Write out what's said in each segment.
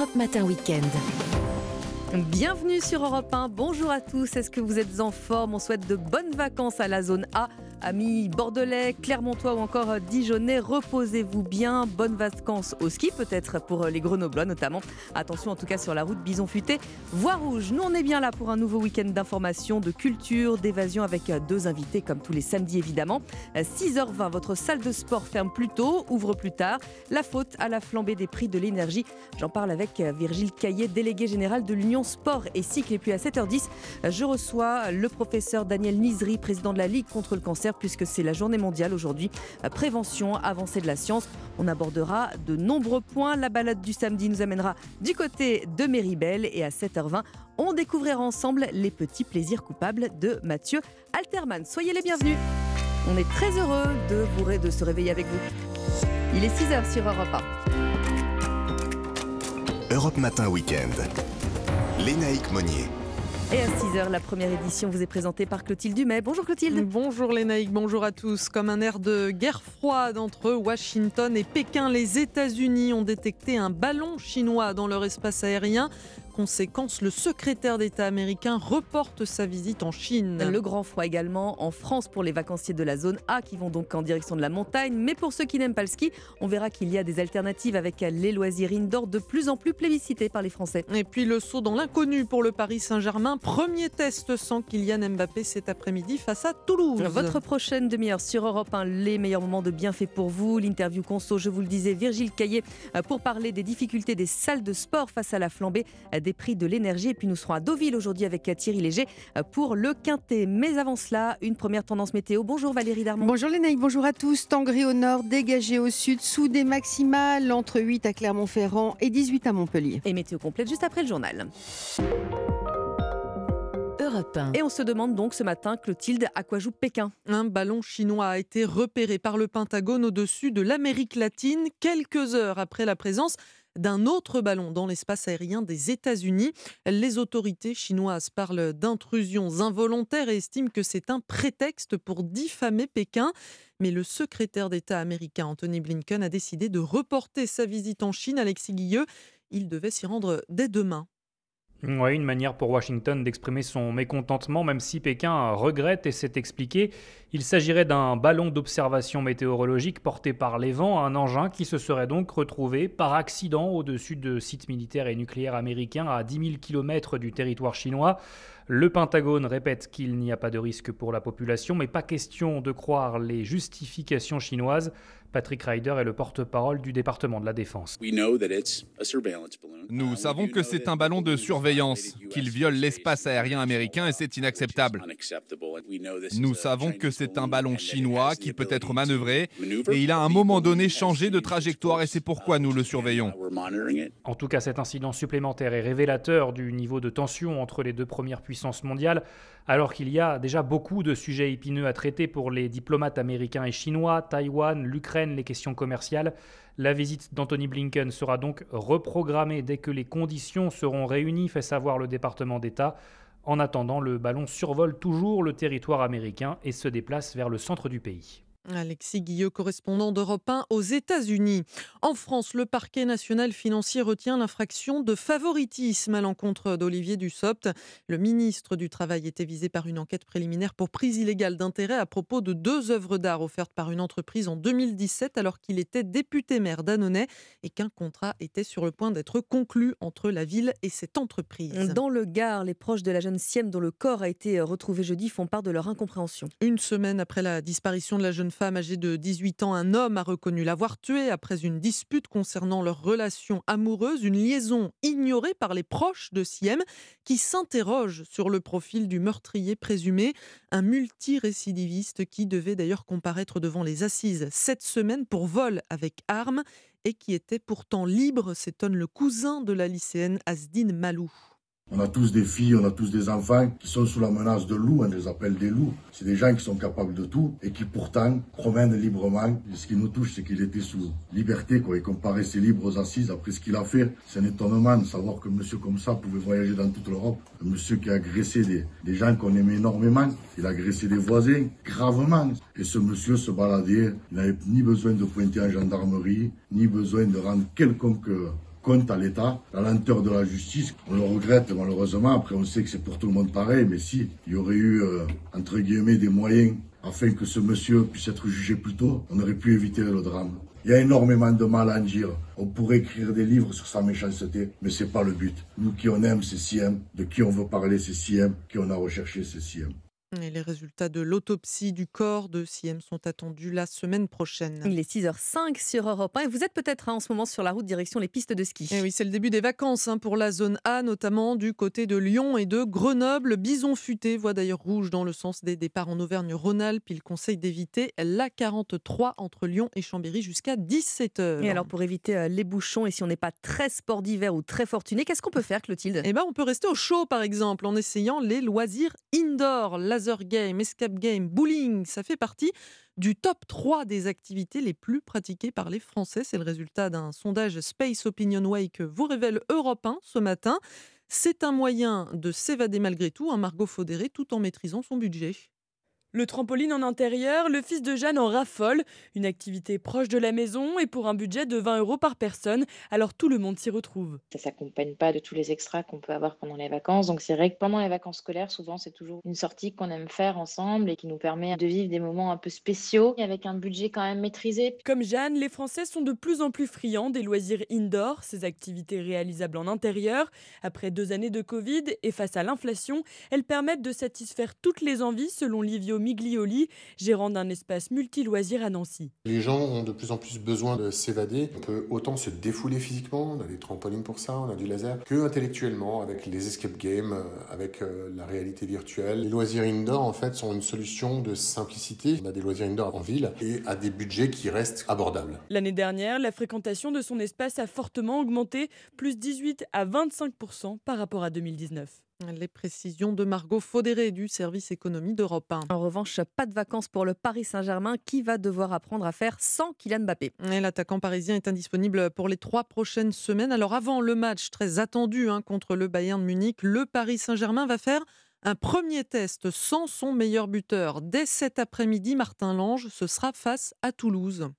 Europe Matin Weekend. Bienvenue sur Europe 1. Bonjour à tous. Est-ce que vous êtes en forme? On souhaite de bonnes vacances à la zone A Amis bordelais, clermontois ou encore dijonnais, reposez-vous bien. Bonnes vacances au ski, peut-être pour les grenoblois notamment. Attention en tout cas sur la route Bison Futé, voie rouge. Nous on est bien là pour un nouveau week-end d'information, de culture, d'évasion avec deux invités comme tous les samedis évidemment. 6h20, votre salle de sport ferme plus tôt, ouvre plus tard. La faute à la flambée des prix de l'énergie. J'en parle avec Virgile Caillet, délégué général de l'Union Sport et Cycle. Et puis à 7h10, je reçois le professeur Daniel Nizri, président de la Ligue contre le cancer puisque c'est la journée mondiale aujourd'hui. Prévention, avancée de la science. On abordera de nombreux points. La balade du samedi nous amènera du côté de Méribel et à 7h20, on découvrira ensemble les petits plaisirs coupables de Mathieu Alterman. Soyez les bienvenus. On est très heureux de vous de se réveiller avec vous. Il est 6h sur Europe 1. Europe Matin Weekend. Lénaïque Monnier. Et à 6h, la première édition vous est présentée par Clotilde Dumais. Bonjour Clotilde. Bonjour Lénaïque, bonjour à tous. Comme un air de guerre froide entre Washington et Pékin, les États-Unis ont détecté un ballon chinois dans leur espace aérien conséquence, le secrétaire d'État américain reporte sa visite en Chine. Le grand froid également en France pour les vacanciers de la zone A qui vont donc en direction de la montagne. Mais pour ceux qui n'aiment pas le ski, on verra qu'il y a des alternatives avec les loisirs indoor de plus en plus plébiscités par les Français. Et puis le saut dans l'inconnu pour le Paris Saint-Germain. Premier test sans Kylian Mbappé cet après-midi face à Toulouse. Votre prochaine demi-heure sur Europe 1, les meilleurs moments de bienfait pour vous. L'interview conso, je vous le disais, Virgile Caillé euh, pour parler des difficultés des salles de sport face à la flambée des prix de l'énergie. Et puis nous serons à Deauville aujourd'hui avec Thierry Léger pour le Quintet. Mais avant cela, une première tendance météo. Bonjour Valérie Darmon. Bonjour Lénaïque, bonjour à tous. Temps gris au nord, dégagé au sud, sous des maximales entre 8 à Clermont-Ferrand et 18 à Montpellier. Et météo complète juste après le journal. Et on se demande donc ce matin, Clotilde, à quoi joue Pékin? Un ballon chinois a été repéré par le Pentagone au-dessus de l'Amérique latine quelques heures après la présence d'un autre ballon dans l'espace aérien des États-Unis. Les autorités chinoises parlent d'intrusions involontaires et estiment que c'est un prétexte pour diffamer Pékin. Mais le secrétaire d'État américain Anthony Blinken a décidé de reporter sa visite en Chine. Alexis Guilleux, il devait s'y rendre dès demain. Oui, une manière pour Washington d'exprimer son mécontentement, même si Pékin regrette et s'est expliqué. Il s'agirait d'un ballon d'observation météorologique porté par les vents, un engin qui se serait donc retrouvé par accident au-dessus de sites militaires et nucléaires américains à 10 000 km du territoire chinois. Le Pentagone répète qu'il n'y a pas de risque pour la population, mais pas question de croire les justifications chinoises. Patrick Ryder est le porte-parole du département de la Défense. Nous savons que c'est un ballon de surveillance, qu'il viole l'espace aérien américain et c'est inacceptable. Nous savons que c'est un ballon chinois qui peut être manœuvré et il a à un moment donné changé de trajectoire et c'est pourquoi nous le surveillons. En tout cas, cet incident supplémentaire est révélateur du niveau de tension entre les deux premières puissances mondiales alors qu'il y a déjà beaucoup de sujets épineux à traiter pour les diplomates américains et chinois, Taïwan, l'Ukraine, les questions commerciales. La visite d'Anthony Blinken sera donc reprogrammée dès que les conditions seront réunies, fait savoir le département d'État. En attendant, le ballon survole toujours le territoire américain et se déplace vers le centre du pays. Alexis Guilleux, correspondant d'Europe 1 aux États-Unis. En France, le parquet national financier retient l'infraction de favoritisme à l'encontre d'Olivier Dussopt. Le ministre du Travail était visé par une enquête préliminaire pour prise illégale d'intérêt à propos de deux œuvres d'art offertes par une entreprise en 2017 alors qu'il était député maire d'Annonay et qu'un contrat était sur le point d'être conclu entre la ville et cette entreprise. Dans le Gard, les proches de la jeune Siem dont le corps a été retrouvé jeudi font part de leur incompréhension. Une semaine après la disparition de la jeune femme âgée de 18 ans, un homme a reconnu l'avoir tuée après une dispute concernant leur relation amoureuse, une liaison ignorée par les proches de Siem qui s'interrogent sur le profil du meurtrier présumé, un multirécidiviste qui devait d'ailleurs comparaître devant les assises cette semaine pour vol avec arme et qui était pourtant libre, s'étonne le cousin de la lycéenne Asdine Malou. On a tous des filles, on a tous des enfants qui sont sous la menace de loups, on les appelle des loups. C'est des gens qui sont capables de tout et qui pourtant promènent librement. ce qui nous touche, c'est qu'il était sous liberté, quoi, et qu'on paraissait libre aux assises après ce qu'il a fait. C'est un étonnement de savoir qu'un monsieur comme ça pouvait voyager dans toute l'Europe. Un monsieur qui a agressé des, des gens qu'on aimait énormément. Il a agressé des voisins, gravement. Et ce monsieur se baladait. Il n'avait ni besoin de pointer en gendarmerie, ni besoin de rendre quelconque compte à l'État. La lenteur de la justice, on le regrette malheureusement. Après, on sait que c'est pour tout le monde pareil, mais si il y aurait eu, euh, entre guillemets, des moyens afin que ce monsieur puisse être jugé plus tôt, on aurait pu éviter le drame. Il y a énormément de mal à en dire. On pourrait écrire des livres sur sa méchanceté, mais c'est pas le but. Nous qui on aime, c'est Siem. De qui on veut parler, c'est Siem. Qui on a recherché, c'est Siem. Et les résultats de l'autopsie du corps de Siem sont attendus la semaine prochaine. Il est 6h05 sur Europe 1 et vous êtes peut-être hein, en ce moment sur la route direction les pistes de ski. Et eh oui, c'est le début des vacances hein, pour la zone A, notamment du côté de Lyon et de Grenoble. Bison futé voit d'ailleurs rouge dans le sens des départs en Auvergne-Rhône-Alpes. Il conseille d'éviter la 43 entre Lyon et Chambéry jusqu'à 17h. Et alors pour éviter euh, les bouchons et si on n'est pas très sport d'hiver ou très fortuné, qu'est-ce qu'on peut faire Clotilde? Eh ben, on peut rester au chaud par exemple en essayant les loisirs indoor. La game, escape game, bowling, ça fait partie du top 3 des activités les plus pratiquées par les Français. C'est le résultat d'un sondage Space Opinion Way que vous révèle Europe 1 ce matin. C'est un moyen de s'évader malgré tout, un Margot Faudéré, tout en maîtrisant son budget. Le trampoline en intérieur, le fils de Jeanne en raffole, une activité proche de la maison et pour un budget de 20 euros par personne, alors tout le monde s'y retrouve. Ça s'accompagne pas de tous les extras qu'on peut avoir pendant les vacances, donc c'est vrai que pendant les vacances scolaires, souvent c'est toujours une sortie qu'on aime faire ensemble et qui nous permet de vivre des moments un peu spéciaux avec un budget quand même maîtrisé. Comme Jeanne, les Français sont de plus en plus friands des loisirs indoor, ces activités réalisables en intérieur. Après deux années de Covid et face à l'inflation, elles permettent de satisfaire toutes les envies selon Livio Miglioli, gérant d'un espace multi-loisirs à Nancy. Les gens ont de plus en plus besoin de s'évader. On peut autant se défouler physiquement, on a des trampolines pour ça, on a du laser, que intellectuellement avec les escape games, euh, avec euh, la réalité virtuelle. Les loisirs indoor, en fait, sont une solution de simplicité. On a des loisirs indoor en ville et à des budgets qui restent abordables. L'année dernière, la fréquentation de son espace a fortement augmenté, plus 18 à 25 par rapport à 2019. Les précisions de Margot Faudéré du service économie d'Europe 1. En revanche, pas de vacances pour le Paris Saint-Germain qui va devoir apprendre à faire sans Kylian Mbappé. L'attaquant parisien est indisponible pour les trois prochaines semaines. Alors avant le match très attendu hein, contre le Bayern de Munich, le Paris Saint-Germain va faire un premier test sans son meilleur buteur. Dès cet après-midi, Martin Lange, ce sera face à Toulouse.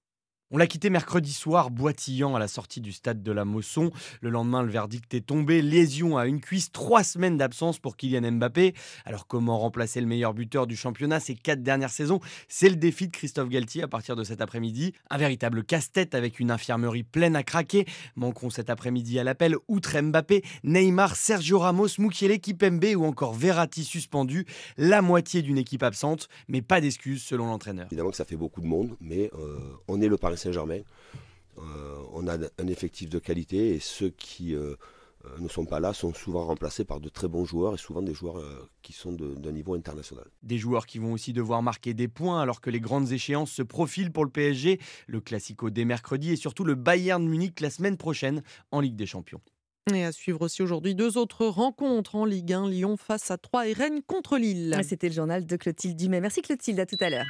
On l'a quitté mercredi soir, boitillant à la sortie du stade de la Mosson. Le lendemain, le verdict est tombé. Lésion à une cuisse, trois semaines d'absence pour Kylian Mbappé. Alors, comment remplacer le meilleur buteur du championnat ces quatre dernières saisons? C'est le défi de Christophe Galtier à partir de cet après-midi. Un véritable casse-tête avec une infirmerie pleine à craquer. Manqueront cet après-midi à l'appel, outre Mbappé, Neymar, Sergio Ramos, Mukiele, Kipembe ou encore Verratti suspendu. La moitié d'une équipe absente, mais pas d'excuses selon l'entraîneur. Évidemment que ça fait beaucoup de monde, mais euh, on est le Paris Saint-Germain. Euh, on a un effectif de qualité et ceux qui euh, euh, ne sont pas là sont souvent remplacés par de très bons joueurs et souvent des joueurs qui sont d'un niveau international. Des joueurs qui vont aussi devoir marquer des points alors que les grandes échéances se profilent pour le PSG, le Classico dès mercredi et surtout le Bayern Munich la semaine prochaine en Ligue des Champions. Et à suivre aussi aujourd'hui deux autres rencontres en Ligue 1, Lyon face à 3 et Rennes contre Lille. C'était le journal de Clotilde Dumais. Merci Clotilde, à tout à l'heure.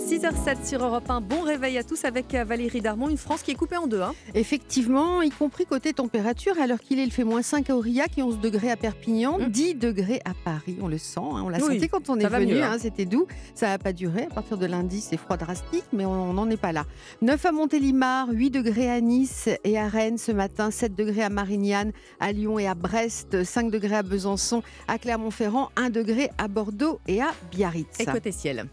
6h07 sur Europe 1. Bon réveil à tous avec euh, Valérie Darmon, une France qui est coupée en deux. Hein. Effectivement, y compris côté température, alors qu'il est, il fait moins 5 à Aurillac et 11 degrés à Perpignan, 10 hum. degrés à Paris. On le sent, hein, on l'a senti quand on est venu, hein. c'était doux. Ça n'a pas duré. À partir de lundi, c'est froid drastique, mais on n'en est pas là. 9 à Montélimar, 8 degrés à Nice et à Rennes ce matin, 7 degrés à Marignane, à Lyon et à Brest, 5 degrés à Besançon, à Clermont-Ferrand, 1 degré à Bordeaux et à Biarritz. Et côté ciel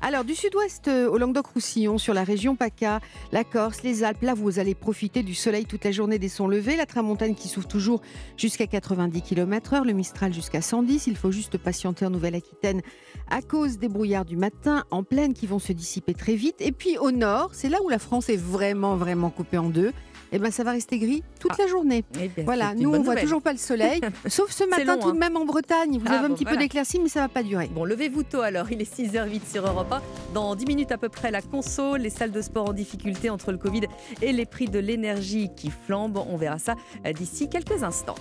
alors, du sud-ouest euh, au Languedoc-Roussillon, sur la région PACA, la Corse, les Alpes, là, vous allez profiter du soleil toute la journée dès son lever. La tramontagne qui souffle toujours jusqu'à 90 km/h, le Mistral jusqu'à 110. Il faut juste patienter en Nouvelle-Aquitaine à cause des brouillards du matin en pleine qui vont se dissiper très vite. Et puis au nord, c'est là où la France est vraiment, vraiment coupée en deux eh ben, ça va rester gris toute ah. la journée. Eh voilà, nous, on ne voit toujours pas le soleil, sauf ce matin tout de hein. même en Bretagne. Vous ah avez un petit peu d'éclaircie, mais ça ne va pas durer. Bon, levez-vous tôt alors, il est 6h08 sur Europe 1. Dans 10 minutes à peu près, la conso, les salles de sport en difficulté entre le Covid et les prix de l'énergie qui flambent. On verra ça euh, d'ici quelques instants.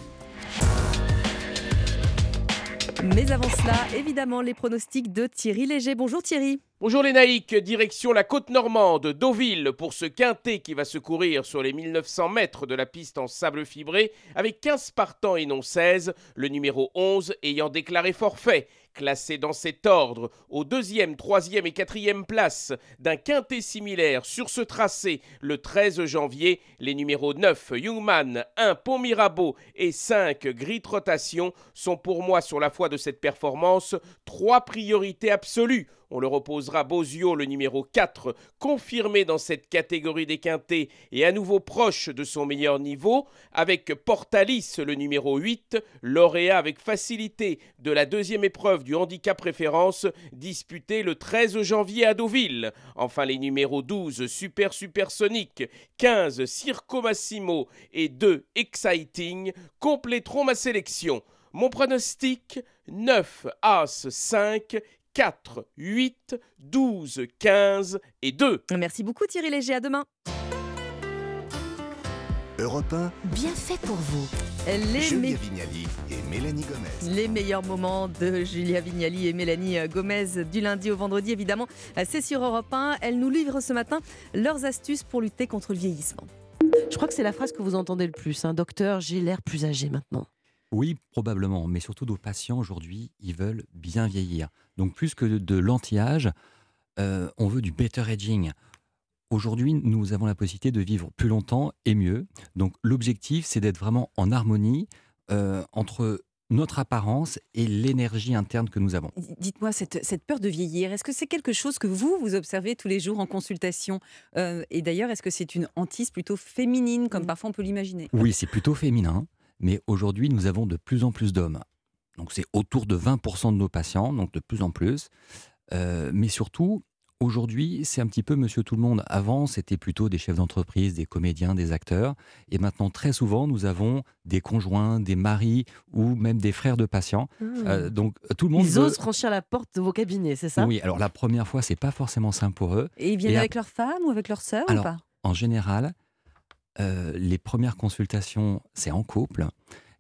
Mais avant cela, évidemment, les pronostics de Thierry Léger. Bonjour Thierry. Bonjour les naïcs, direction la côte normande, Deauville, pour ce quintet qui va se courir sur les 1900 mètres de la piste en sable fibré, avec 15 partants et non 16, le numéro 11 ayant déclaré forfait. Classés dans cet ordre, au deuxième, troisième et quatrième place d'un quintet similaire sur ce tracé le 13 janvier, les numéros 9 Youngman, 1 Pont Mirabeau et 5 Grit Rotation sont pour moi sur la foi de cette performance trois priorités absolues on le reposera Bozio, le numéro 4, confirmé dans cette catégorie des quintés et à nouveau proche de son meilleur niveau, avec Portalis, le numéro 8, lauréat avec facilité de la deuxième épreuve du handicap référence, disputée le 13 janvier à Deauville. Enfin, les numéros 12, Super Supersonic, 15, Circo Massimo et 2, Exciting, compléteront ma sélection. Mon pronostic 9 As 5 4, 8, 12, 15 et 2. Merci beaucoup Thierry Léger, à demain. Europe 1, bien fait pour vous. Les Julia Vignali et Mélanie Gomez. Les meilleurs moments de Julia Vignali et Mélanie Gomez du lundi au vendredi, évidemment. C'est sur Europe 1. Elles nous livrent ce matin leurs astuces pour lutter contre le vieillissement. Je crois que c'est la phrase que vous entendez le plus. Hein. Docteur, j'ai l'air plus âgé maintenant. Oui, probablement, mais surtout nos patients aujourd'hui, ils veulent bien vieillir. Donc plus que de l'anti-âge, euh, on veut du better aging. Aujourd'hui, nous avons la possibilité de vivre plus longtemps et mieux. Donc l'objectif, c'est d'être vraiment en harmonie euh, entre notre apparence et l'énergie interne que nous avons. Dites-moi, cette, peur de vieillir, est-ce que c'est quelque chose que vous, vous observez tous les jours en consultation? Euh, Et d'ailleurs, est-ce que c'est une hantise plutôt féminine, comme mmh. parfois on peut l'imaginer? Oui, c'est plutôt féminin mais aujourd'hui, nous avons de plus en plus d'hommes. Donc c'est autour de 20% de nos patients, donc de plus en plus. Euh, mais surtout, aujourd'hui, c'est un petit peu monsieur tout le monde. Avant, c'était plutôt des chefs d'entreprise, des comédiens, des acteurs. Et maintenant, très souvent, nous avons des conjoints, des maris ou même des frères de patients. Mmh. Euh, donc tout le monde. Ils osent franchir la porte de vos cabinets, c'est ça? Oui, alors la première fois, c'est pas forcément simple pour eux. Et ils viennent avec leur femme ou avec leur sœur ou pas? En général, euh, les premières consultations, c'est en couple.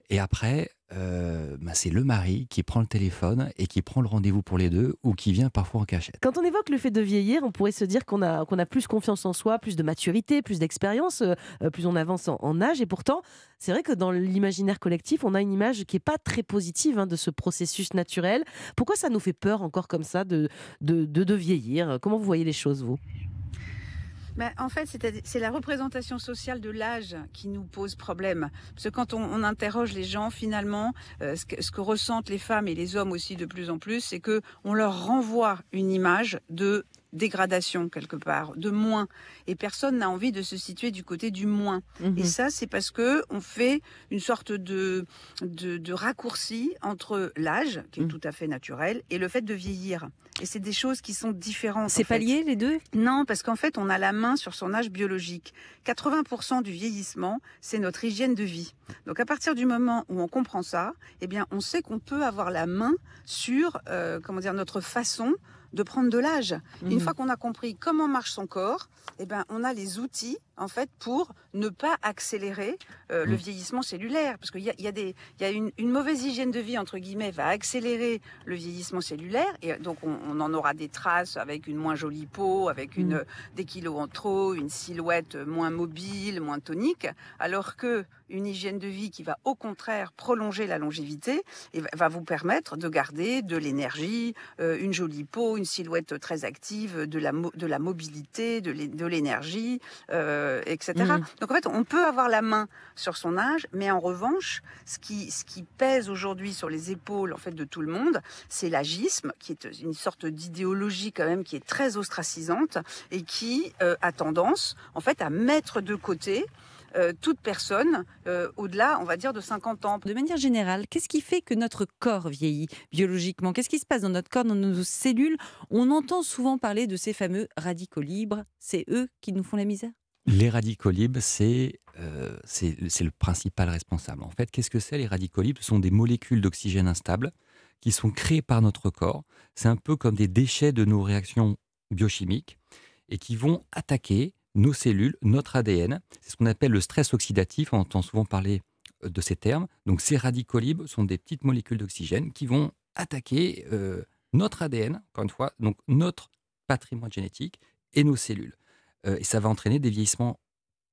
Et après, euh, bah, c'est le mari qui prend le téléphone et qui prend le rendez-vous pour les deux ou qui vient parfois en cachette. Quand on évoque le fait de vieillir, on pourrait se dire qu'on a, plus confiance en soi, plus de maturité, plus d'expérience, euh, plus on avance en, âge. Et pourtant, c'est vrai que dans l'imaginaire collectif, on a une image qui n'est pas très positive hein, de ce processus naturel. Pourquoi ça nous fait peur encore comme ça de, de, de vieillir? Comment vous voyez les choses, vous? En fait, c'est la représentation sociale de l'âge qui nous pose problème. Parce que quand on, interroge les gens, finalement, euh, ce, que, ce, que, ressentent les femmes et les hommes aussi de plus en plus, c'est que on leur renvoie une image de dégradation quelque part, de moins. Et personne n'a envie de se situer du côté du moins. Mhm. Et ça, c'est parce que on fait une sorte de, de, raccourci entre l'âge, qui est mhm. tout à fait naturel, et le fait de vieillir. Et c'est des choses qui sont différentes. C'est pas lié les deux? Non, parce qu'en fait, on a la main sur son âge biologique. 80% du vieillissement, c'est notre hygiène de vie. Donc à partir du moment où on comprend ça, eh bien, on sait qu'on peut avoir la main sur, euh, comment dire, notre façon de prendre de l'âge. Une mmh. fois qu'on a compris comment marche son corps, eh ben, on a les outils en fait pour ne pas accélérer euh, le mmh. vieillissement cellulaire parce qu'il y a, y a, des, y a une, mauvaise hygiène de vie entre guillemets va accélérer le vieillissement cellulaire et donc on, en aura des traces avec une moins jolie peau, avec une, mmh. des kilos en trop, une silhouette moins mobile, moins tonique, alors que une hygiène de vie qui va au contraire prolonger la longévité et va vous permettre de garder de l'énergie, euh, une jolie peau, une silhouette très active, de la, de la mobilité, de l'énergie, euh, etc. Mmh. Donc en fait, on peut avoir la main sur son âge, mais en revanche, ce qui, ce qui pèse aujourd'hui sur les épaules en fait de tout le monde, c'est l'agisme, qui est une sorte d'idéologie quand même qui est très ostracisante et qui euh, a tendance en fait à mettre de côté euh, toute personne euh, au-delà, on va dire, de 50 ans. De manière générale, qu'est-ce qui fait que notre corps vieillit biologiquement? Qu'est-ce qui se passe dans notre corps, dans nos cellules? On entend souvent parler de ces fameux radicaux libres. C'est eux qui nous font la misère? Les radicaux libres, euh, c'est le principal responsable. En fait, qu'est-ce que c'est les radicaux libres? Ce sont des molécules d'oxygène instables qui sont créées par notre corps. C'est un peu comme des déchets de nos réactions biochimiques et qui vont attaquer nos cellules, notre ADN. C'est ce qu'on appelle le stress oxydatif. On entend souvent parler euh, de ces termes. Donc ces radicaux libres sont des petites molécules d'oxygène qui vont attaquer euh, notre ADN, encore une fois, donc notre patrimoine génétique et nos cellules. Euh, et ça va entraîner des vieillissements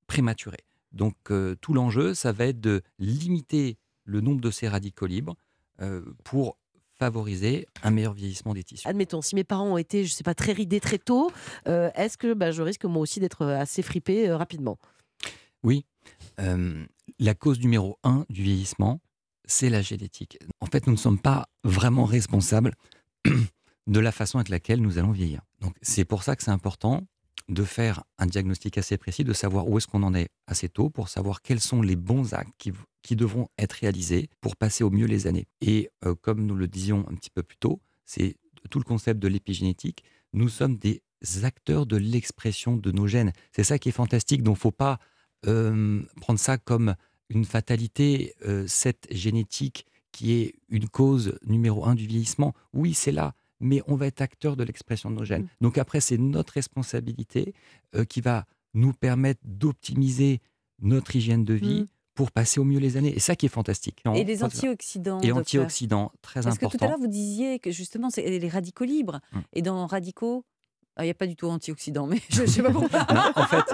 prématurés. Donc tout l'enjeu, ça va être de limiter le nombre de ces radicaux libres pour favoriser un meilleur vieillissement des tissus. Admettons, si mes parents ont été, je sais pas, très ridés très tôt, euh, est-ce que bah, je risque moi aussi d'être assez fripé euh, rapidement? Oui. Euh, la cause numéro un du vieillissement, c'est la génétique. En fait, nous ne sommes pas vraiment responsables de la façon avec laquelle nous allons vieillir. Donc, c'est pour ça que c'est important de faire un diagnostic assez précis, de savoir où est-ce qu'on en est assez tôt, pour savoir quels sont les bons actes qui, qui devront être réalisés pour passer au mieux les années. Et euh, comme nous le disions un petit peu plus tôt, c'est tout le concept de l'épigénétique. Nous sommes des acteurs de l'expression de nos gènes. C'est ça qui est fantastique. Donc, faut pas euh, prendre ça comme une fatalité, euh, cette génétique qui est une cause numéro un du vieillissement. Oui, c'est là, mais on va être acteur de l'expression de nos gènes. Donc après, c'est notre responsabilité euh, qui va nous permettre d'optimiser notre hygiène de vie. Mm. Pour passer au mieux les années. Et ça qui est fantastique. Et les antioxydants. Et antioxydants, très Parce important. que tout à l'heure, vous disiez que justement, c'est les radicaux libres. Mm. Et dans radicaux, ah, il n'y a pas du tout antioxydants, mais je ne sais pas pourquoi. Non, en fait,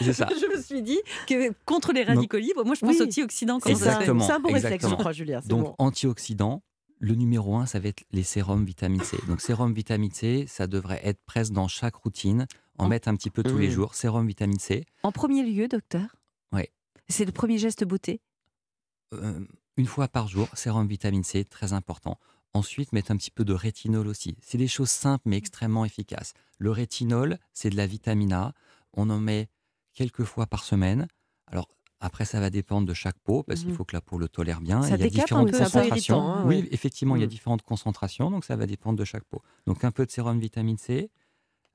c'est ça. je me suis dit que contre les radicaux libres, moi je pense Oui. antioxydants. fait Exactement. C'est un bon réflexe, je crois, Julia. c'est Donc, bon. antioxydants, le numéro un, ça va être les sérums vitamine C. Donc, sérum vitamine C, ça devrait être presque dans chaque routine, en En- mettre un petit peu tous les Mmh. jours. Sérum vitamine C. En premier lieu, docteur? Ouais. C'est le premier geste beauté? Euh, une fois par jour, sérum vitamine C, très important. Ensuite, mettre un petit peu de rétinol aussi. C'est des choses simples mais extrêmement efficaces. Le rétinol, c'est de la vitamine A. On en met quelques fois par semaine. Alors, après, ça va dépendre de chaque peau, parce qu'il Mhm. faut que la peau le tolère bien. Ça il y a différentes concentrations. hein, oui, ouais. effectivement, il y a Mhm. différentes concentrations, donc ça va dépendre de chaque peau. Donc, un peu de sérum vitamine C,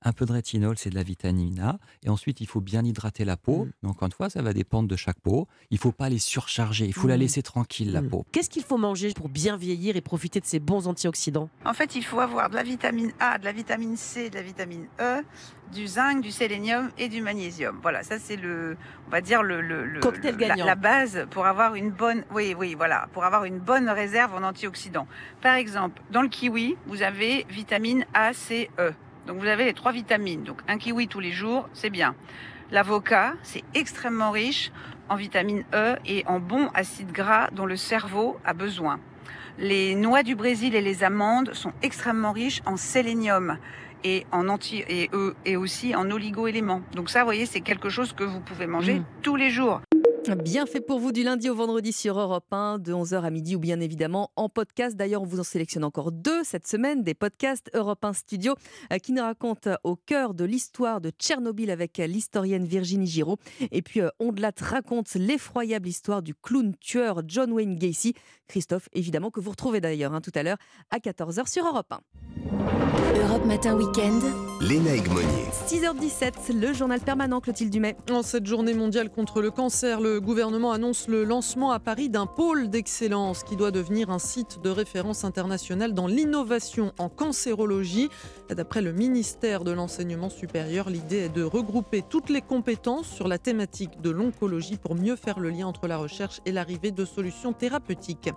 un peu de rétinol, c'est de la vitamine A. Et ensuite, il faut bien hydrater la peau. Mais encore une fois, ça va dépendre de chaque peau. Il ne faut pas les surcharger. Il faut la Mhm. laisser tranquille, la Mm. peau. Qu'est-ce qu'il faut manger pour bien vieillir et profiter de ces bons antioxydants? En fait, il faut avoir de la vitamine A, de la vitamine C, de la vitamine E, du zinc, du sélénium et du magnésium. Voilà, ça c'est le, on va dire le, le- le- Cocktail le- la, gagnant. la base pour avoir une bonne, oui, oui, voilà, pour avoir une bonne réserve en antioxydants. Par exemple, dans le kiwi, vous avez vitamine A, C, E. Donc vous avez les trois vitamines. Donc un kiwi tous les jours, c'est bien. L'avocat, c'est extrêmement riche en vitamine E et en bons acides gras dont le cerveau a besoin. Les noix du Brésil et les amandes sont extrêmement riches en sélénium et en anti et, eux- et aussi en oligo-éléments. Donc ça, vous voyez, c'est quelque chose que vous pouvez manger Mm. tous les jours. Bien fait pour vous du lundi au vendredi sur Europe 1, de 11h à midi ou bien évidemment en podcast. D'ailleurs, on vous en sélectionne encore deux cette semaine, des podcasts Europe 1 Studio euh, qui nous racontent au cœur de l'histoire de Tchernobyl avec euh, l'historienne Virginie Giraud. Et puis, euh, Ondelat raconte l'effroyable histoire du clown tueur John Wayne Gacy. Christophe, évidemment, que vous retrouvez d'ailleurs hein, tout à l'heure à 14h sur Europe 1. Europe Matin Week-end. Léna Egmonier. 6h17, le journal permanent Clotilde Dumais. En cette journée mondiale contre le cancer, le gouvernement annonce le lancement à Paris d'un pôle d'excellence qui doit devenir un site de référence international dans l'innovation en cancérologie. D'après le ministère de l'Enseignement supérieur, l'idée est de regrouper toutes les compétences sur la thématique de l'oncologie pour mieux faire le lien entre la recherche et l'arrivée de solutions thérapeutiques.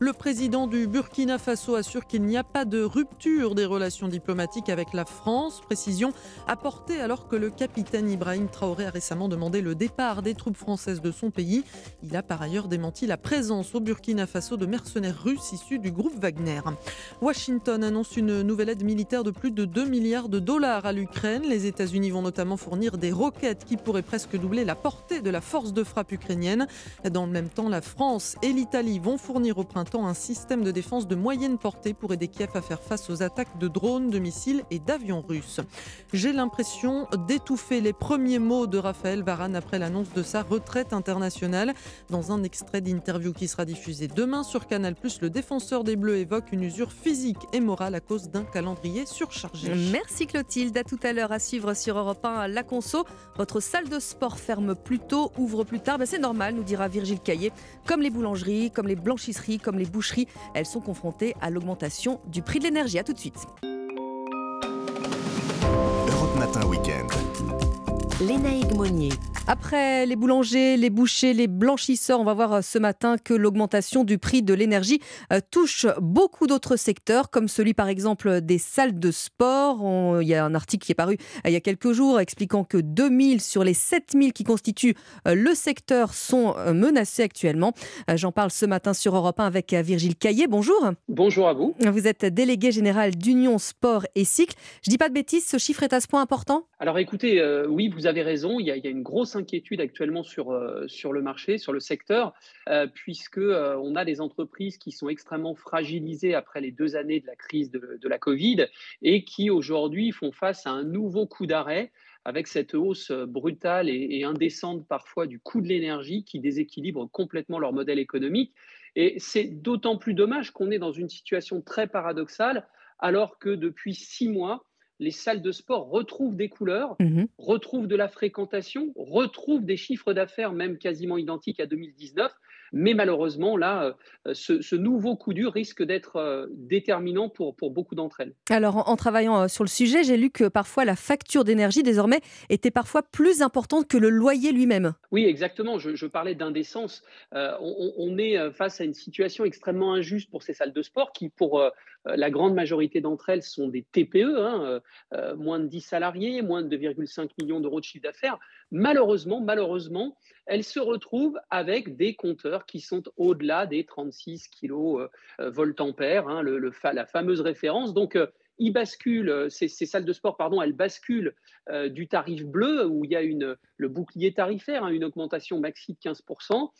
Le président du Burkina Faso assure qu'il n'y a pas de rupture des relations diplomatiques avec la France. Précision apportée alors que le capitaine Ibrahim Traoré a récemment demandé le départ des troupes françaises de son pays. Il a par ailleurs démenti la présence au Burkina Faso de mercenaires russes issus du groupe Wagner. Washington annonce une nouvelle aide militaire de plus de 2 milliards de dollars à l'Ukraine. Les États-Unis vont notamment fournir des roquettes qui pourraient presque doubler la portée de la force de frappe ukrainienne. Dans le même temps, la France et l'Italie vont fournir au printemps un système de défense de moyenne portée pour aider Kiev à faire face aux attaques de drones, de missiles et d'avions russes. J'ai l'impression d'étouffer les premiers mots de Raphaël Varane après l'annonce de sa retraite internationale. Dans un extrait d'interview qui sera diffusé demain sur Canal+, le défenseur des Bleus évoque une usure physique et morale à cause d'un calendrier surchargé. Merci Clotilde. À tout à l'heure à suivre sur Europe 1 La Conso. Votre salle de sport ferme plus tôt, ouvre plus tard. Ben, c'est normal, nous dira Virgile Caillé. Comme les boulangeries, comme les blanchisseries, comme les boucheries, elles sont confrontées à l'augmentation du prix de l'énergie. À tout de suite. Lénaïque Monnier. Après les boulangers, les bouchers, les blanchisseurs, on va voir ce matin que l'augmentation du prix de l'énergie euh, touche beaucoup d'autres secteurs, comme celui par exemple des salles de sport. il y a un article qui est paru euh, il y a quelques jours expliquant que 2000 sur les 7000 qui constituent euh, le secteur sont menacés actuellement. J'en parle ce matin sur Europe 1 avec Virgile Caillé. Bonjour. Bonjour à vous. Vous êtes délégué général d'Union Sport et Cycle. Je dis pas de bêtises, ce chiffre est à ce point important? Alors écoutez, oui, vous avez raison. Il y a, une grosse inquiétude actuellement sur, euh, sur le marché, sur le secteur, euh, puisque euh, on a des entreprises qui sont extrêmement fragilisées après les deux années de la crise de, la Covid et qui aujourd'hui font face à un nouveau coup d'arrêt avec cette hausse brutale et, indécente parfois du coût de l'énergie qui déséquilibre complètement leur modèle économique. Et c'est d'autant plus dommage qu'on est dans une situation très paradoxale alors que depuis six mois, les salles de sport retrouvent des couleurs, mmh retrouvent de la fréquentation, retrouvent des chiffres d'affaires même quasiment identiques à 2019. Mais malheureusement, là, euh, ce, nouveau coup dur risque d'être euh, déterminant pour, pour beaucoup d'entre elles. Alors, en, travaillant euh, sur le sujet, j'ai lu que parfois la facture d'énergie, désormais, était parfois plus importante que le loyer lui-même. Oui, exactement. Je, parlais d'indécence. on, est face à une situation extrêmement injuste pour ces salles de sport qui, pour la grande majorité d'entre elles, sont des TPE, hein, moins de 10 salariés, moins de 2,5 millions d'euros de chiffre d'affaires. Malheureusement, malheureusement, elles se retrouvent avec des compteurs qui sont au-delà des 36 kV euh, euh, hein, le, la fameuse référence. Donc, euh, ils basculent, ces, salles de sport, pardon, elles basculent du tarif bleu, où il y a une, le bouclier tarifaire, hein, une augmentation maxi de 15%,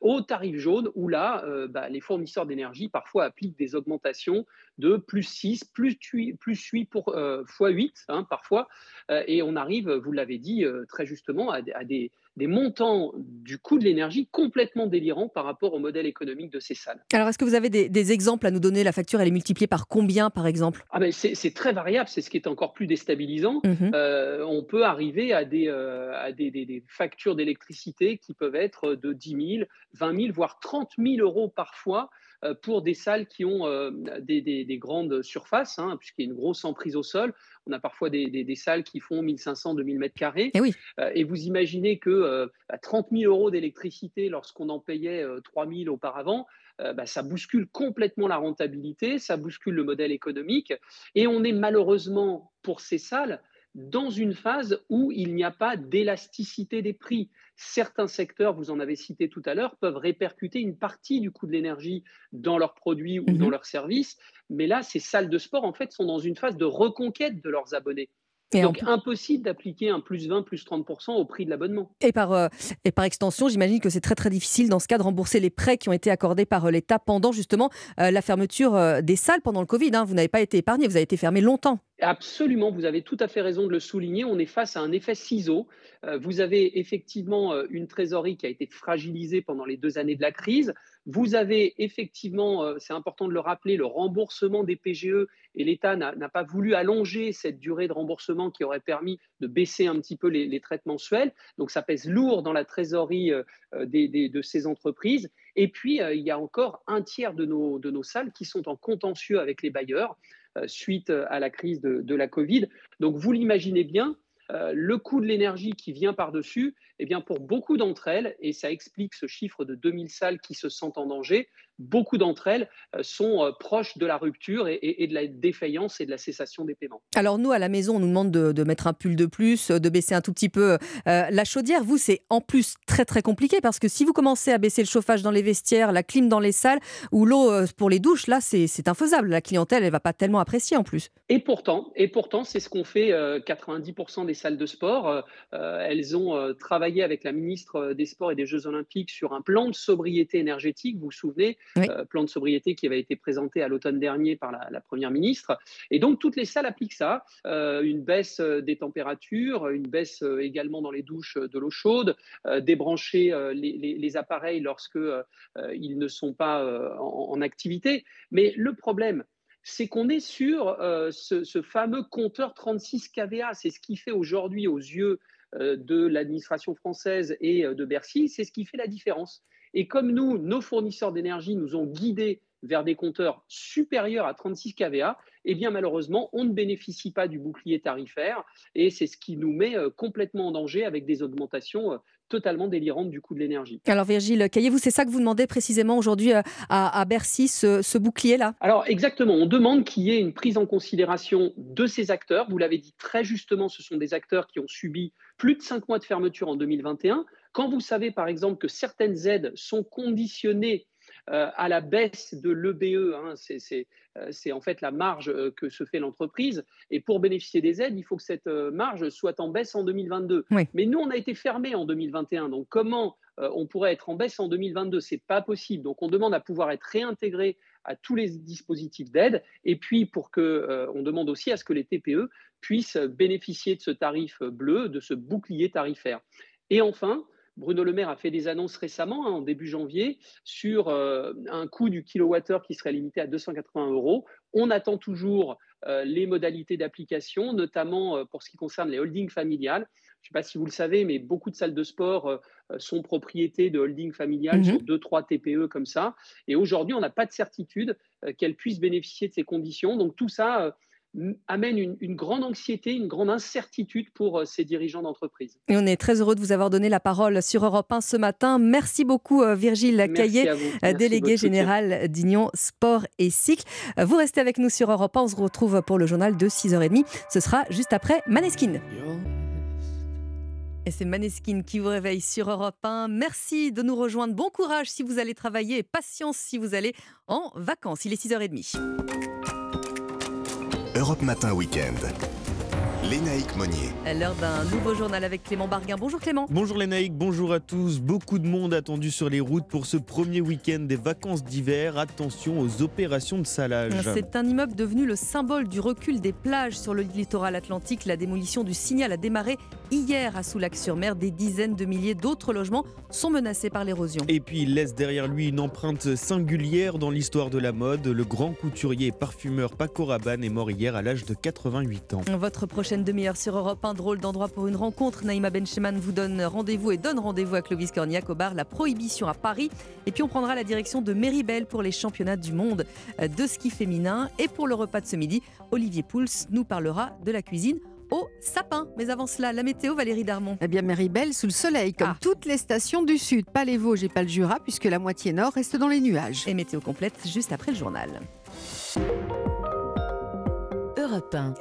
au tarif jaune, où là, bah, les fournisseurs d'énergie parfois appliquent des augmentations de plus 6, plus 8, plus 8 pour, fois 8 hein, parfois, et on arrive, vous l'avez dit très justement, à des des montants du coût de l'énergie complètement délirants par rapport au modèle économique de ces salles. Alors, est-ce que vous avez des, exemples à nous donner? La facture, elle est multipliée par combien, par exemple? Ah ben C'est très variable, c'est ce qui est encore plus déstabilisant. Mhm. Euh, on peut arriver à des, euh, à des, des factures d'électricité qui peuvent être de 10 000, 20 000, voire 30 000 euros parfois pour des salles qui ont euh, des, grandes surfaces, hein, puisqu'il y a une grosse emprise au sol. On a parfois des, salles qui font 1500, 2000 mètres carrés. Et, oui. Euh, et vous imaginez que 30 000 euros d'électricité, lorsqu'on en payait 3 000 auparavant, bah, ça bouscule complètement la rentabilité, ça bouscule le modèle économique. Et on est malheureusement pour ces salles dans une phase où il n'y a pas d'élasticité des prix. Certains secteurs, vous en avez cité tout à l'heure, peuvent répercuter une partie du coût de l'énergie dans leurs produits ou dans mhm. leurs services, mais là, ces salles de sport, en fait, sont dans une phase de reconquête de leurs abonnés. Donc impossible d'appliquer un plus 20, plus 30% au prix de l'abonnement. Et par, euh, et par extension, j'imagine que c'est très très difficile dans ce cas de rembourser les prêts qui ont été accordés par euh, l'État pendant justement euh, la fermeture des salles pendant le Covid. Hein. Vous n'avez pas été épargné, vous avez été fermé longtemps. Absolument, vous avez tout à fait raison de le souligner. On est face à un effet ciseau. Vous avez effectivement une trésorerie qui a été fragilisée pendant les deux années de la crise. Vous avez effectivement, c'est important de le rappeler, le remboursement des PGE et l'État n'a pas voulu allonger cette durée de remboursement qui aurait permis de baisser un petit peu les, traites mensuels. Donc ça pèse lourd dans la trésorerie de ces entreprises. Et puis, il y a encore un tiers de nos, de nos salles qui sont en contentieux avec les bailleurs. Euh, suite à la crise de, la Covid. Donc vous l'imaginez bien, euh, le coût de l'énergie qui vient par-dessus, eh bien pour beaucoup d'entre elles, et ça explique ce chiffre de 2000 salles qui se sentent en danger, beaucoup d'entre elles euh, sont euh, proches de la rupture et, de la défaillance et de la cessation des paiements. Alors nous, à la maison, on nous demande de, mettre un pull de plus, de baisser un tout petit peu la chaudière. Vous, c'est en plus très très compliqué parce que si vous commencez à baisser le chauffage dans les vestiaires, la clim dans les salles ou l'eau pour les douches, là, c'est infaisable. La clientèle, elle va pas tellement apprécier en plus. Et pourtant, et pourtant, c'est ce qu'ont fait 90% des salles de sport. elles ont travaillé avec la ministre des Sports et des Jeux Olympiques sur un plan de sobriété énergétique. Vous vous souvenez euh, plan de sobriété qui avait été présenté à l'automne dernier par la, Première ministre. Et donc, toutes les salles appliquent ça. Euh, une baisse euh, des températures, une baisse également dans les douches de l'eau chaude, débrancher les, appareils lorsque ils ne sont pas en, activité. Mais le problème, c'est qu'on est sur ce, ce, fameux compteur 36 kVA. C'est ce qui fait aujourd'hui aux yeux de l'administration française et de Bercy, c'est ce qui fait la différence. Et comme nous, nos fournisseurs d'énergie nous ont guidés vers des compteurs supérieurs à 36 kVA, eh bien malheureusement, on ne bénéficie pas du bouclier tarifaire et c'est ce qui nous met euh, complètement en danger avec des augmentations euh, totalement délirantes du coût de l'énergie. Alors Virgile, caillez-vous, c'est ça que vous demandez précisément aujourd'hui euh, à, Bercy, ce, ce bouclier-là? Alors exactement, on demande qu'il y ait une prise en considération de ces acteurs. Vous l'avez dit très justement, ce sont des acteurs qui ont subi plus de cinq mois de fermeture en 2021. Quand vous savez par exemple que certaines aides sont conditionnées à la baisse de l'EBE. Hein, euh, c'est en fait la marge euh, que se fait l'entreprise. Et pour bénéficier des aides, il faut que cette marge soit en baisse en 2022. Mais nous, on a été fermés en 2021. Donc, comment on pourrait être en baisse en 2022 C'est pas possible. Donc, on demande à pouvoir être réintégré à tous les dispositifs d'aide. Et puis, pour que, on demande aussi à ce que les TPE puissent bénéficier de ce tarif bleu, de ce bouclier tarifaire. Et enfin, Bruno Le Maire a fait des annonces récemment, hein, en début janvier, sur euh, un coût du kilowattheure qui serait limité à 280 euros. On attend toujours euh, les modalités d'application, notamment euh, pour ce qui concerne les holdings familiales. Je ne sais pas si vous le savez, mais beaucoup de salles de sport sont propriétés de holdings familiales mhm. sur 2-3 TPE comme ça. Et aujourd'hui, on n'a pas de certitude qu'elles puissent bénéficier de ces conditions. Donc tout ça amène une, grande anxiété, une grande incertitude pour euh, ces dirigeants d'entreprise. Et on est très heureux de vous avoir donné la parole sur Europe 1 ce matin. Merci beaucoup euh, Virgile Caillé, euh, délégué général d'Union Sport et Cycle. Vous restez avec nous sur Europe 1. On se retrouve pour le journal de 6h30. Ce sera juste après Maneskin. Et c'est Maneskin qui vous réveille sur Europe 1. Merci de nous rejoindre. Bon courage si vous allez travailler et patience si vous allez en vacances. Il est 6h30. Europe Matin Weekend. Lénaïque Monnier. L'heure d'un nouveau journal avec Clément Barguin. Bonjour Clément. Bonjour Lénaïque, bonjour à tous. Beaucoup de monde attendu sur les routes pour ce premier week-end des vacances d'hiver. Attention aux opérations de salage. C'est un immeuble devenu le symbole du recul des plages sur le littoral atlantique. La démolition du signal a démarré hier à Soulac-sur-Mer. Des dizaines de milliers d'autres logements sont menacés par l'érosion. Et puis il laisse derrière lui une empreinte singulière dans l'histoire de la mode. Le grand couturier et parfumeur Paco Rabanne est mort hier à l'âge de 88 ans. Votre prochaine demi-heure sur Europe, un drôle d'endroit pour une rencontre. Naïma Bencheman vous donne rendez-vous et donne rendez-vous à Clovis Cornillac au bar La Prohibition à Paris. Et puis on prendra la direction de Méribel pour les championnats du monde de ski féminin. Et pour le repas de ce midi, Olivier Pouls nous parlera de la cuisine au sapin. Mais avant cela, la météo, Valérie Darmon. Eh bien, Méribel, sous le soleil, comme ah. toutes les stations du Sud. Pas les Vosges et pas le Jura, puisque la moitié nord reste dans les nuages. Et météo complète juste après le journal.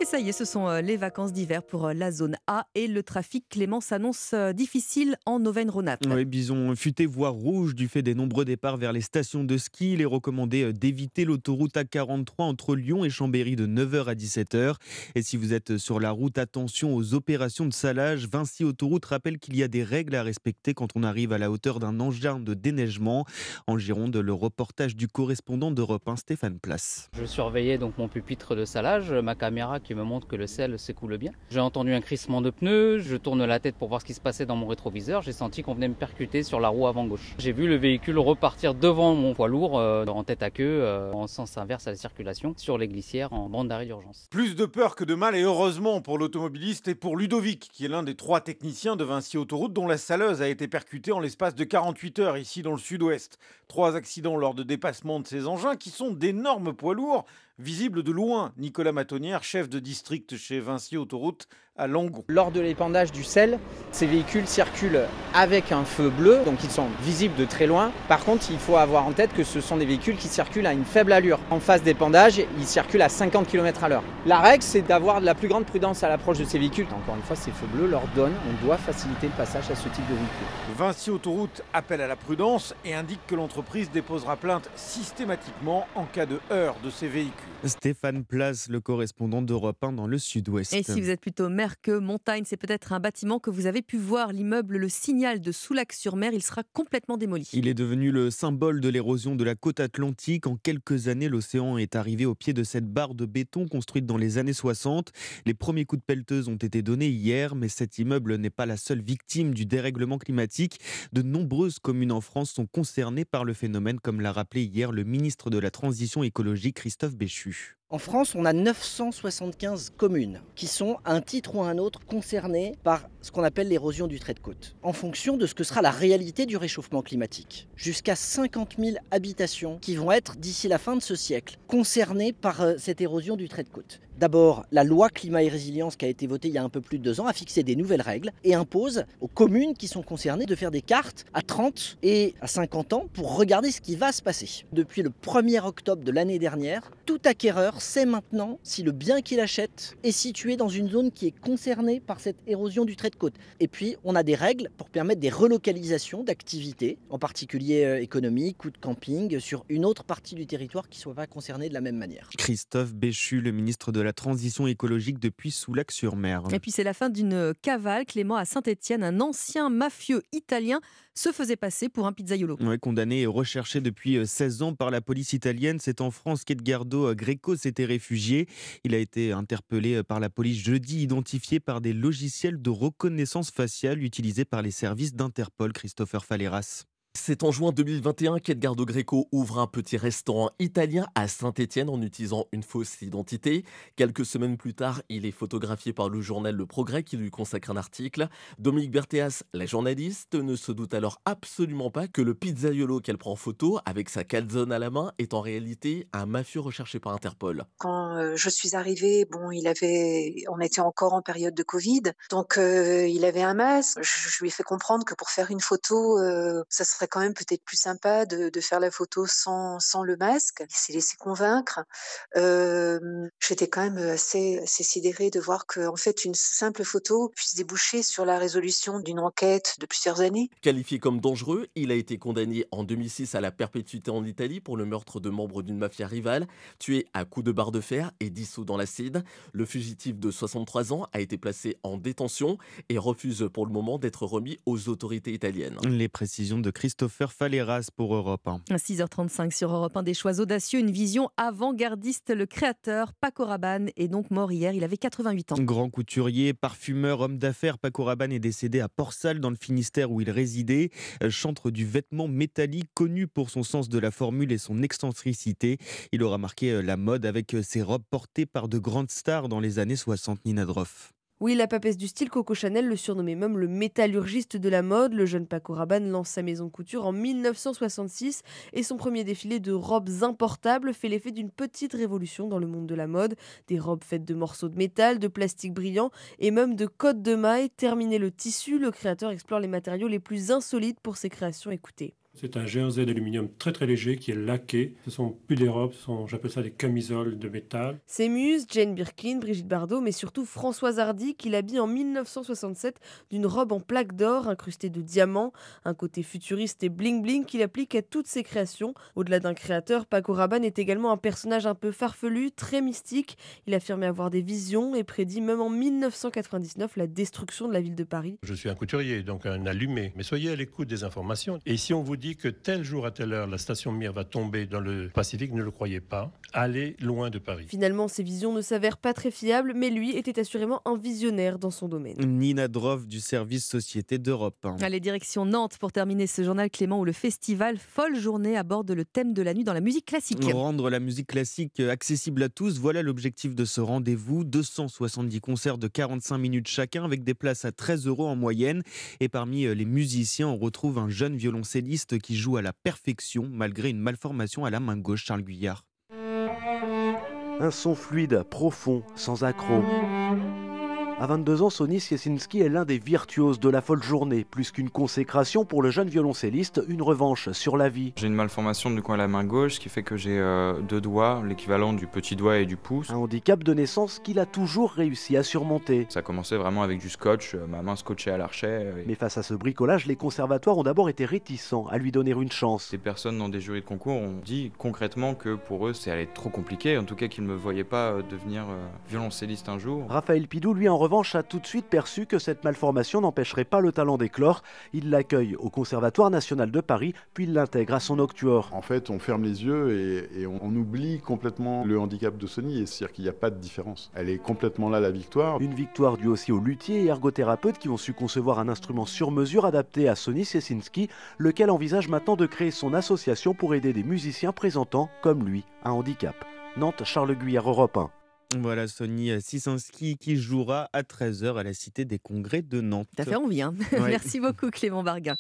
Et ça y est, ce sont euh, les vacances d'hiver pour euh, la zone A et le trafic Clément s'annonce euh, difficile en Auvergne-Rhône-Alpes. Oui, bison futé voire rouge du fait des nombreux départs vers les stations de ski. Il est recommandé d'éviter l'autoroute A43 entre Lyon et Chambéry de 9h à 17h. Et si vous êtes sur la route, attention aux opérations de salage. Vinci Autoroute rappelle qu'il y a des règles à respecter quand on arrive à la hauteur d'un engin de déneigement. En Gironde, le reportage du correspondant d'Europe 1, Stéphane Place. Je surveillais donc mon pupitre de salage, ma caméra qui me montre que le sel s'écoule bien. J'ai entendu un crissement de pneus, je tourne la tête pour voir ce qui se passait dans mon rétroviseur, j'ai senti qu'on venait me percuter sur la roue avant gauche. J'ai vu le véhicule repartir devant mon poids lourd euh, en tête à queue euh, en sens inverse à la circulation sur les glissières en bande d'arrêt d'urgence. Plus de peur que de mal et heureusement pour l'automobiliste et pour Ludovic qui est l'un des trois techniciens de Vinci Autoroute dont la saleuse a été percutée en l'espace de 48 heures ici dans le sud-ouest. Trois accidents lors de dépassement de ces engins qui sont d'énormes poids lourds visibles de loin. Nicolas Matonnière, chef de district chez Vinci Autoroute, à Langon. Lors de l'épandage du sel, ces véhicules circulent avec un feu bleu, donc ils sont visibles de très loin. Par contre, il faut avoir en tête que ce sont des véhicules qui circulent à une faible allure. En phase d'épandage, ils circulent à 50 km à l'heure. La règle, c'est d'avoir de la plus grande prudence à l'approche de ces véhicules. Encore une fois, ces feux bleus leur donnent, on doit faciliter le passage à ce type de véhicule. Vinci Autoroute appelle à la prudence et indique que l'entreprise déposera plainte systématiquement en cas de heurts de ces véhicules. Stéphane Place, le correspondant d'Europe 1 dans le sud-ouest. Et si vous êtes plutôt que montagne, c'est peut-être un bâtiment que vous avez pu voir, l'immeuble Le Signal de Soulac-sur-Mer, il sera complètement démoli. Il est devenu le symbole de l'érosion de la côte atlantique. En quelques années, l'océan est arrivé au pied de cette barre de béton construite dans les années 60. Les premiers coups de pelleteuse ont été donnés hier, mais cet immeuble n'est pas la seule victime du dérèglement climatique. De nombreuses communes en France sont concernées par le phénomène, comme l'a rappelé hier le ministre de la Transition écologique Christophe Béchu. En France, on a 975 communes qui sont, à un titre ou à un autre, concernées par ce qu'on appelle l'érosion du trait de côte, en fonction de ce que sera la réalité du réchauffement climatique. Jusqu'à 50 000 habitations qui vont être, d'ici la fin de ce siècle, concernées par euh, cette érosion du trait de côte. D'abord, la loi climat et résilience qui a été votée il y a un peu plus de deux ans a fixé des nouvelles règles et impose aux communes qui sont concernées de faire des cartes à 30 et à 50 ans pour regarder ce qui va se passer. Depuis le 1er octobre de l'année dernière, tout acquéreur sait maintenant si le bien qu'il achète est situé dans une zone qui est concernée par cette érosion du trait de côte. Et puis, on a des règles pour permettre des relocalisations d'activités, en particulier euh, économiques ou de camping, sur une autre partie du territoire qui ne soit pas concernée de la même manière. Christophe Béchu, le ministre de la Transition écologique depuis Soulac-sur-Mer. Et puis c'est la fin d'une cavale. Clément à Saint-Étienne, un ancien mafieux italien se faisait passer pour un pizzaiolo. Ouais, condamné et recherché depuis 16 ans par la police italienne, c'est en France qu'Edgardo Greco s'était réfugié. Il a été interpellé par la police jeudi, identifié par des logiciels de reconnaissance faciale utilisés par les services d'Interpol. Christopher Faleras. C'est en juin 2021 qu'Edgardo Greco ouvre un petit restaurant italien à Saint-Étienne en utilisant une fausse identité. Quelques semaines plus tard, il est photographié par le journal Le Progrès qui lui consacre un article. Dominique Berthéas, la journaliste, ne se doute alors absolument pas que le pizzaiolo qu'elle prend en photo avec sa calzone à la main est en réalité un mafieux recherché par Interpol. Quand euh, je suis arrivée, bon, il avait, on était encore en période de Covid, donc euh, il avait un masque. Je, lui ai fait comprendre que pour faire une photo, euh, ça serait quand même peut-être plus sympa de, de, faire la photo sans, sans le masque. Il s'est laissé convaincre. Euh, J'étais quand même assez, assez sidérée de voir qu'en en fait, une simple photo puisse déboucher sur la résolution d'une enquête de plusieurs années. Qualifié comme dangereux, il a été condamné en 2006 à la perpétuité en Italie pour le meurtre de membres d'une mafia rivale, tué à coups de barre de fer et dissous dans l'acide. Le fugitif de 63 ans a été placé en détention et refuse pour le moment d'être remis aux autorités italiennes. Les précisions de Christopher Faleras pour Europe 1. 6h35 sur Europe 1, des choix audacieux, une vision avant-gardiste. Le créateur Paco Rabanne est donc mort hier, il avait 88 ans. Grand couturier, parfumeur, homme d'affaires, Paco Rabanne est décédé à Port-Salle dans le Finistère où il résidait. Chantre du vêtement métallique, connu pour son sens de la formule et son excentricité. Il aura marqué la mode avec ses robes portées par de grandes stars dans les années 60, Nina Droff. Oui, la papesse du style, Coco Chanel le surnommait même le métallurgiste de la mode. Le jeune Paco Rabanne lance sa maison couture en 1966 et son premier défilé de robes importables fait l'effet d'une petite révolution dans le monde de la mode. Des robes faites de morceaux de métal, de plastique brillant et même de codes de mailles. Terminé le tissu, le créateur explore les matériaux les plus insolites pour ses créations. Écoutez. C'est un jersey d'aluminium très très léger qui est laqué. Ce sont plus des robes, ce sont, j'appelle ça des camisoles de métal. Ses muses, Jane Birkin, Brigitte Bardot, mais surtout Françoise Hardy, qui l'habille en 1967 d'une robe en plaque d'or incrustée de diamants. Un côté futuriste et bling-bling qu'il applique à toutes ses créations. Au-delà d'un créateur, Paco Rabanne est également un personnage un peu farfelu, très mystique. Il affirmait avoir des visions et prédit même en 1999 la destruction de la ville de Paris. Je suis un couturier, donc un allumé. Mais soyez à l'écoute des informations. Et si on vous dit que tel jour à telle heure, la station Mir va tomber dans le Pacifique, ne le croyez pas. Allez loin de Paris. Finalement, ces visions ne s'avèrent pas très fiables, mais lui était assurément un visionnaire dans son domaine. Nina Droff du service Société d'Europe. Allez, direction Nantes pour terminer ce journal Clément où le festival Folle Journée aborde le thème de la nuit dans la musique classique. Rendre la musique classique accessible à tous, voilà l'objectif de ce rendez-vous. 270 concerts de 45 minutes chacun avec des places à 13 euros en moyenne. Et parmi les musiciens, on retrouve un jeune violoncelliste qui joue à la perfection malgré une malformation à la main gauche, Charles Guyard. Un son fluide, profond, sans accroc. À 22 ans, Sonny Siesinski est l'un des virtuoses de la folle journée. Plus qu'une consécration pour le jeune violoncelliste, une revanche sur la vie. J'ai une malformation du coin de la main gauche, ce qui fait que j'ai euh, deux doigts, l'équivalent du petit doigt et du pouce. Un handicap de naissance qu'il a toujours réussi à surmonter. Ça commençait vraiment avec du scotch, euh, ma main scotchée à l'archet. Et... Mais face à ce bricolage, les conservatoires ont d'abord été réticents à lui donner une chance. Des personnes dans des jurys de concours ont dit concrètement que pour eux, c'est allait trop compliqué, en tout cas qu'ils ne me voyaient pas euh, devenir violoncelliste un jour. Raphaël Pidou, lui, en revanche, a tout de suite perçu que cette malformation n'empêcherait pas le talent d'éclore. Il l'accueille au Conservatoire national de Paris, puis il l'intègre à son octuor. En fait, on ferme les yeux et, et on, on, oublie complètement le handicap de Sony, c'est-à-dire qu'il n'y a pas de différence. Elle est complètement là, la victoire. Une victoire due aussi aux luthiers et ergothérapeutes qui ont su concevoir un instrument sur mesure adapté à Sony Siesinski, lequel envisage maintenant de créer son association pour aider des musiciens présentant, comme lui, un handicap. Nantes, Charles Guyard, Europe 1. Voilà, Sony Sisinski qui jouera à 13h à la Cité des Congrès de Nantes. T'as fait envie, hein Ouais. Merci beaucoup Clément Barguin.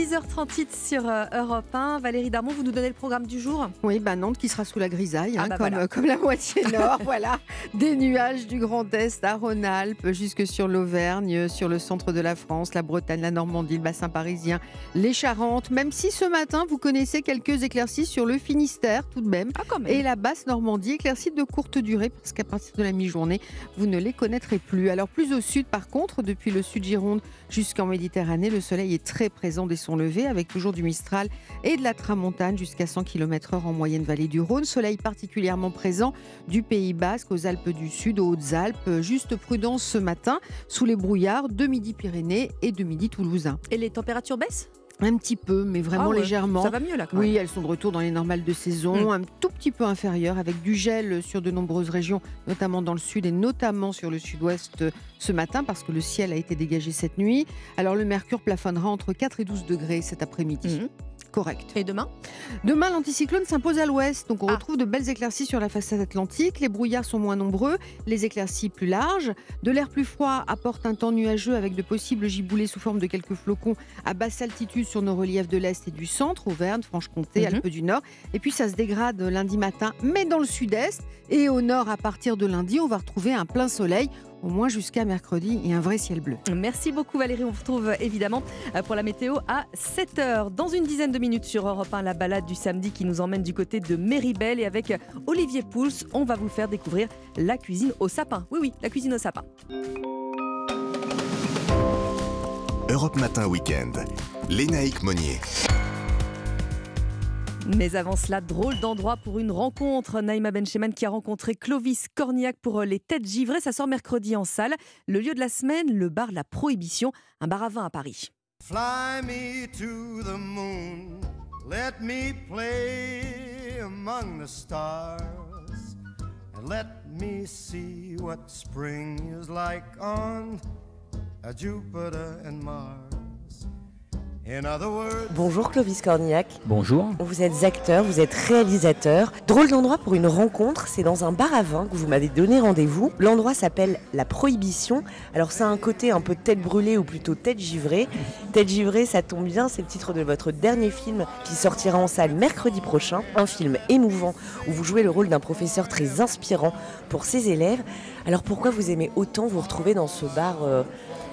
6h38 sur euh, Europe 1. Valérie Darmon, vous nous donnez le programme du jour? Oui, bah Nantes qui sera sous la grisaille, Ah hein, bah comme, voilà. comme la moitié nord. voilà, des nuages du Grand Est à Rhône-Alpes, jusque sur l'Auvergne, sur le centre de la France, la Bretagne, la Normandie, le bassin parisien, les Charentes. Même si ce matin, vous connaissez quelques éclaircies sur le Finistère, tout de même. Ah, quand même. Et la basse Normandie, éclaircies de courte durée, parce qu'à partir de la mi-journée, vous ne les connaîtrez plus. Alors, plus au sud, par contre, depuis le sud Gironde jusqu'en Méditerranée, le soleil est très présent dès avec toujours du Mistral et de la Tramontane jusqu'à 100 km/h en moyenne vallée du Rhône. Soleil particulièrement présent du Pays Basque aux Alpes du Sud, aux Hautes-Alpes. Juste prudence ce matin sous les brouillards de Midi-Pyrénées et de Midi-Toulousain. Et les températures baissent? Un petit peu, mais vraiment Ah ouais, légèrement. ça va mieux, là, quand Oui, même. elles sont de retour dans les normales de saison, un tout petit peu inférieures, avec du gel sur de nombreuses régions, notamment dans le sud et notamment sur le sud-ouest euh, ce matin, parce que le ciel a été dégagé cette nuit. Alors le mercure plafonnera entre 4 et 12 degrés cet après-midi. Correct. Et demain Demain, l'anticyclone s'impose à l'ouest, donc on retrouve de belles éclaircies sur la façade atlantique. Les brouillards sont moins nombreux, les éclaircies plus larges. De l'air plus froid apporte un temps nuageux avec de possibles giboulées sous forme de quelques flocons à basse altitude sur nos reliefs de l'est et du centre, Auvergne, Franche-Comté, Mhm. Alpes du Nord. Et puis ça se dégrade lundi matin, mais dans le sud-est. Et au nord, à partir de lundi, on va retrouver un plein soleil, au moins jusqu'à mercredi, et un vrai ciel bleu. Merci beaucoup Valérie. On vous retrouve euh, évidemment euh, pour la météo à 7h. Dans une dizaine de minutes sur Europe 1, la balade du samedi qui nous emmène du côté de Méribel. Et avec euh, Olivier Pouls, on va vous faire découvrir la cuisine au sapin. Oui, oui, la cuisine au sapin. Europe Matin Week-end. Lénaïque Monnier. Mais avant cela, drôle d'endroit pour une rencontre. Naïma Bencheman qui a rencontré Clovis Cornillac pour euh, les têtes givrées. Ça sort mercredi en salle. Le lieu de la semaine, le bar La Prohibition, un bar à vin à Paris. Fly me to the moon, let me play among the stars, let me see what spring is like on Jupiter and Mars. In other words, Bonjour Clovis Cornillac. Bonjour. Vous êtes acteur, vous êtes réalisateur. Drôle d'endroit pour une rencontre, c'est dans un bar à vin que vous m'avez donné rendez-vous. L'endroit s'appelle La Prohibition. Alors ça a un côté un peu tête brûlée ou plutôt tête givrée. Tête givrée, ça tombe bien, c'est le titre de votre dernier film qui sortira en salle mercredi prochain. Un film émouvant où vous jouez le rôle d'un professeur très inspirant pour ses élèves. Alors pourquoi vous aimez autant vous retrouver dans ce bar euh,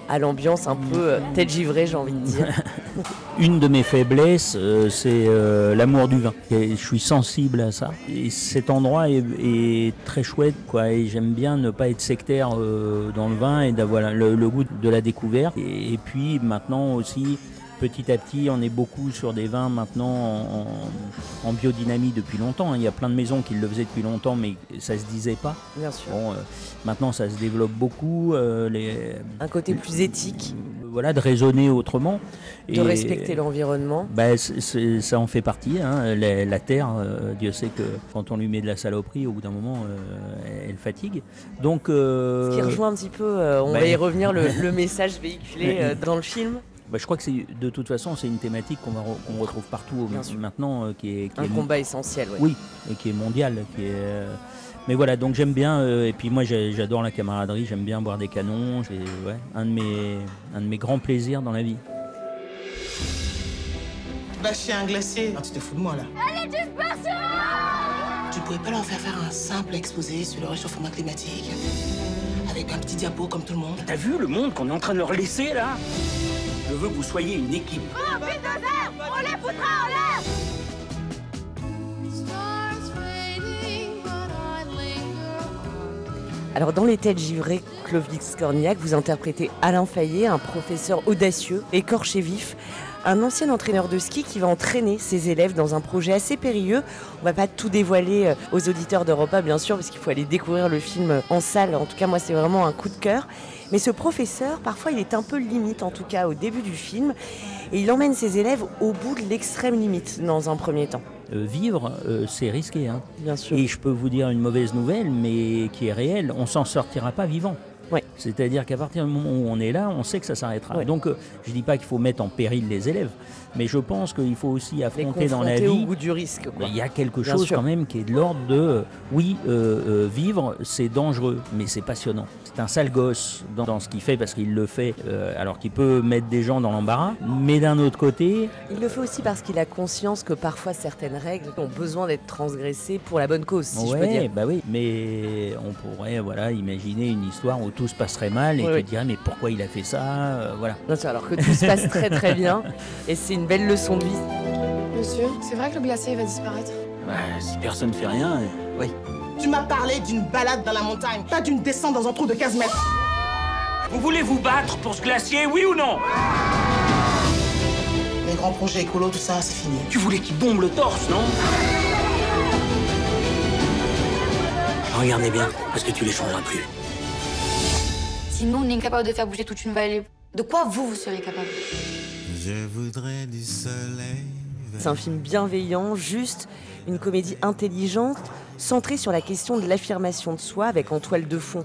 à l'ambiance un peu euh, tête givrée, j'ai envie de dire Une de mes faiblesses, euh, c'est euh, l'amour du vin. Et je suis sensible à ça. Et cet endroit est, très chouette, quoi. Et j'aime bien ne pas être sectaire dans le vin et d'avoir le, goût de la découverte. Et puis maintenant aussi, petit à petit, on est beaucoup sur des vins maintenant en, biodynamie depuis longtemps. hein. Il y a plein de maisons qui le faisaient depuis longtemps, mais ça se disait pas. Bien sûr. Bon, euh, maintenant, ça se développe beaucoup. euh, les, Un côté plus éthique. Voilà, de raisonner autrement. De respecter l'environnement. Bah, ça en fait partie. hein. La, la terre, euh, Dieu sait que quand on lui met de la saloperie, au bout d'un moment, euh, elle fatigue. Donc, euh, Ce qui rejoint un petit peu, euh, on bah, va y revenir, le, le message véhiculé euh, dans le film. Bah, je crois que c'est de toute façon, c'est une thématique qu'on va re- qu'on retrouve partout sûr. maintenant, euh, qui est qui Un est mon- combat essentiel, ouais. Oui, et qui est mondial, qui est. euh, Mais voilà, donc j'aime bien, euh, et puis moi j'ai- j'adore la camaraderie, j'aime bien boire des canons, c'est ouais, un, de mes, un de mes grands plaisirs dans la vie. Bâcher un glacier. Ah, tu te fous de moi là. Allez, dispersion Tu pourrais pas leur faire faire un simple exposé sur le réchauffement climatique Avec un petit diapo comme tout le monde. T'as vu le monde qu'on est en train de leur laisser là? Je veux que vous soyez une équipe. Oh, bulldozer On les foutra en l'air Alors dans Les Têtes givrées, Clovis Cornillac, vous interprétez Alain Fayet, un professeur audacieux, écorché vif, un ancien entraîneur de ski qui va entraîner ses élèves dans un projet assez périlleux. On va pas tout dévoiler euh, aux auditeurs d'Europa, bien sûr, parce qu'il faut aller découvrir le film en salle. En tout cas, moi, c'est vraiment un coup de cœur. Mais ce professeur, parfois, il est un peu limite, en tout cas au début du film, et il emmène ses élèves au bout de l'extrême limite dans un premier temps. Euh, vivre, euh, c'est risqué. Hein. Bien sûr. Et je peux vous dire une mauvaise nouvelle, mais qui est réelle, on s'en sortira pas vivant. C'est-à-dire qu'à partir du moment où on est là, on sait que ça s'arrêtera. Donc, euh, je ne dis pas qu'il faut mettre en péril les élèves, mais je pense qu'il faut aussi affronter dans la confronter au vie. goût du risque, quoi. Il y a quelque Bien chose sûr. quand même qui est de l'ordre de euh, oui, euh, euh, vivre, c'est dangereux, mais c'est passionnant. C'est un sale gosse dans, dans ce qu'il fait parce qu'il le fait euh, alors qu'il peut mettre des gens dans l'embarras, mais d'un autre côté, Il le fait aussi parce qu'il a conscience que parfois certaines règles ont besoin d'être transgressées pour la bonne cause, si je peux ouais, dire. bah oui, mais on pourrait voilà imaginer une histoire où tout se passerait mal et Oui, tu oui. te dirais mais pourquoi il a fait ça, euh, voilà. Alors que tout se passe très très bien et c'est une belle leçon de vie. Monsieur, c'est vrai que le glacier va disparaître Bah, si personne ne fait rien, oui. Tu m'as parlé d'une balade dans la montagne, pas d'une descente dans un trou de 15 mètres. Vous voulez vous battre pour ce glacier, oui ou non? Les grands projets écolo, tout ça, c'est fini. Tu voulais qu'il bombe le torse, non? Regardez bien, parce que tu les changeras plus. Si nous, on est incapable de faire bouger toute une vallée, de quoi vous, vous seriez capable? Je voudrais du soleil. C'est un film bienveillant, juste, une comédie intelligente, centrée sur la question de l'affirmation de soi avec en toile de fond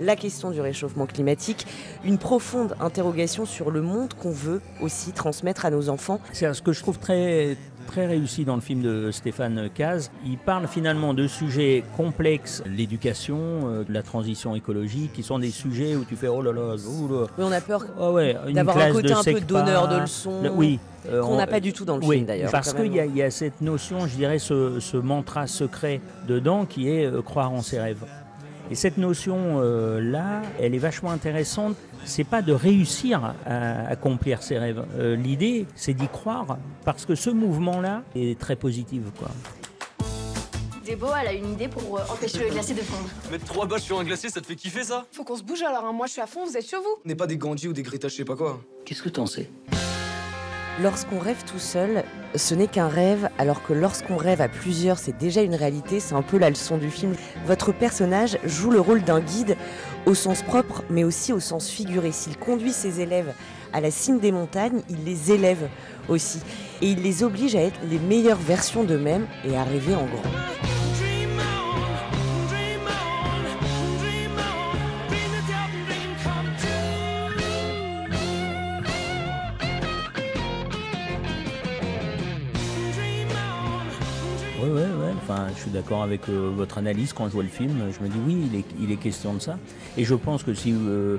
la question du réchauffement climatique, une profonde interrogation sur le monde qu'on veut aussi transmettre à nos enfants. C'est ce que je trouve très très réussi dans le film de Stéphane Caz. Il parle finalement de sujets complexes, l'éducation, euh, la transition écologique, qui sont des sujets où tu fais oh là là, oh là. Oui, on a peur Ah ouais, d'avoir un côté un peu SECPA. donneur de leçons. Le- oui. euh, qu'on on- n'a pas du tout dans le oui, film d'ailleurs. Parce qu'il y, a- il y a cette notion, je dirais, ce, ce mantra secret dedans qui est euh, croire en ses rêves. Et cette notion-là, elle est vachement intéressante. C'est pas de réussir à accomplir ses rêves. Euh, L'idée, c'est d'y croire, parce que ce mouvement-là est très positif. Quoi. Débo, elle a une idée pour euh, empêcher le glacier de fondre. Mettre trois bâches sur un glacier, ça te fait kiffer ça? Faut qu'on se bouge alors, hein. moi je suis à fond, vous êtes chez vous On n'est pas des Gandhi ou des Greta, je sais pas quoi. Qu'est-ce que t'en sais? Lorsqu'on rêve tout seul, ce n'est qu'un rêve, alors que lorsqu'on rêve à plusieurs, c'est déjà une réalité, c'est un peu la leçon du film. Votre personnage joue le rôle d'un guide au sens propre, mais aussi au sens figuré. S'il conduit ses élèves à la cime des montagnes, il les élève aussi. Et il les oblige à être les meilleures versions d'eux-mêmes et à rêver en grand. Enfin, je suis d'accord avec euh, votre analyse quand je vois le film. Je me dis oui, il est, il est question de ça. Et je pense que si euh,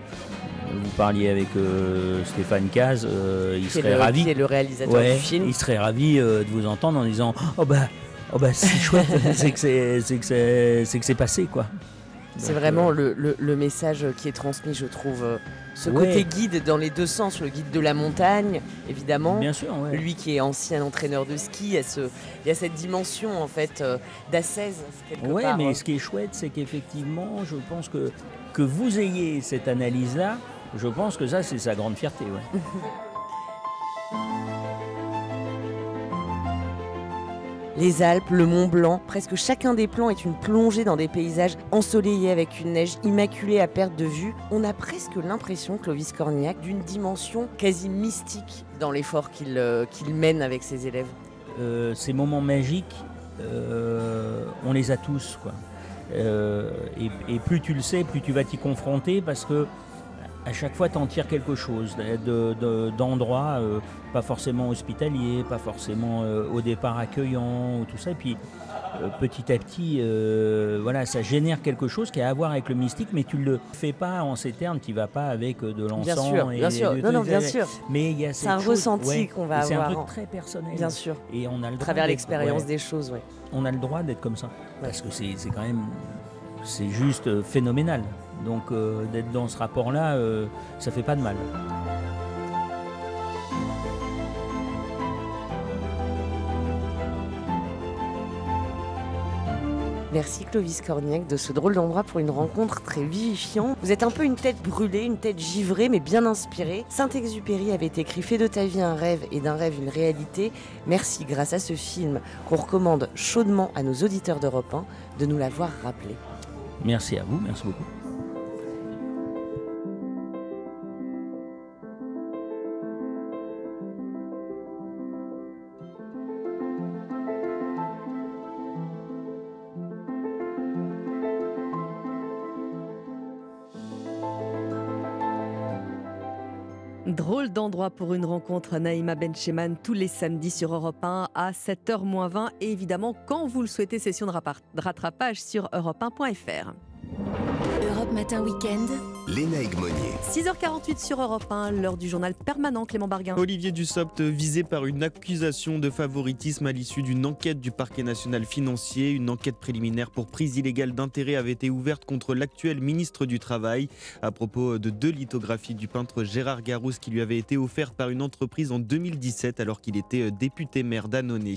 vous parliez avec euh, Stéphane Caz, il serait le- ravi. qui est le réalisateur Ouais, du film. Il serait ravi de vous entendre en disant oh bah, oh bah c'est chouette, c'est que c'est, c'est que c'est, c'est c'est passé quoi. C'est vraiment le, le- le message qui est transmis, je trouve. Ce Ouais. côté guide dans les deux sens, le guide de la montagne, évidemment. Bien sûr, ouais. Lui qui est ancien entraîneur de ski, il y a, ce- il y a cette dimension en fait euh, part. mais ce qui est chouette, c'est qu'effectivement, je pense que que vous ayez cette analyse-là, je pense que ça, c'est sa grande fierté. Ouais. Les Alpes, le Mont Blanc, presque chacun des plans est une plongée dans des paysages ensoleillés avec une neige immaculée à perte de vue. On a presque l'impression, Clovis Cornillac, d'une dimension quasi mystique dans l'effort qu'il euh, mène avec ses élèves. Euh, ces moments magiques, euh, on les a tous. Et plus tu le sais, plus tu vas t'y confronter parce que à chaque fois, tu en tires quelque chose de- de- d'endroits, euh, pas forcément hospitaliers, pas forcément euh, au départ accueillants, ou tout ça. Et puis euh, petit à petit, voilà, ça génère quelque chose qui a à voir avec le mystique, mais tu le fais pas en ces termes, tu vas pas avec de l'encens. Bien sûr, et bien sûr. Non, non, bien sûr. Mais il y a C'est un chose- ressenti ouais, qu'on va et C'est un avoir truc très personnel. Bien sûr. Et on a le À droit travers d'être- l'expérience ouais. des choses, ouais. On a le droit d'être comme ça. Parce que c'est quand même. C'est juste phénoménal. Donc euh, d'être dans ce rapport-là, euh, ça fait pas de mal. Merci Clovis Cornillac de ce drôle d'endroit pour une rencontre très vivifiante. Vous êtes un peu une tête brûlée, une tête givrée mais bien inspirée. Saint-Exupéry avait écrit Fais de ta vie un rêve et d'un rêve une réalité. Merci grâce à ce film qu'on recommande chaudement à nos auditeurs d'Europe 1 de nous l'avoir rappelé. Merci à vous, merci beaucoup. Drôle d'endroit pour une rencontre, Naïma Bencheman, tous les samedis sur Europe 1 à 7h20 et évidemment quand vous le souhaitez, session de rattrapage sur europe1.fr. Europe Matin Week-end. Lénaïque Monnier. 6h48 sur Europe 1, l'heure du journal permanent Clément Barguin. Olivier Dussopt visé par une accusation de favoritisme à l'issue d'une enquête du parquet national financier. Une enquête préliminaire pour prise illégale d'intérêt avait été ouverte contre l'actuel ministre du Travail à propos de deux lithographies du peintre Gérard Garousse qui lui avaient été offertes par une entreprise en 2017 alors qu'il était député maire d'Annonay.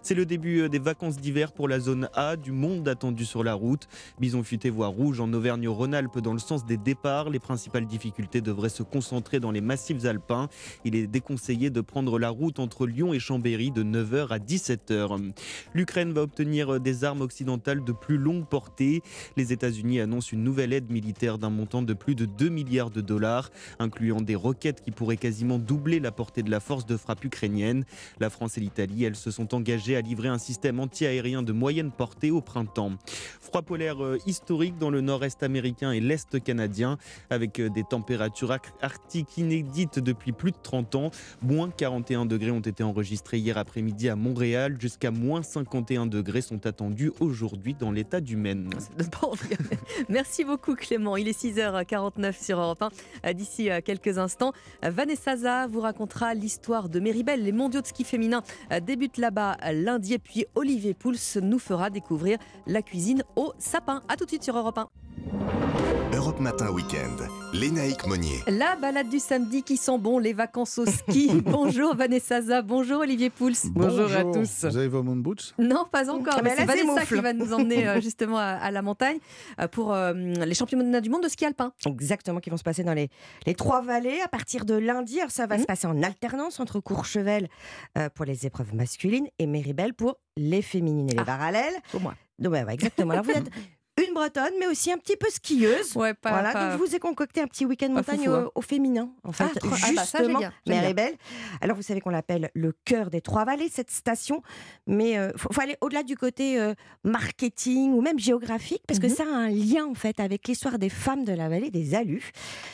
C'est le début des vacances d'hiver pour la zone A, du monde attendu sur la route. Bison futé voie rouge en Auvergne-Rhône-Alpes dans le sens des départ. Les principales difficultés devraient se concentrer dans les massifs alpins. Il est déconseillé de prendre la route entre Lyon et Chambéry de 9h à 17h. L'Ukraine va obtenir des armes occidentales de plus longue portée. Les États-Unis annoncent une nouvelle aide militaire d'un montant de plus de 2 milliards de dollars, incluant des roquettes qui pourraient quasiment doubler la portée de la force de frappe ukrainienne. La France et l'Italie, elles se sont engagées à livrer un système anti-aérien de moyenne portée au printemps. Froid polaire euh, historique dans le nord-est américain et l'est canadien avec euh, des températures arctiques inédites depuis plus de 30 ans. Moins 41 degrés ont été enregistrés hier après-midi à Montréal. Jusqu'à moins 51 degrés sont attendus aujourd'hui dans l'état du Maine. Merci beaucoup Clément. Il est 6h49 sur Europe 1. Euh, d'ici euh, quelques instants, Vanessa Za vous racontera l'histoire de Méribel. Les mondiaux de ski féminin débutent là-bas lundi. Et puis Olivier Pouls nous fera découvrir la cuisine au sapin. A tout de suite sur Europe 1. Europe Matin Week-end, Lénaïque Monnier. La balade du samedi qui sent bon, les vacances au ski. bonjour Vanessa Za, bonjour Olivier Pouls. Bonjour, à tous. Vous avez vos moon boots Non, pas encore. mais c'est Vanessa qui va nous emmener euh, justement à, la montagne euh, pour euh, les championnats du monde de ski alpin. Exactement, qui vont se passer dans les, les trois vallées à partir de lundi. Alors ça va se mhm. passer en alternance entre Courchevel pour les épreuves masculines et Méribel pour les féminines et les ah, parallèles. Pour moi. ouais, exactement. Alors vous êtes bretonne, mais aussi un petit peu skieuse. Ouais, pas, voilà, donc je vous ai concocté un petit week-end montagne hein. au, féminin, en fait, ah, justement. Ah bah ça, belle. Alors vous savez qu'on l'appelle le cœur des Trois Vallées, cette station, mais il euh, faut, aller au-delà du côté euh, marketing ou même géographique, parce que mhm. ça a un lien en fait avec l'histoire des femmes de la vallée des Alus.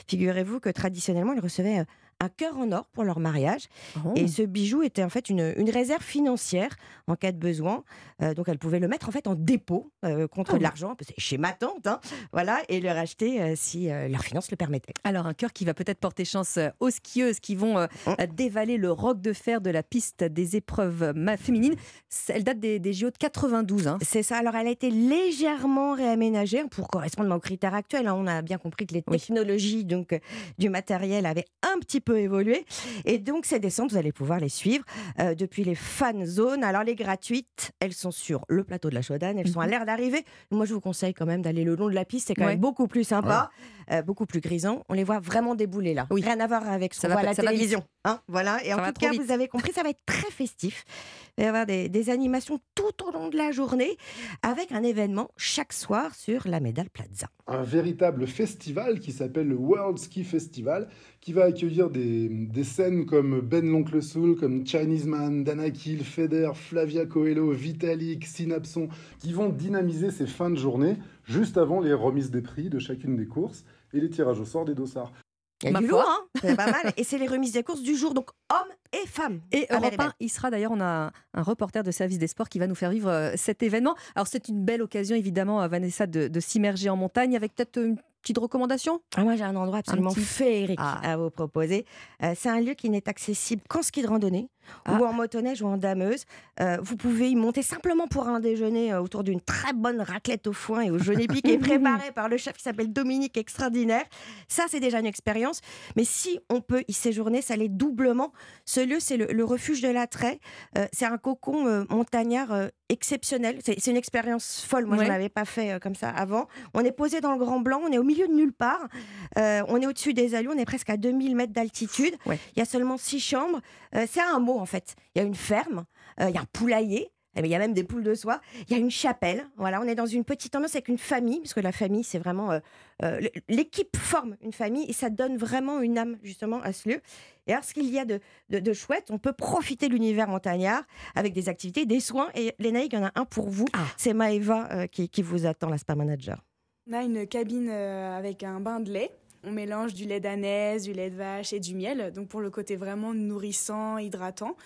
Figurez-vous que traditionnellement, elles recevaient euh, un cœur en or pour leur mariage. Oh. Et ce bijou était en fait une, une, réserve financière en cas de besoin. Euh, donc elle pouvait le mettre en fait en dépôt euh, contre oh. de l'argent, chez ma tante, hein, voilà, et le racheter euh, si leurs finances le permettaient. Alors un cœur qui va peut-être porter chance aux skieuses qui vont oh. dévaler le roc de fer de la piste des épreuves féminines. Elle date des, des JO de 92. Hein. C'est ça. Alors elle a été légèrement réaménagée pour correspondre aux critères actuels. Hein. On a bien compris que les technologies donc du matériel avaient un petit peu évoluer. Et donc, ces descentes, vous allez pouvoir les suivre euh, depuis les fan zones. Alors, les gratuites, elles sont sur le plateau de la Chaudane, elles sont à mhm. l'air d'arriver. Moi, je vous conseille quand même d'aller le long de la piste, c'est quand même beaucoup plus sympa, euh, beaucoup plus grisant. On les voit vraiment débouler là. Oui. Rien à voir avec ce qu'on voit à la télévision. Hein, voilà. Et en tout cas, vous avez compris, ça va être très festif. Il va y avoir des, des, animations tout au long de la journée avec un événement chaque soir sur la Medal Plaza. Un véritable festival qui s'appelle le World Ski Festival qui va accueillir des, des scènes comme Ben l'Oncle Soul, comme Chinese Man, Danakil, Feder, Flavia Coelho, Vitalik, Synapson, qui vont dynamiser ces fins de journée juste avant les remises des prix de chacune des courses et les tirages au sort des dossards. Il y a du lourd, hein c'est pas mal. Et c'est les remises des courses du jour, donc hommes et femmes. Et Europe 1, il sera d'ailleurs, on a un reporter de service des sports qui va nous faire vivre euh, cet événement. Alors c'est une belle occasion évidemment, Vanessa, de, de s'immerger en montagne avec peut-être une petite recommandation? Ah, Moi, j'ai un endroit absolument féerique ah. à vous proposer. Euh, c'est un lieu qui n'est accessible qu'en ski de randonnée. Ah. ou en motoneige ou en dameuse. Euh, vous pouvez y monter simplement pour un déjeuner euh, autour d'une très bonne raclette au foin et au jaune épic préparée par le chef qui s'appelle Dominique Extraordinaire. Ça, c'est déjà une expérience. Mais si on peut y séjourner, ça l'est doublement. Ce lieu, c'est le, refuge de l'attrait. Euh, c'est un cocon montagnard exceptionnel. C'est une expérience folle. Moi, je n'en avais pas fait comme ça avant. On est posé dans le Grand Blanc, on est au milieu de nulle part. on est au-dessus des allures, on est presque à 2000 mètres d'altitude. Il y a seulement six chambres. c'est un mot en fait. Il y a une ferme, euh, il y a un poulailler, eh ben, il y a même des poules de soie. Il y a une chapelle. Voilà, on est dans une petite ambiance avec une famille, parce que la famille, c'est vraiment. Euh, euh, l'équipe forme une famille et ça donne vraiment une âme, justement, à ce lieu. Et alors, ce qu'il y a de, de, chouette, on peut profiter de l'univers montagnard avec des activités, des soins. Et Lénaï, il y en a un pour vous. Ah. C'est Maëva qui, qui, vous attend, la Spa Manager. On a une cabine avec un bain de lait On mélange du lait d'anaise, du lait de vache et du miel, donc pour le côté vraiment nourrissant, hydratant.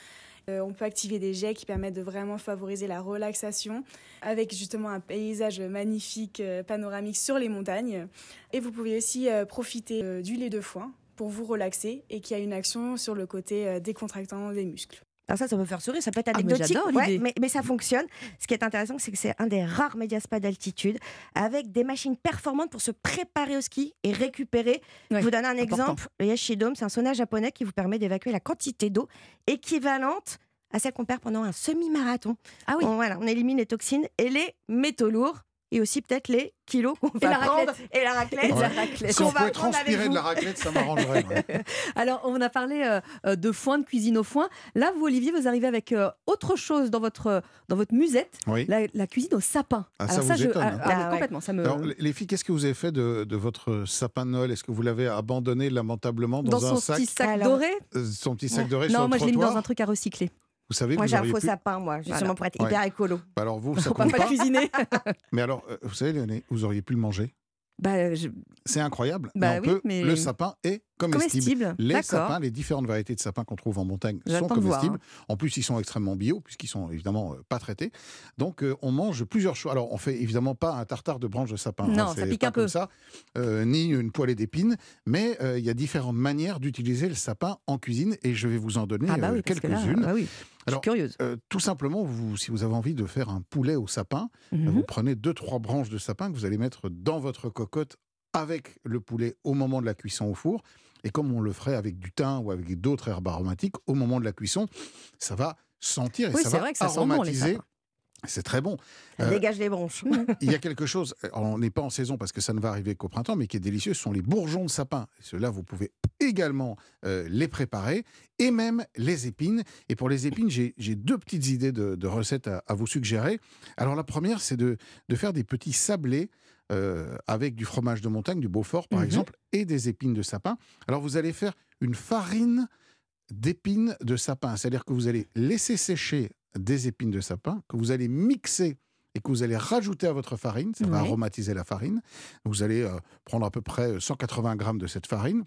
Euh, on peut activer des jets qui permettent de vraiment favoriser la relaxation avec justement un paysage magnifique euh, panoramique sur les montagnes. Et vous pouvez aussi euh, profiter du lait de foin pour vous relaxer et qui a une action sur le côté décontractant des muscles. Alors ça, ça peut faire sourire, ça peut être Ah, mais anecdotique, ouais, mais, mais ça fonctionne. Ce qui est intéressant, c'est que c'est un des rares médias spas d'altitude avec des machines performantes pour se préparer au ski et récupérer. Ouais, je vous donne un important. exemple. Le Yashi Dome, c'est un sauna japonais qui vous permet d'évacuer la quantité d'eau équivalente à celle qu'on perd pendant un semi-marathon. Ah oui. On, voilà, on élimine les toxines et les métaux lourds et aussi peut-être les kilos qu'on va la prendre raclette. et la raclette. Et la raclette. Si on qu'on va transpirer de la raclette, ça m'arrangerait. ouais. Alors, on a parlé euh, euh, de foin, de cuisine au foin. Là, vous, Olivier, vous arrivez avec euh, autre chose dans votre, dans votre musette, Oui. la, la cuisine au sapin. Ah, ça vous je, étonne, ah, hein. ah, Ah ouais. complètement, ça me... Alors, les- les filles, qu'est-ce que vous avez fait de, de votre sapin de Noël? Est-ce que vous l'avez abandonné lamentablement dans, dans un son sac? petit sac Alors- doré? Euh, Son petit sac doré sur Non, le moi, je l'ai mis dans un truc à recycler. Vous savez que Moi, j'ai un faux pu- sapin, moi, justement Voilà. pour être Ouais. hyper écolo. Bah alors vous, ça compte pas pas. cuisiner. Mais alors, euh, vous savez, Léoné, vous auriez pu le manger. bah, je- C'est incroyable. Bah mais on oui, peut- mais- Le sapin est comestible. Comestible, Les sapins, les différentes variétés de sapins qu'on trouve en montagne sont voir, comestibles. En plus, ils sont extrêmement bio, puisqu'ils sont évidemment euh, pas traités. Donc, euh, on mange plusieurs choses. Alors, on fait évidemment pas un tartare de branches de sapin. Non, hein, ça c'est pique pas un peu. comme ça, euh, ni une poêlée d'épines. Mais euh, il y a différentes manières d'utiliser le sapin en cuisine, et je vais vous en donner Ah bah oui, quelques-unes. oui. Je suis Alors, curieuse. euh, tout simplement, vous, si vous avez envie de faire un poulet au sapin, Mhm. vous prenez deux, trois branches de sapin que vous allez mettre dans votre cocotte avec le poulet au moment de la cuisson au four. Et comme on le ferait avec du thym ou avec d'autres herbes aromatiques, au moment de la cuisson, ça va sentir et Oui, ça va vrai que ça sent bon, les aromatiser. C'est très bon. Ça Euh, dégage les bronches. il y a quelque chose, on n'est pas en saison parce que ça ne va arriver qu'au printemps, mais qui est délicieux, ce sont les bourgeons de sapin. Et Ceux-là, vous pouvez également euh, les préparer, et même les épines. Et pour les épines, j'ai deux petites idées de, de recettes à, à vous suggérer. Alors la première, c'est de, de faire des petits sablés euh, avec du fromage de montagne, du Beaufort par Mhm. exemple, et des épines de sapin. Alors vous allez faire une farine d'épines de sapin, c'est-à-dire que vous allez laisser sécher des épines de sapin, que vous allez mixer et que vous allez rajouter à votre farine, ça va Ouais. aromatiser la farine. Vous allez euh, prendre à peu près 180 grammes de cette farine,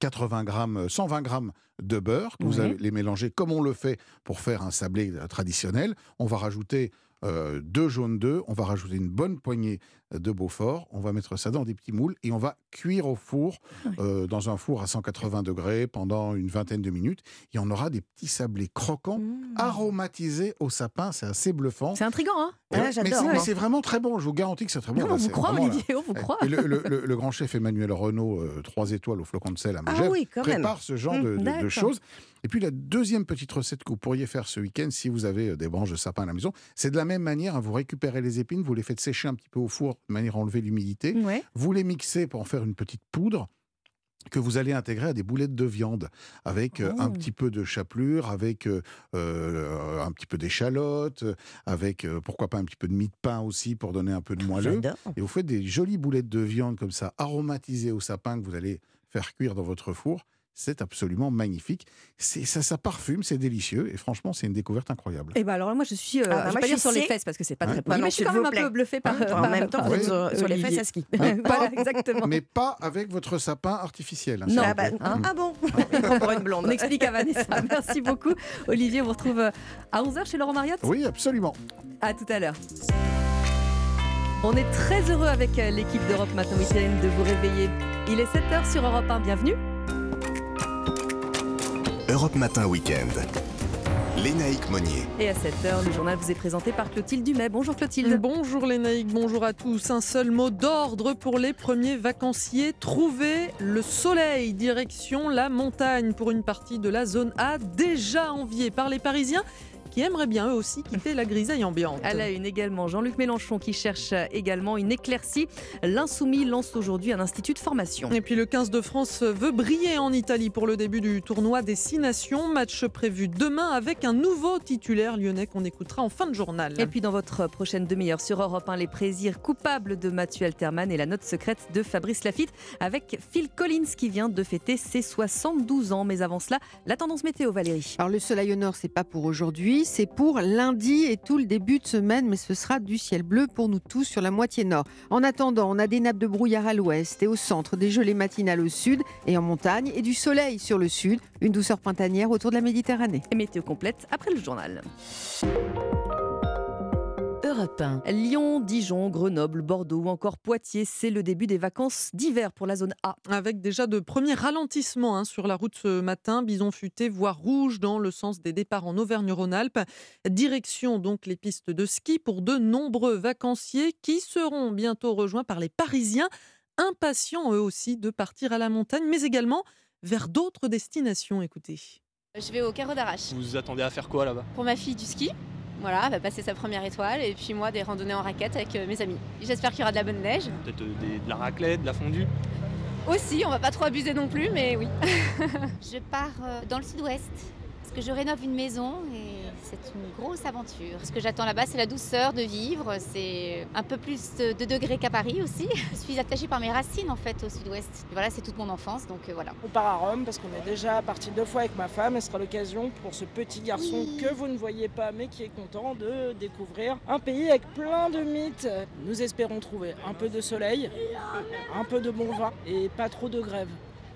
80 grammes, euh, 120 grammes de beurre, que vous allez les mélanger comme on le fait pour faire un sablé euh, traditionnel. On va rajouter euh, deux jaunes d'œufs, on va rajouter une bonne poignée euh, de Beaufort, on va mettre ça dans des petits moules et on va cuire au four, euh, dans un four à 180 degrés pendant une vingtaine de minutes. Et on aura des petits sablés croquants, aromatisés au sapin, c'est assez bluffant. C'est intriguant, hein? Ouais, mais c'est- moi. c'est vraiment très bon, je vous garantis que c'est très bon. Non, Là, on vous croit. Olivier, on vous croit. Et le, le- le- le grand chef Emmanuel Renault, euh, 3 étoiles au flocon de sel à Ah Megève, oui, même. prépare ce genre Mmh, de, de- de d'accord. choses. Et puis la deuxième petite recette que vous pourriez faire ce week-end, si vous avez euh, des branches de sapin à la maison, c'est de la même manière, hein, vous récupérez les épines, vous les faites sécher un petit peu au four de manière à enlever l'humidité, Ouais. vous les mixez pour en faire une petite poudre que vous allez intégrer à des boulettes de viande avec euh, un Oh. petit peu de chapelure, avec euh, euh, un petit peu d'échalote, avec euh, pourquoi pas un petit peu de mie de pain aussi pour donner un peu de moelleux. Et vous faites des jolies boulettes de viande comme ça, aromatisées au sapin que vous allez faire cuire dans votre four. C'est absolument magnifique. C'est ça, ça parfume, c'est délicieux et franchement, c'est une découverte incroyable. Et ben alors moi je suis, euh, Ah bah, je vais moi, pas je dire suis sur les fesses parce que c'est pas Ouais. très poli, mais je suis quand même un peu bluffée par. En par- même temps, par- vous êtes sur, sur les fesses à ski. voilà, exactement. Mais pas avec votre sapin artificiel. hein, Non. Ah, bah, hein, Mm. ah bon? Une blonde. On explique à Vanessa. Merci beaucoup. Olivier, on vous retrouve euh, à 11h chez Laurent Mariotte? Oui, absolument. À tout à l'heure. On est très heureux avec euh, l'équipe d'Europe Matin Weekend de vous réveiller. Il est 7h sur Europe 1. Bienvenue. Europe Matin Weekend. Lénaïque Monnier. Et à 7h, le journal vous est présenté par Clotilde Dumais. Bonjour Clotilde. Bonjour Lénaïque, bonjour à tous. Un seul mot d'ordre pour les premiers vacanciers. Trouver le soleil, direction la montagne pour une partie de la zone A, déjà enviée par les Parisiens qui aimeraient bien eux aussi quitter la grisaille ambiante. À la une également, Jean-Luc Mélenchon qui cherche également une éclaircie. L'insoumis lance aujourd'hui un institut de formation. Et puis le 15 de France veut briller en Italie pour le début du tournoi des Six Nations. Match prévu demain avec un nouveau titulaire lyonnais qu'on écoutera en fin de journal. Et puis dans votre prochaine demi-heure sur Europe 1, les plaisirs coupables de Mathieu Alterman et la note secrète de Fabrice Lafitte avec Phil Collins qui vient de fêter ses 72 ans. Mais avant cela, la tendance météo, Valérie. Alors le soleil au nord, c'est pas pour aujourd'hui. C'est pour lundi et tout le début de semaine, mais ce sera du ciel bleu pour nous tous sur la moitié nord. En attendant, on a des nappes de brouillard à l'ouest et au centre, des gelées matinales au sud et en montagne, et du soleil sur le sud, une douceur printanière autour de la Méditerranée. Et météo complète après le journal. Lyon, Dijon, Grenoble, Bordeaux ou encore Poitiers, c'est le début des vacances d'hiver pour la zone A. Avec déjà de premiers ralentissements hein, sur la route ce matin, bison futé, voire rouge dans le sens des départs en Auvergne-Rhône-Alpes. Direction donc les pistes de ski pour de nombreux vacanciers qui seront bientôt rejoints par les Parisiens, impatients eux aussi de partir à la montagne, mais également vers d'autres destinations. Écoutez. Je vais au Carreau d'Arrache. Vous vous attendez à faire quoi là-bas? Pour ma fille du ski. Voilà, elle va passer sa première étoile et puis moi des randonnées en raquette avec euh, mes amis. J'espère qu'il y aura de la bonne neige. Peut-être euh, de la raclette, de la fondue Aussi, on va pas trop abuser non plus, mais oui. Je pars euh, dans le sud-ouest que je rénove une maison et c'est une grosse aventure. Ce que j'attends là-bas, c'est la douceur de vivre. C'est un peu plus de de degrés qu'à Paris aussi. Je suis attachée par mes racines en fait au sud-ouest. Voilà, c'est toute mon enfance, donc euh, voilà. On part à Rome parce qu'on est déjà parti deux fois avec ma femme et ce sera l'occasion pour ce petit garçon que vous ne voyez pas mais qui est content de découvrir un pays avec plein de mythes. Nous espérons trouver un peu de soleil, un peu de bon vin et pas trop de grève.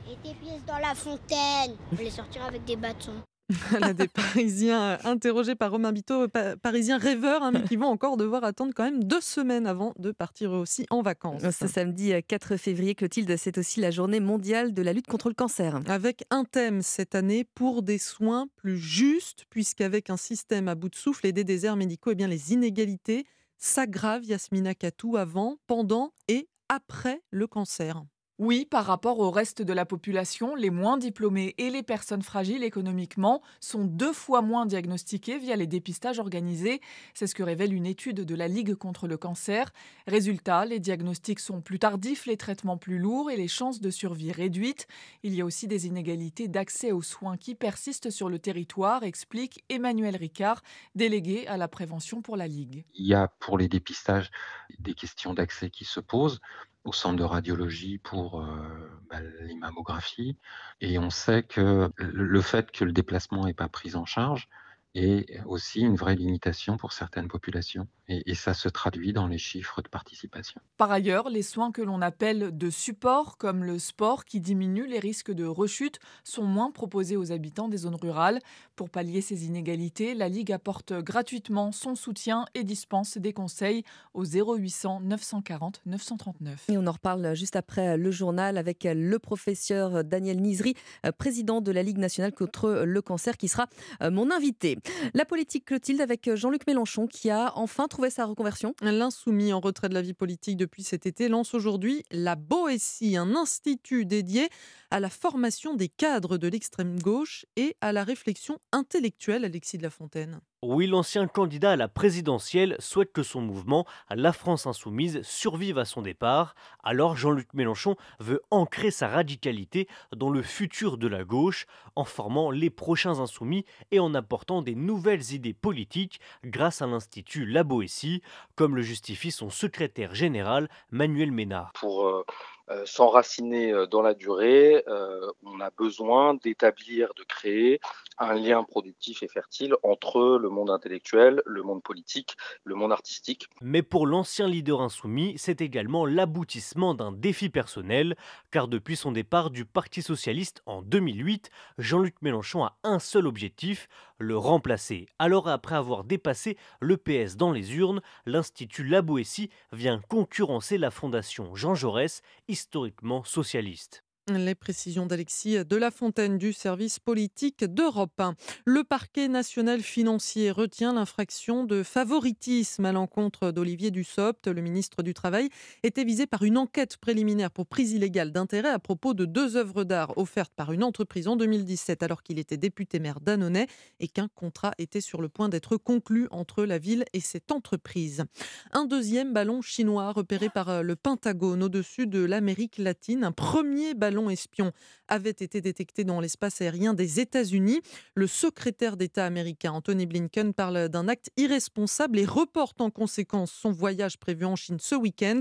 Et des pièces dans la fontaine. On les sortira avec des bâtons. Voilà, des Parisiens euh, interrogés par Romain Biteau, pa- Parisiens rêveurs, hein, mais qui vont encore devoir attendre quand même deux semaines avant de partir eux aussi en vacances. Ce samedi euh, 4 février, Clotilde, c'est aussi la journée mondiale de la lutte contre le cancer. Avec un thème cette année pour des soins plus justes, puisqu'avec un système à bout de souffle et des déserts médicaux, eh bien les inégalités s'aggravent, Yasmina Katou, avant, pendant et après le cancer. Oui, par rapport au reste de la population, les moins diplômés et les personnes fragiles économiquement sont deux fois moins diagnostiqués via les dépistages organisés. C'est ce que révèle une étude de la Ligue contre le cancer. Résultat, les diagnostics sont plus tardifs, les traitements plus lourds et les chances de survie réduites. Il y a aussi des inégalités d'accès aux soins qui persistent sur le territoire, explique Emmanuel Ricard, délégué à la prévention pour la Ligue. Il y a pour les dépistages des questions d'accès qui se posent au centre de radiologie pour euh, bah, les mammographies. Et on sait que le fait que le déplacement n'est pas pris en charge est aussi une vraie limitation pour certaines populations. Et, et ça se traduit dans les chiffres de participation. Par ailleurs, les soins que l'on appelle de support, comme le sport qui diminue les risques de rechute, sont moins proposés aux habitants des zones rurales. Pour pallier ces inégalités, la Ligue apporte gratuitement son soutien et dispense des conseils au 0800 940 939. Et on en reparle juste après le journal avec le professeur Daniel Nizri, euh, président de la Ligue nationale contre le cancer, qui sera euh, mon invité. La politique Clotilde avec Jean-Luc Mélenchon qui a enfin trouvé sa reconversion. L'insoumis en retrait de la vie politique depuis cet été lance aujourd'hui la Boétie, un institut dédié à la formation des cadres de l'extrême gauche et à la réflexion intellectuelle, Alexis de la Fontaine. Oui, l'ancien candidat à la présidentielle souhaite que son mouvement, la France insoumise, survive à son départ. Alors Jean-Luc Mélenchon veut ancrer sa radicalité dans le futur de la gauche, en formant les prochains insoumis et en apportant des nouvelles idées politiques grâce à l'Institut La Boétie, comme le justifie son secrétaire général Manuel Ménard. euh, euh, s'enraciner euh, dans la durée, euh, on a besoin d'établir, de créer un lien productif et fertile entre le monde intellectuel, le monde politique, le monde artistique. Mais pour l'ancien leader insoumis, c'est également l'aboutissement d'un défi personnel, car depuis son départ du Parti socialiste en 2008, Jean-Luc Mélenchon a un seul objectif, le remplacer. Alors après avoir dépassé le PS dans les urnes, l'Institut La Boétie vient concurrencer la Fondation Jean Jaurès, historiquement socialiste. Les précisions d'Alexis de la Fontaine du service politique d'Europe 1. Le parquet national financier retient l'infraction de favoritisme à l'encontre d'Olivier Dussopt. Le ministre du Travail était visé par une enquête préliminaire pour prise illégale d'intérêt à propos de deux œuvres d'art offertes par une entreprise en 2017 alors qu'il était député maire d'Annonay et qu'un contrat était sur le point d'être conclu entre la ville et cette entreprise. Un deuxième ballon chinois repéré par euh, le Pentagone au-dessus de l'Amérique latine. Un premier ballon ballon espion avait été détecté dans l'espace aérien des États-Unis. Le secrétaire d'État américain Anthony Blinken parle d'un acte irresponsable et reporte en conséquence son voyage prévu en Chine ce week-end.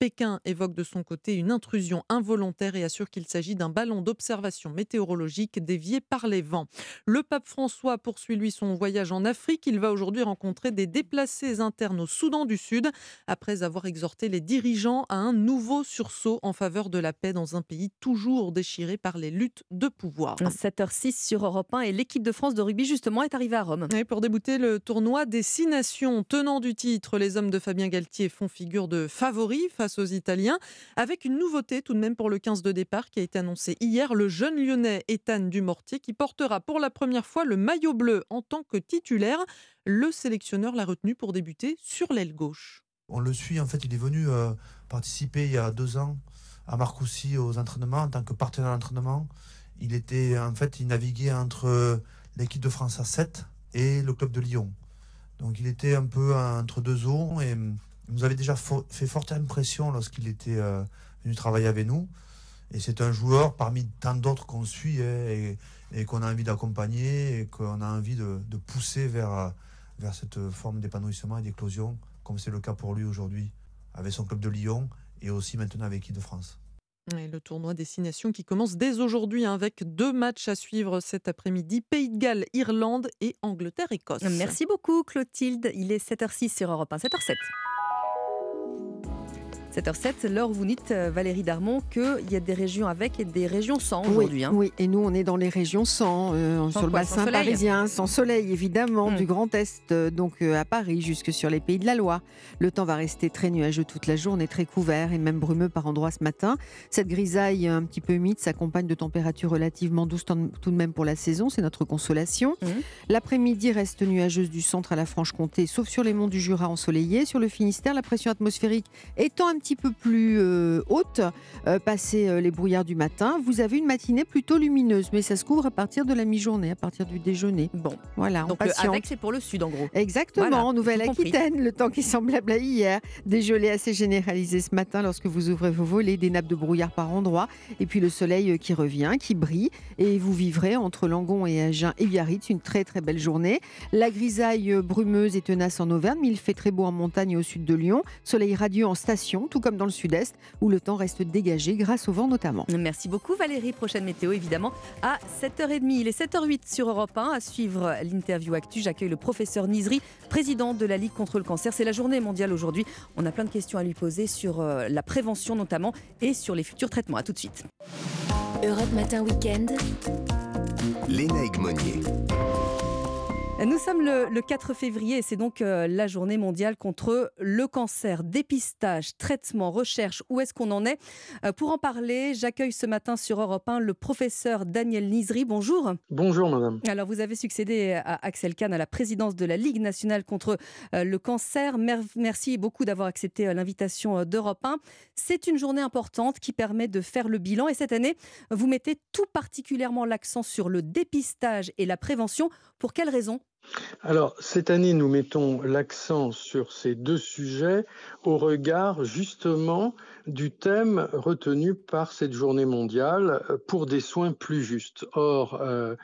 Pékin évoque de son côté une intrusion involontaire et assure qu'il s'agit d'un ballon d'observation météorologique dévié par les vents. Le pape François poursuit lui son voyage en Afrique. Il va aujourd'hui rencontrer des déplacés internes au Soudan du Sud après avoir exhorté les dirigeants à un nouveau sursaut en faveur de la paix dans un pays toujours déchiré par les luttes de pouvoir. 7h06 sur Europe 1 et l'équipe de France de rugby justement est arrivée à Rome. Et pour débuter le tournoi des six nations tenant du titre, les hommes de Fabien Galtier font figure de favoris face aux Italiens, avec une nouveauté tout de même pour le 15 de départ qui a été annoncé hier, le jeune lyonnais Ethan Dumortier qui portera pour la première fois le maillot bleu en tant que titulaire. Le sélectionneur l'a retenu pour débuter sur l'aile gauche. On le suit, en fait, il est venu euh, participer il y a deux ans à Marcoussis aux entraînements en tant que partenaire d'entraînement. Il était, en fait, il naviguait entre l'équipe de France à 7 et le club de Lyon. Donc il était un peu entre deux eaux et il nous avait déjà fait forte impression lorsqu'il était euh, venu travailler avec nous. Et c'est un joueur parmi tant d'autres qu'on suit hein, et, qu'on a envie d'accompagner et qu'on a envie de, pousser vers, euh, vers cette forme d'épanouissement et d'éclosion, comme c'est le cas pour lui aujourd'hui, avec son club de Lyon et aussi maintenant avec l'équipe de France. Et le tournoi Destination qui commence dès aujourd'hui hein, avec deux matchs à suivre cet après-midi Pays de Galles, Irlande et Angleterre-Écosse. Merci beaucoup Clotilde. Il est 7h06 sur Europe 1, 7h07. 7h07, l'heure vous dites, euh, Valérie Darmon, qu'il y a des régions avec et des régions sans aujourd'hui. Hein. Oui, et nous, on est dans les régions sans, euh, sur le bassin parisien, sans soleil, évidemment, hmm. du Grand Est, euh, donc à Paris, jusque sur les pays de la Loire. Le temps va rester très nuageux toute la journée, très couvert et même brumeux par endroits ce matin. Cette grisaille un petit peu humide s'accompagne de températures relativement douces tout de même pour la saison, c'est notre consolation. Hmm. L'après-midi reste nuageuse du centre à la Franche-Comté, sauf sur les monts du Jura ensoleillés. Sur le Finistère, la pression atmosphérique étant un petit peu plus euh, haute, euh, passé euh, les brouillards du matin, vous avez une matinée plutôt lumineuse, mais ça se couvre à partir de la mi-journée, à partir du déjeuner. Bon, voilà. Donc le avec c'est pour le sud en gros. Exactement, Nouvelle-Aquitaine, le temps qui semblable à hier, des gelées assez généralisées ce matin lorsque vous ouvrez vos volets, des nappes de brouillard par endroits, et puis le soleil qui revient, qui brille, et vous vivrez entre Langon et Agen et Biarritz une très très belle journée. La grisaille brumeuse et tenace en Auvergne, mais il fait très beau en montagne et au sud de Lyon. Soleil radieux en station, tout comme dans le sud-est, où le temps reste dégagé grâce au vent notamment. Merci beaucoup Valérie. Prochaine météo évidemment à 7h30. Il est 7h08 sur Europe 1. À suivre l'interview Actu, j'accueille le professeur Nizri, président de la Ligue contre le cancer. C'est la journée mondiale aujourd'hui. On a plein de questions à lui poser sur euh, la prévention notamment et sur les futurs traitements. A tout de suite. Europe Matin Weekend. Lénaïque Monnier. Nous sommes le, 4 février et c'est donc euh, la journée mondiale contre le cancer. Dépistage, traitement, recherche, où est-ce qu'on en est? Euh, Pour en parler, j'accueille ce matin sur Europe 1 le professeur Daniel Nizri. Bonjour. Bonjour madame. Alors vous avez succédé à Axel Kahn à la présidence de la Ligue nationale contre euh, le cancer. Merci beaucoup d'avoir accepté l'invitation d'Europe 1. C'est une journée importante qui permet de faire le bilan et cette année, vous mettez tout particulièrement l'accent sur le dépistage et la prévention. Pour quelles raisons? Alors, cette année, nous mettons l'accent sur ces deux sujets au regard justement du thème retenu par cette journée mondiale euh, pour des soins plus justes. Or, euh,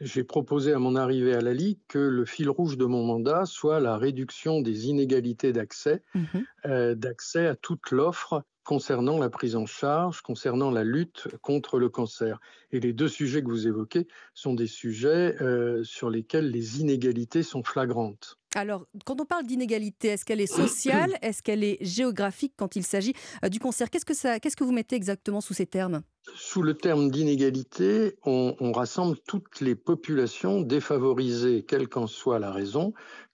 j'ai proposé à mon arrivée à la Ligue que le fil rouge de mon mandat soit la réduction des inégalités d'accès, mmh euh, d'accès à toute l'offre concernant la prise en charge, concernant la lutte contre le cancer. Et les deux sujets que vous évoquez sont des sujets euh, sur lesquels les inégalités sont flagrantes. Alors, quand on parle d'inégalité, est-ce qu'elle est sociale Est-ce qu'elle est géographique quand il s'agit euh, du cancer? Qu'est-ce que, vous mettez exactement sous ces termes? Sous le terme d'inégalité, on, on, rassemble toutes les populations défavorisées, quelle qu'en soit la raison,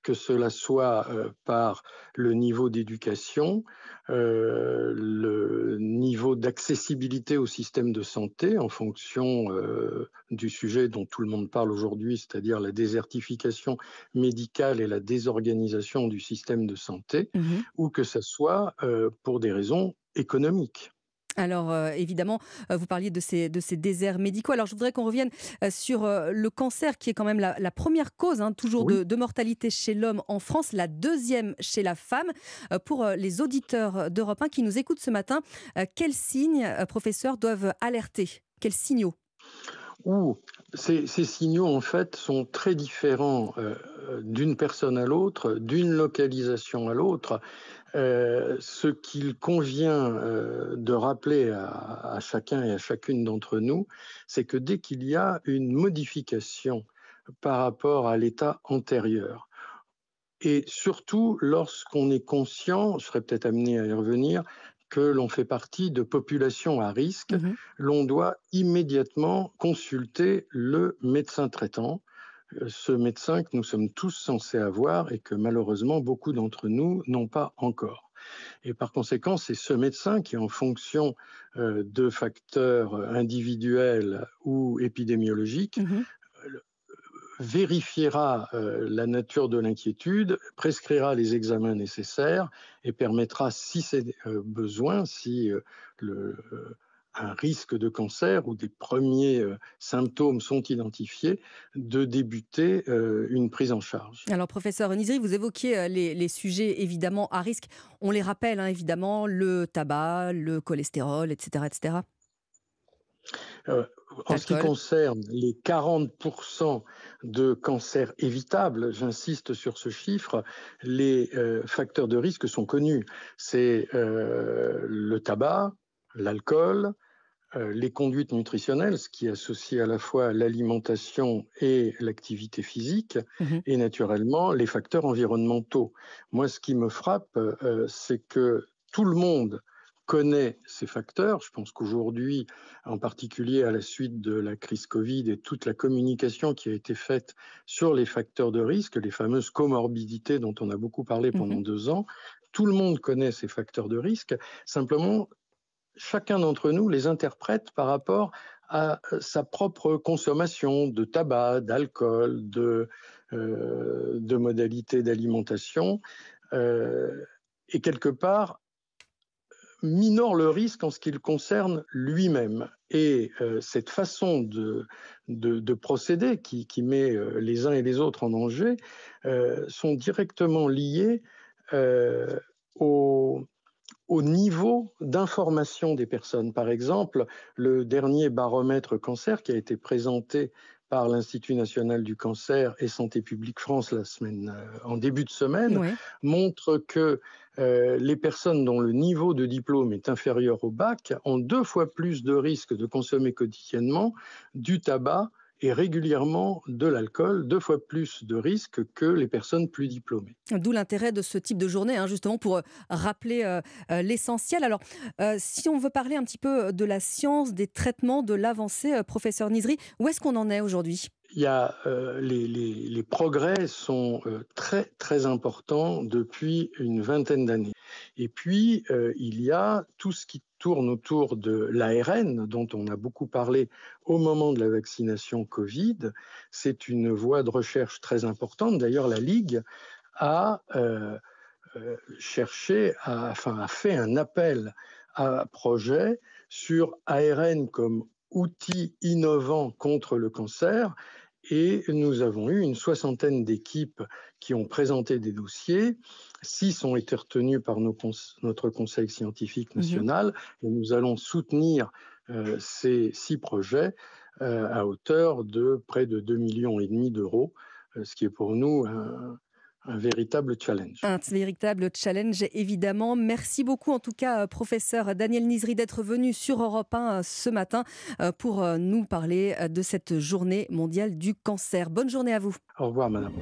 que cela soit euh, par le niveau d'éducation, euh, le niveau d'accessibilité au système de santé en fonction euh, du sujet dont tout le monde parle aujourd'hui, c'est-à-dire la désertification médicale et la désorganisation du système de santé, mmh ou que ce soit pour des raisons économiques. Alors évidemment, vous parliez de ces, de ces déserts médicaux. Alors je voudrais qu'on revienne sur le cancer qui est quand même la, première cause hein, toujours de, de, mortalité chez l'homme en France, la deuxième chez la femme. Pour les auditeurs d'Europe 1 qui nous écoutent ce matin, quels signes, professeurs, doivent alerter? Quels signaux? Ces, signaux, en fait, sont très différents euh, d'une personne à l'autre, d'une localisation à l'autre. Euh, ce qu'il convient euh, de rappeler à, chacun et à chacune d'entre nous, c'est que dès qu'il y a une modification par rapport à l'état antérieur, et surtout lorsqu'on est conscient, je serais peut-être amené à y revenir, que l'on fait partie de populations à risque, mmh l'on doit immédiatement consulter le médecin traitant, ce médecin que nous sommes tous censés avoir et que malheureusement beaucoup d'entre nous n'ont pas encore. Et par conséquent, c'est ce médecin qui, en fonction euh, de facteurs individuels ou épidémiologiques, mmh vérifiera euh, la nature de l'inquiétude, prescrira les examens nécessaires et permettra, si c'est euh, besoin, si euh, le, un risque de cancer ou des premiers symptômes sont identifiés, de débuter une prise en charge. Alors, professeur Nizri, vous évoquiez les, sujets évidemment à risque. On les rappelle, hein, évidemment, le tabac, le cholestérol, etc. etc. En ce qui concerne les 40% de cancers évitables, j'insiste sur ce chiffre, les euh, facteurs de risque sont connus. C'est euh, le tabac, l'alcool, euh, les conduites nutritionnelles, ce qui associe à la fois l'alimentation et l'activité physique, mmh et naturellement les facteurs environnementaux. Moi, ce qui me frappe, c'est que tout le monde connaît ces facteurs. Je pense qu'aujourd'hui, en particulier à la suite de la crise Covid et toute la communication qui a été faite sur les facteurs de risque, les fameuses comorbidités dont on a beaucoup parlé pendant mmh deux ans, tout le monde connaît ces facteurs de risque. Simplement, chacun d'entre nous les interprète par rapport à sa propre consommation de tabac, d'alcool, de, euh, modalités d'alimentation. Euh, et quelque part, minore le risque en ce qui le concerne lui-même. Et euh, cette façon de, de, procéder qui, qui, met euh, les uns et les autres en danger euh, sont directement liées au, au niveau d'information des personnes. Par exemple, le dernier baromètre cancer qui a été présenté par l'Institut national du cancer et Santé publique France la semaine, en début de semaine, montre que euh, les personnes dont le niveau de diplôme est inférieur au bac ont deux fois plus de risques de consommer quotidiennement du tabac et régulièrement de l'alcool, deux fois plus de risques que les personnes plus diplômées. D'où l'intérêt de ce type de journée, hein, justement pour euh, rappeler euh, l'essentiel. Alors, si on veut parler un petit peu de la science, des traitements, de l'avancée, professeur Nizri, où est-ce qu'on en est aujourd'hui? Il y a, euh, les, progrès sont euh, très très importants depuis une vingtaine d'années. Et puis euh, il y a tout ce qui tourne autour de l'ARN, dont on a beaucoup parlé au moment de la vaccination Covid. C'est une voie de recherche très importante. D'ailleurs, la Ligue a cherché, enfin a fait un appel à projet sur ARN comme outil innovant contre le cancer et nous avons eu une soixantaine d'équipes qui ont présenté des dossiers. Six ont été retenus par notre conseil scientifique mmh national et nous allons soutenir euh, ces six projets euh, à hauteur de près de 2,5 millions et demi d'euros, euh, ce qui est pour nous un, un véritable challenge. Un véritable challenge, évidemment. Merci beaucoup, en tout cas, professeur Daniel Nizri, d'être venu sur Europe 1 euh, ce matin euh, pour euh, nous parler de cette journée mondiale du cancer. Bonne journée à vous. Au revoir, madame.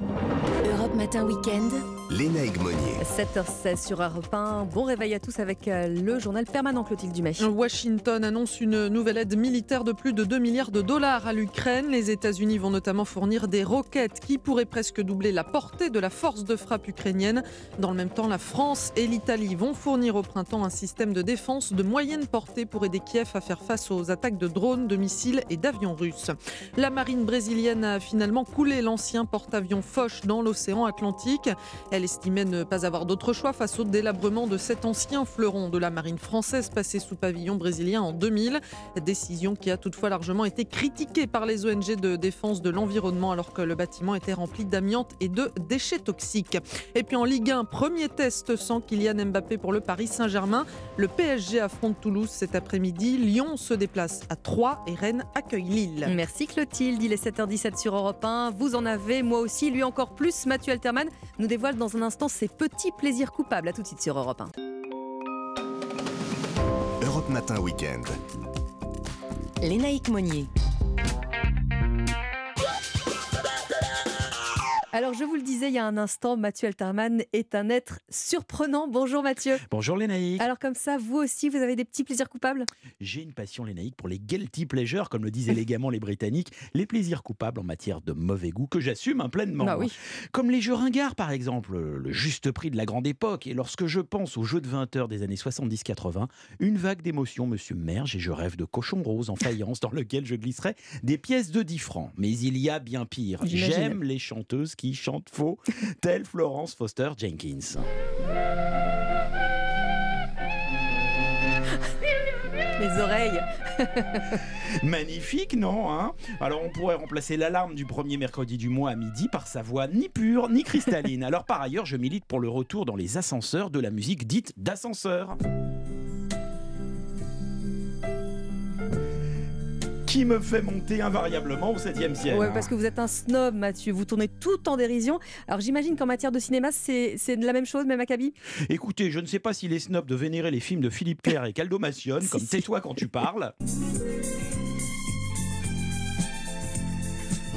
Europe Matin Week-end. Léna Egmonier. 7h16 sur Europe 1. Bon réveil à tous avec le journal permanent Clotilde Dumais. Washington annonce une nouvelle aide militaire de plus de 2 milliards de dollars à l'Ukraine. Les États-Unis vont notamment fournir des roquettes qui pourraient presque doubler la portée de la force de frappe ukrainienne. Dans le même temps, la France et l'Italie vont fournir au printemps un système de défense de moyenne portée pour aider Kiev à faire face aux attaques de drones, de missiles et d'avions russes. La marine brésilienne a finalement coulé l'ancien porte-avions Foch dans l'océan Atlantique. Elle estimait ne pas avoir d'autre choix face au délabrement de cet ancien fleuron de la marine française passé sous pavillon brésilien en 2000. Décision qui a toutefois largement été critiquée par les ONG de défense de l'environnement alors que le bâtiment était rempli d'amiante et de déchets toxiques. Et puis en Ligue 1, premier test sans Kylian Mbappé pour le Paris Saint-Germain. Le PSG affronte Toulouse cet après-midi. Lyon se déplace à 3 et Rennes accueille Lille. Merci Clotilde, il est 7h17 sur Europe 1. Vous en avez, moi aussi, lui encore plus. Mathieu Alterman nous dévoile dans un instant ses petits plaisirs coupables. À tout de suite sur Europe 1. Europe Matin Week-end. Lénaïque Monnier. Alors, je vous le disais il y a un instant, Mathieu Alterman est un être surprenant. Bonjour Mathieu. Bonjour Lénaïque. Alors, comme ça, vous aussi, vous avez des petits plaisirs coupables? J'ai une passion Lénaïque pour les guilty pleasures, comme le disent élégamment les Britanniques, les plaisirs coupables en matière de mauvais goût que j'assume hein, pleinement. Bah oui. Comme les jeux ringards, par exemple, le juste prix de la grande époque. Et lorsque je pense aux jeux de 20 heures des années 70-80, une vague d'émotion me submerge et je rêve de cochon rose en faïence dans lequel je glisserais des pièces de 10 francs. Mais il y a bien pire. J'aime les chanteuses qui chantent faux, telle Florence Foster Jenkins. Les oreilles. Magnifique, non hein? Alors on pourrait remplacer l'alarme du premier mercredi du mois à midi par sa voix ni pure ni cristalline. Alors par ailleurs, je milite pour le retour dans les ascenseurs de la musique dite d'ascenseur. Qui me fait monter invariablement au 7e ciel. Ouais, parce que vous êtes un snob, Mathieu. Vous tournez tout en dérision. Alors, j'imagine qu'en matière de cinéma, c'est la même chose, même acabit Écoutez, je ne sais pas si les snobs de vénérer les films de Philippe Clair et Caldo Massione, comme Tais-toi quand tu parles.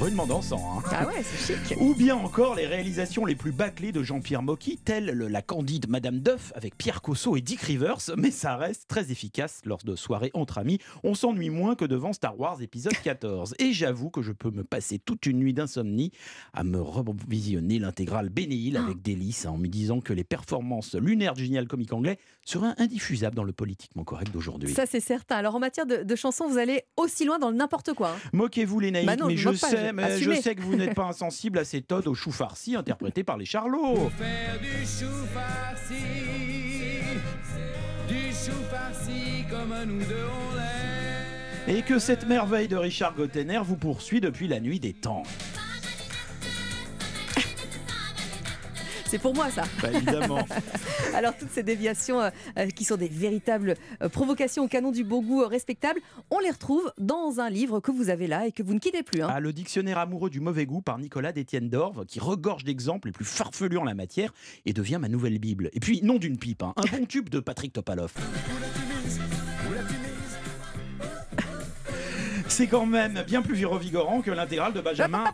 Rudement dansant, hein. Ah ouais, c'est chic. Ou bien encore les réalisations les plus bâclées de Jean-Pierre Mocky, telles le- la candide Madame Duff avec Pierre Cosso et Dick Rivers, mais ça reste très efficace lors de soirées entre amis. On s'ennuie moins que devant Star Wars épisode 14. Et j'avoue que je peux me passer toute une nuit d'insomnie à me revisionner l'intégrale Bénéil avec délice en me disant que les performances lunaires du génial comique anglais seraient indiffusables dans le politiquement correct d'aujourd'hui. Ça, c'est certain. Alors, en matière de, de chansons, vous allez aussi loin dans le n'importe quoi. hein. Moquez-vous les naïfs, Bah non, mais je pas, sais, mais je sais que vous n'êtes pas insensible à ces todes au chou farci interprétés par les Charlots. Faire du chou farci, du chou farci comme nous deux on l'aime. Et que cette merveille de Richard Gottener vous poursuit depuis la nuit des temps. C'est pour moi, ça. Bah, évidemment. Alors, toutes ces déviations euh, euh, qui sont des véritables euh, provocations au canon du bon goût euh, respectable, on les retrouve dans un livre que vous avez là et que vous ne quittez plus. hein. Ah, le dictionnaire amoureux du mauvais goût par Nicolas d'Étienne Dorve, qui regorge d'exemples les plus farfelus en la matière et devient ma nouvelle Bible. Et puis, non d'une pipe, hein, un bon tube de Patrick Topalov. C'est quand même bien plus revigorant que l'intégrale de Benjamin.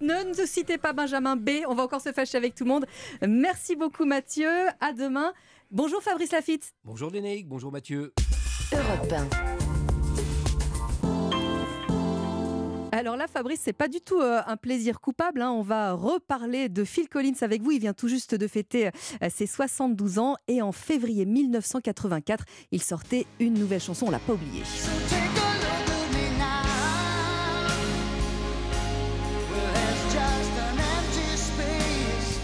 Ne nous citez pas Benjamin B, on va encore se fâcher avec tout le monde. Merci beaucoup Mathieu, à demain. Bonjour Fabrice Lafitte. Bonjour Lénaïque, bonjour Mathieu. Europe 1. Alors là, Fabrice, c'est pas du tout euh, un plaisir coupable. hein. On va reparler de Phil Collins avec vous. Il vient tout juste de fêter euh, ses 72 ans et en février 1984, il sortait une nouvelle chanson. On l'a pas oubliée.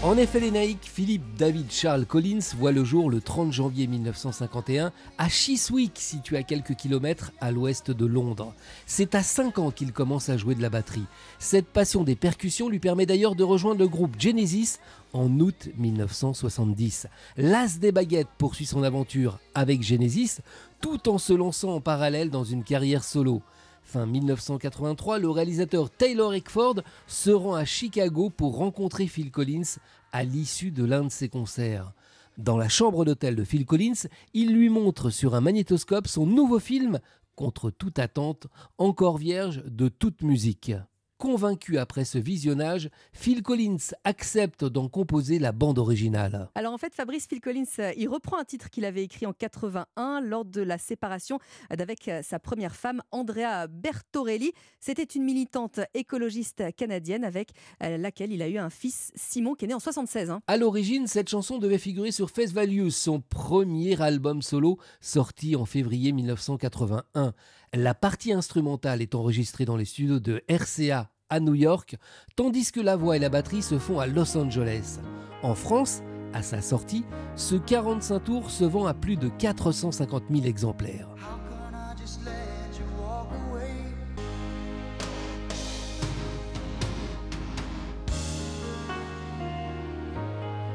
En effet, Lénaïque, Philippe David Charles Collins voit le jour le 30 janvier 1951 à Chiswick, situé à quelques kilomètres à l'ouest de Londres. C'est à 5 ans qu'il commence à jouer de la batterie. Cette passion des percussions lui permet d'ailleurs de rejoindre le groupe Genesis en août 1970. L'as des baguettes poursuit son aventure avec Genesis tout en se lançant en parallèle dans une carrière solo. Fin 1983, le réalisateur Taylor Eckford se rend à Chicago pour rencontrer Phil Collins à l'issue de l'un de ses concerts. Dans la chambre d'hôtel de Phil Collins, il lui montre sur un magnétoscope son nouveau film, contre toute attente, encore vierge de toute musique. Convaincu après ce visionnage, Phil Collins accepte d'en composer la bande originale. Alors en fait, Fabrice Phil Collins, euh, il reprend un titre qu'il avait écrit en 81 lors de la séparation d'avec euh, sa première femme, Andrea Bertorelli. C'était une militante écologiste canadienne avec euh, laquelle il a eu un fils, Simon, qui est né en 76. hein. À l'origine, cette chanson devait figurer sur Face Values, son premier album solo sorti en février 1981. La partie instrumentale est enregistrée dans les studios de RCA à New York, tandis que la voix et la batterie se font à Los Angeles. En France, à sa sortie, ce 45 tours se vend à plus de 450 000 exemplaires.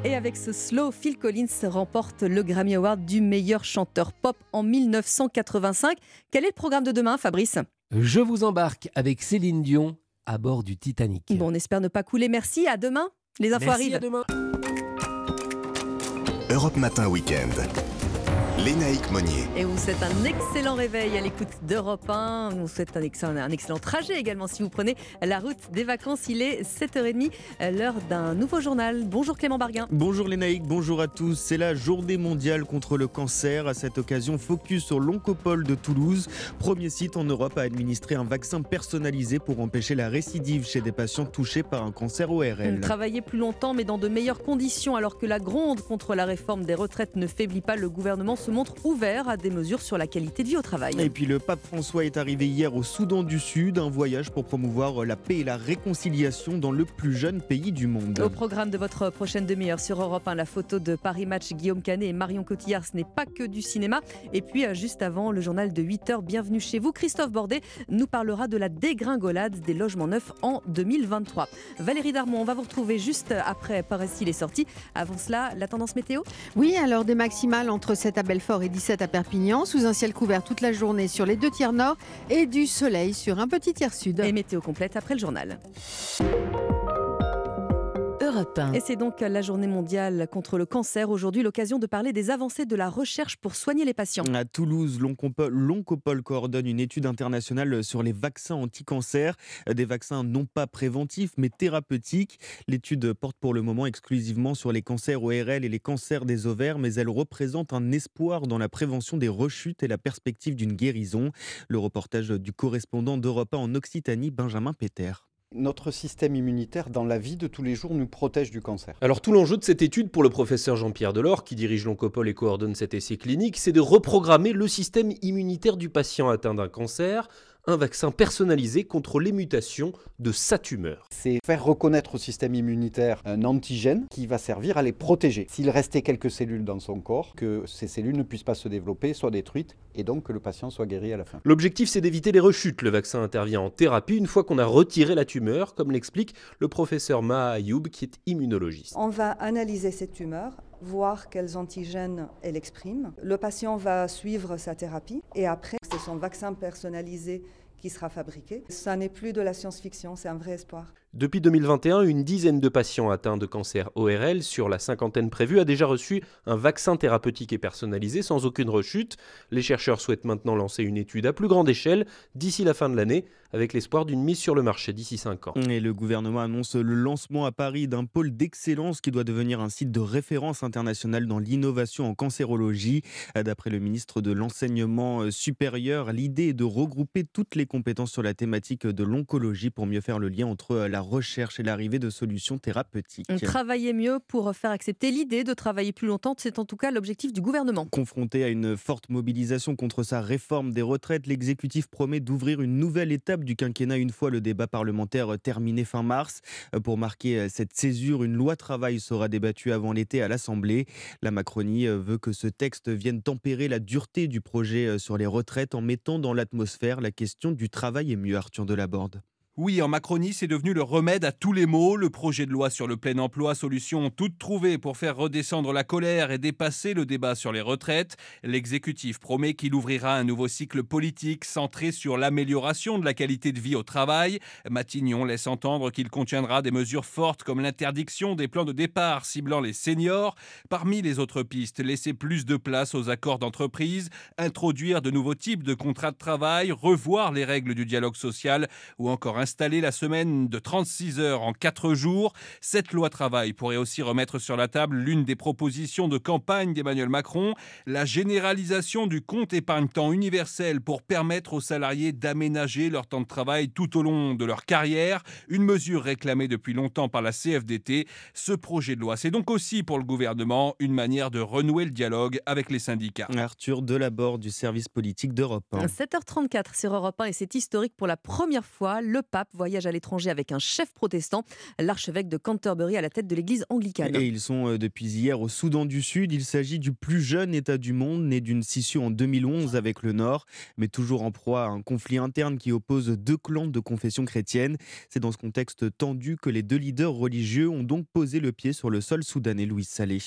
Et avec ce slow, Phil Collins remporte le Grammy Award du meilleur chanteur pop en 1985. Quel est le programme de demain, Fabrice? Je vous embarque avec Céline Dion à bord du Titanic. Bon, on espère ne pas couler. Merci, à demain. Les infos Merci, arrivent. à demain. Europe Matin Weekend. Lénaïque Monnier. Et vous souhaite un excellent réveil à l'écoute d'Europe 1. On vous souhaite un excellent, un excellent trajet également si vous prenez la route des vacances. Il est 7h30, l'heure d'un nouveau journal. Bonjour Clément Barguin. Bonjour Lénaïque, bonjour à tous. C'est la journée mondiale contre le cancer. À cette occasion, focus sur l'Oncopole de Toulouse, premier site en Europe à administrer un vaccin personnalisé pour empêcher la récidive chez des patients touchés par un cancer ORL. Travailler plus longtemps mais dans de meilleures conditions alors que la gronde contre la réforme des retraites ne faiblit pas, le gouvernement se montre ouvert à des mesures sur la qualité de vie au travail. Et puis le pape François est arrivé hier au Soudan du Sud, un voyage pour promouvoir la paix et la réconciliation dans le plus jeune pays du monde. Au programme de votre prochaine demi-heure sur Europe 1, la photo de Paris Match, Guillaume Canet et Marion Cotillard, ce n'est pas que du cinéma. Et puis euh, juste avant le journal de 8h, bienvenue chez vous, Christophe Bordet nous parlera de la dégringolade des logements neufs en 2023. Valérie Darmon, on va vous retrouver juste après Paris il est sorti. Avant cela, la tendance météo? Oui, alors des maximales entre 7 à Belfort et 17 à Perpignan, sous un ciel couvert toute la journée sur les deux tiers nord et du soleil sur un petit tiers sud. Et météo complète après le journal. Europe 1. Et c'est donc la journée mondiale contre le cancer. Aujourd'hui, l'occasion de parler des avancées de la recherche pour soigner les patients. À Toulouse, l'Oncopole coordonne une étude internationale sur les vaccins anti-cancer, des vaccins non pas préventifs mais thérapeutiques. L'étude porte pour le moment exclusivement sur les cancers ORL et les cancers des ovaires, mais elle représente un espoir dans la prévention des rechutes et la perspective d'une guérison. Le reportage du correspondant d'Europe 1 en Occitanie, Benjamin Péter. Notre système immunitaire dans la vie de tous les jours nous protège du cancer. Alors tout l'enjeu de cette étude pour le professeur Jean-Pierre Delors, qui dirige l'Oncopole et coordonne cet essai clinique, c'est de reprogrammer le système immunitaire du patient atteint d'un cancer un vaccin personnalisé contre les mutations de sa tumeur. C'est faire reconnaître au système immunitaire un antigène qui va servir à les protéger. S'il restait quelques cellules dans son corps, que ces cellules ne puissent pas se développer, soient détruites, et donc que le patient soit guéri à la fin. L'objectif, c'est d'éviter les rechutes. Le vaccin intervient en thérapie une fois qu'on a retiré la tumeur, comme l'explique le professeur Maha Ayoub, qui est immunologiste. On va analyser cette tumeur voir quels antigènes elle exprime. Le patient va suivre sa thérapie et après, c'est son vaccin personnalisé qui sera fabriqué. Ça n'est plus de la science-fiction, c'est un vrai espoir. Depuis 2021, une dizaine de patients atteints de cancer ORL sur la cinquantaine prévue a déjà reçu un vaccin thérapeutique et personnalisé sans aucune rechute. Les chercheurs souhaitent maintenant lancer une étude à plus grande échelle d'ici la fin de l'année avec l'espoir d'une mise sur le marché d'ici 5 ans. Et le gouvernement annonce le lancement à Paris d'un pôle d'excellence qui doit devenir un site de référence internationale dans l'innovation en cancérologie. D'après le ministre de l'Enseignement supérieur, l'idée est de regrouper toutes les compétences sur la thématique de l'oncologie pour mieux faire le lien entre la recherche et l'arrivée de solutions thérapeutiques. Travailler mieux pour faire accepter l'idée de travailler plus longtemps, c'est en tout cas l'objectif du gouvernement. Confronté à une forte mobilisation contre sa réforme des retraites, l'exécutif promet d'ouvrir une nouvelle étape du quinquennat une fois le débat parlementaire terminé fin mars. Pour marquer cette césure, une loi travail sera débattue avant l'été à l'Assemblée. La Macronie veut que ce texte vienne tempérer la dureté du projet sur les retraites en mettant dans l'atmosphère la question du travail et mieux Arthur Delaborde. Oui, en Macronie, c'est devenu le remède à tous les maux. Le projet de loi sur le plein emploi, solution toute trouvée pour faire redescendre la colère et dépasser le débat sur les retraites. L'exécutif promet qu'il ouvrira un nouveau cycle politique centré sur l'amélioration de la qualité de vie au travail. Matignon laisse entendre qu'il contiendra des mesures fortes comme l'interdiction des plans de départ ciblant les seniors. Parmi les autres pistes, laisser plus de place aux accords d'entreprise, introduire de nouveaux types de contrats de travail, revoir les règles du dialogue social ou encore installer la semaine de 36 heures en 4 jours. Cette loi travail pourrait aussi remettre sur la table l'une des propositions de campagne d'Emmanuel Macron, la généralisation du compte épargne-temps universel pour permettre aux salariés d'aménager leur temps de travail tout au long de leur carrière, une mesure réclamée depuis longtemps par la CFDT. Ce projet de loi, c'est donc aussi pour le gouvernement une manière de renouer le dialogue avec les syndicats. Arthur Delaborde du service politique d'Europe 1. 7h34 sur Europe 1 et c'est historique pour la première fois. Le pape voyage à l'étranger avec un chef protestant, l'archevêque de Canterbury à la tête de l'église anglicane. Et ils sont euh, depuis hier au Soudan du Sud. Il s'agit du plus jeune État du monde, né d'une scission en 2011 avec le Nord, mais toujours en proie à un conflit interne qui oppose deux clans de confession chrétienne. C'est dans ce contexte tendu que les deux leaders religieux ont donc posé le pied sur le sol soudanais, Louis Salé.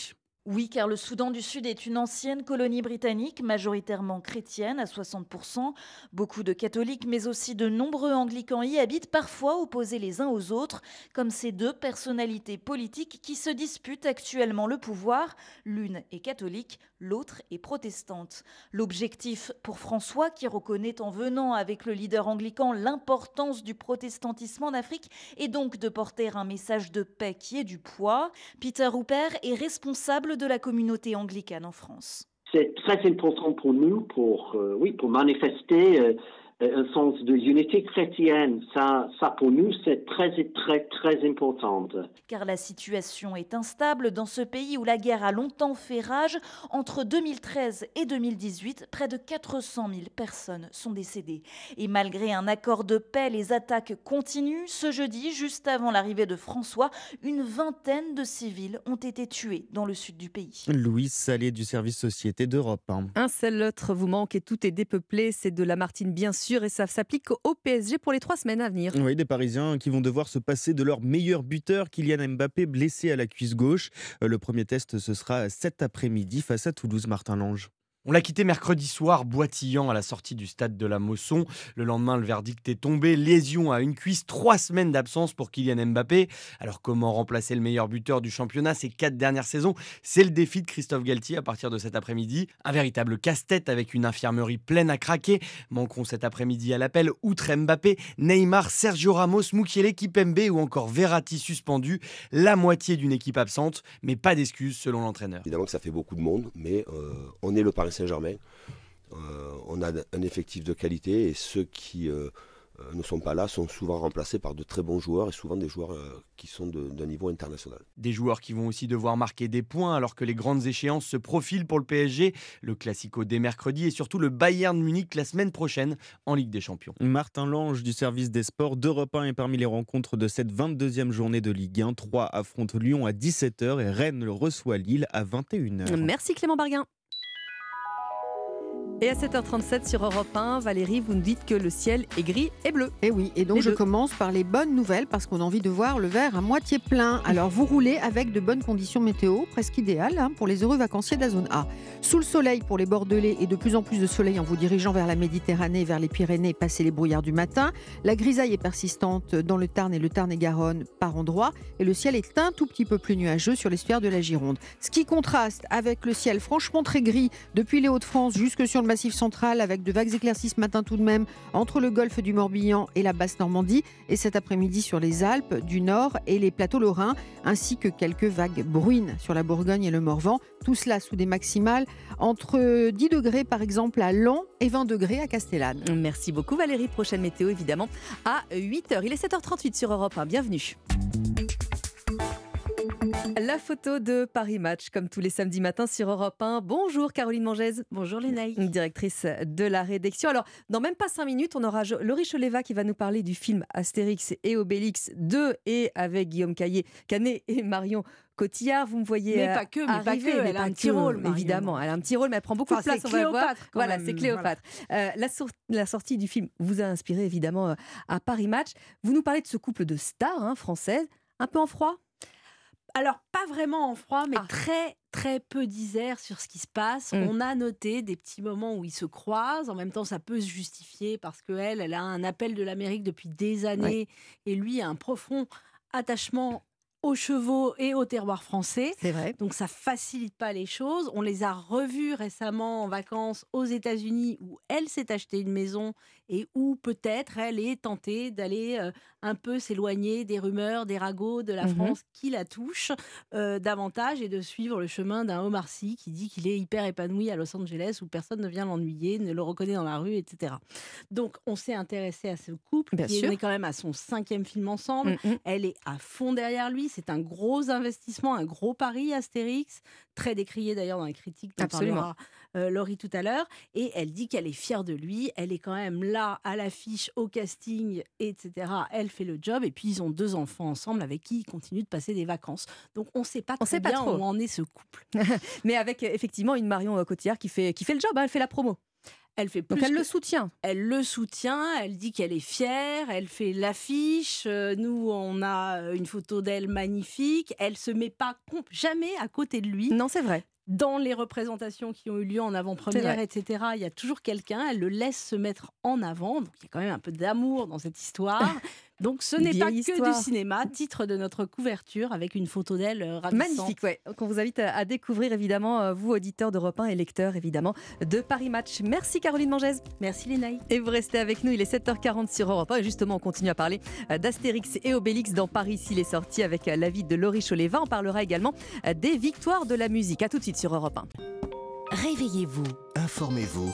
Oui, car le Soudan du Sud est une ancienne colonie britannique, majoritairement chrétienne à 60%. Beaucoup de catholiques, mais aussi de nombreux anglicans y habitent, parfois opposés les uns aux autres, comme ces deux personnalités politiques qui se disputent actuellement le pouvoir. L'une est catholique, l'autre est protestante. L'objectif pour François, qui reconnaît en venant avec le leader anglican l'importance du protestantisme en Afrique, est donc de porter un message de paix qui est du poids. Peter Hooper est responsable de la communauté anglicane en France. C'est très important pour nous pour, euh, manifester euh, un sens de unité chrétienne. Ça, ça pour nous, c'est très, très, très important. Car la situation est instable dans ce pays où la guerre a longtemps fait rage. Entre 2013 et 2018, près de 400 000 personnes sont décédées. Et malgré un accord de paix, les attaques continuent. Ce jeudi, juste avant l'arrivée de François, une vingtaine de civils ont été tués dans le sud du pays. Louise Salé du service Société d'Europe. Un seul autre vous manque et tout est dépeuplé, c'est de la Martine bien sûr et ça s'applique au PSG pour les trois semaines à venir. Oui, des Parisiens qui vont devoir se passer de leur meilleur buteur, Kylian Mbappé, blessé à la cuisse gauche. Euh, le premier test, ce sera cet après-midi face à Toulouse, Martin Lange. On l'a quitté mercredi soir, boitillant à la sortie du stade de la Mosson. Le lendemain, le verdict est tombé. Lésion à une cuisse, trois semaines d'absence pour Kylian Mbappé. Alors, comment remplacer le meilleur buteur du championnat ces quatre dernières saisons? C'est le défi de Christophe Galtier à partir de cet après-midi. Un véritable casse-tête avec une infirmerie pleine à craquer. Manqueront cet après-midi à l'appel, outre Mbappé, Neymar, Sergio Ramos, Mukiele, Kipembe ou encore Verratti suspendu. La moitié d'une équipe absente, mais pas d'excuses selon l'entraîneur. Évidemment que ça fait beaucoup de monde, mais euh, on est le Paris Saint-Germain. Euh, on a un effectif de qualité et ceux qui euh, euh, ne sont pas là sont souvent remplacés par de très bons joueurs et souvent des joueurs qui sont d'un niveau international. Des joueurs qui vont aussi devoir marquer des points alors que les grandes échéances se profilent pour le PSG, le Classico dès mercredi et surtout le Bayern Munich la semaine prochaine en Ligue des Champions. Martin Lange du service des sports d'Europe 1 est parmi les rencontres de cette 22e journée de Ligue 1. 3 affrontent Lyon à 17h et Rennes reçoit Lille à 21h. Merci Clément Barguin. Et à 7h37 sur Europe 1, Valérie, vous nous dites que le ciel est gris et bleu. Et eh oui, et donc je commence par les bonnes nouvelles parce qu'on a envie de voir le verre à moitié plein. Alors vous roulez avec de bonnes conditions météo, presque idéales hein, pour les heureux vacanciers de la zone A. Sous le soleil pour les Bordelais et de plus en plus de soleil en vous dirigeant vers la Méditerranée, vers les Pyrénées, passer les brouillards du matin. La grisaille est persistante dans le Tarn et le Tarn-et-Garonne par endroits et le ciel est un tout petit peu plus nuageux sur l'estuaire de la Gironde. Ce qui contraste avec le ciel franchement très gris depuis les Hauts-de-France jusque sur le avec de vagues éclaircies ce matin tout de même entre le golfe du Morbihan et la basse Normandie et cet après-midi sur les Alpes du Nord et les plateaux lorrains ainsi que quelques vagues bruines sur la Bourgogne et le Morvan. Tout cela sous des maximales entre 10 degrés par exemple à Lens et 20 degrés à Castellane. Merci beaucoup Valérie. Prochaine météo évidemment à 8h. Il est 7h38 sur Europe 1. Bienvenue. La photo de Paris Match, comme tous les samedis matins sur Europe 1. Bonjour Caroline Mangèse. Bonjour Lénaï. Directrice de la rédaction. Alors, dans même pas cinq minutes, on aura Laurie Choleva qui va nous parler du film Astérix et Obélix 2 et avec Guillaume Caillé, Canet et Marion Cotillard, vous me voyez mais pas que, mais pas que, elle a un petit rôle, évidemment, elle a un petit rôle, mais elle prend beaucoup de place. On va voir. Voilà, c'est Cléopâtre. Euh, la, la, sortie du film vous a inspiré évidemment euh, à Paris Match. Vous nous parlez de ce couple de stars hein, françaises, un peu en froid? Alors, pas vraiment en froid, mais ah. très, très peu d'isère sur ce qui se passe. Mmh. On a noté des petits moments où ils se croisent. En même temps, ça peut se justifier parce qu'elle, elle a un appel de l'Amérique depuis des années et lui a un profond attachement aux chevaux et au terroir français. C'est vrai. Donc ça facilite pas les choses. On les a revus récemment en vacances aux États-Unis où elle s'est acheté une maison et où peut-être elle est tentée d'aller euh, un peu s'éloigner des rumeurs, des ragots de la mmh France qui la touchent euh, davantage et de suivre le chemin d'un Omar Sy qui dit qu'il est hyper épanoui à Los Angeles où personne ne vient l'ennuyer, ne le reconnaît dans la rue, etc. Donc on s'est intéressé à ce couple qui est quand même à son cinquième film ensemble. Mmh elle est à fond derrière lui C'est un gros investissement, un gros pari Astérix, très décrié d'ailleurs dans les critiques Absolument. parlera euh, Laurie tout à l'heure. Et elle dit qu'elle est fière de lui. Elle est quand même là à l'affiche, au casting, etc. Elle fait le job. Et puis ils ont deux enfants ensemble avec qui ils continuent de passer des vacances. Donc on ne sait pas On très sait pas bien trop. où en est ce couple. Mais avec euh, effectivement une Marion Cotillard qui fait, qui fait le job, hein, elle fait la promo. Elle fait Donc plus elle que- le soutient. Elle le soutient, elle dit qu'elle est fière, elle fait l'affiche. euh, Nous, on a euh, une photo d'elle magnifique. Elle se met pas jamais à côté de lui. Non, c'est vrai. Dans les représentations qui ont eu lieu en avant-première, etc., il y a toujours quelqu'un, elle le laisse se mettre en avant. Donc il y a quand même un peu d'amour dans cette histoire. Donc ce n'est pas que du cinéma, titre de notre couverture avec une photo d'elle euh, ravissante. Magnifique, ouais. Qu'on vous invite à, à découvrir évidemment, euh, vous auditeurs d'Europe 1 et lecteurs évidemment de Paris Match. Merci Caroline Mangès. Merci Lénaï. Et vous restez avec nous, il est 7h40 sur Europe 1 et justement on continue à parler euh, d'Astérix et Obélix dans Paris s'il est sorti avec l'avis de Laurie Choléva. On parlera également des victoires de la musique. À tout de suite sur Europe 1. Réveillez-vous Informez-vous.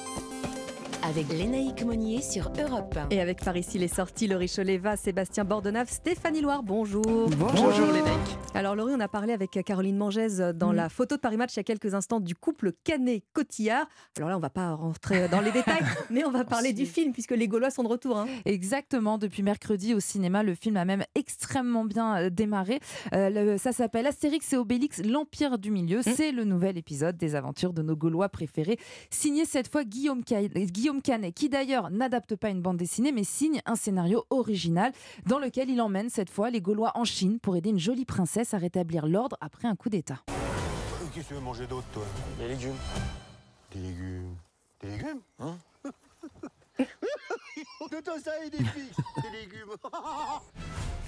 Avec Lénaïque Monnier sur Europe 1. Et avec Paris s'il est sorti, Laurie Choléva, Sébastien Bordenave, Stéphanie Loire, bonjour. Bonjour, Lénaïque. Alors Laurie, on a parlé avec Caroline Mangès dans Mm. la photo de Paris Match il y a quelques instants du couple Canet-Cotillard. Alors là, on va pas rentrer dans les détails, mais on va parler du film puisque les Gaulois sont de retour. hein. Exactement, depuis mercredi au cinéma, le film a même extrêmement bien euh, démarré. Euh, le- ça s'appelle Astérix et Obélix, l'Empire du Milieu. Mm. C'est le nouvel épisode des aventures de nos Gaulois préférés, signé cette fois Guillaume, Ca- Guillaume Canet, qui d'ailleurs n'adapte pas une bande dessinée, mais signe un scénario original dans lequel il emmène cette fois les Gaulois en Chine pour aider une jolie princesse à rétablir l'ordre après un coup d'État. Qu'est-ce que tu veux manger d'autre, toi? Des légumes. Des légumes. Des légumes? Hein? De toi, ça et des filles Des légumes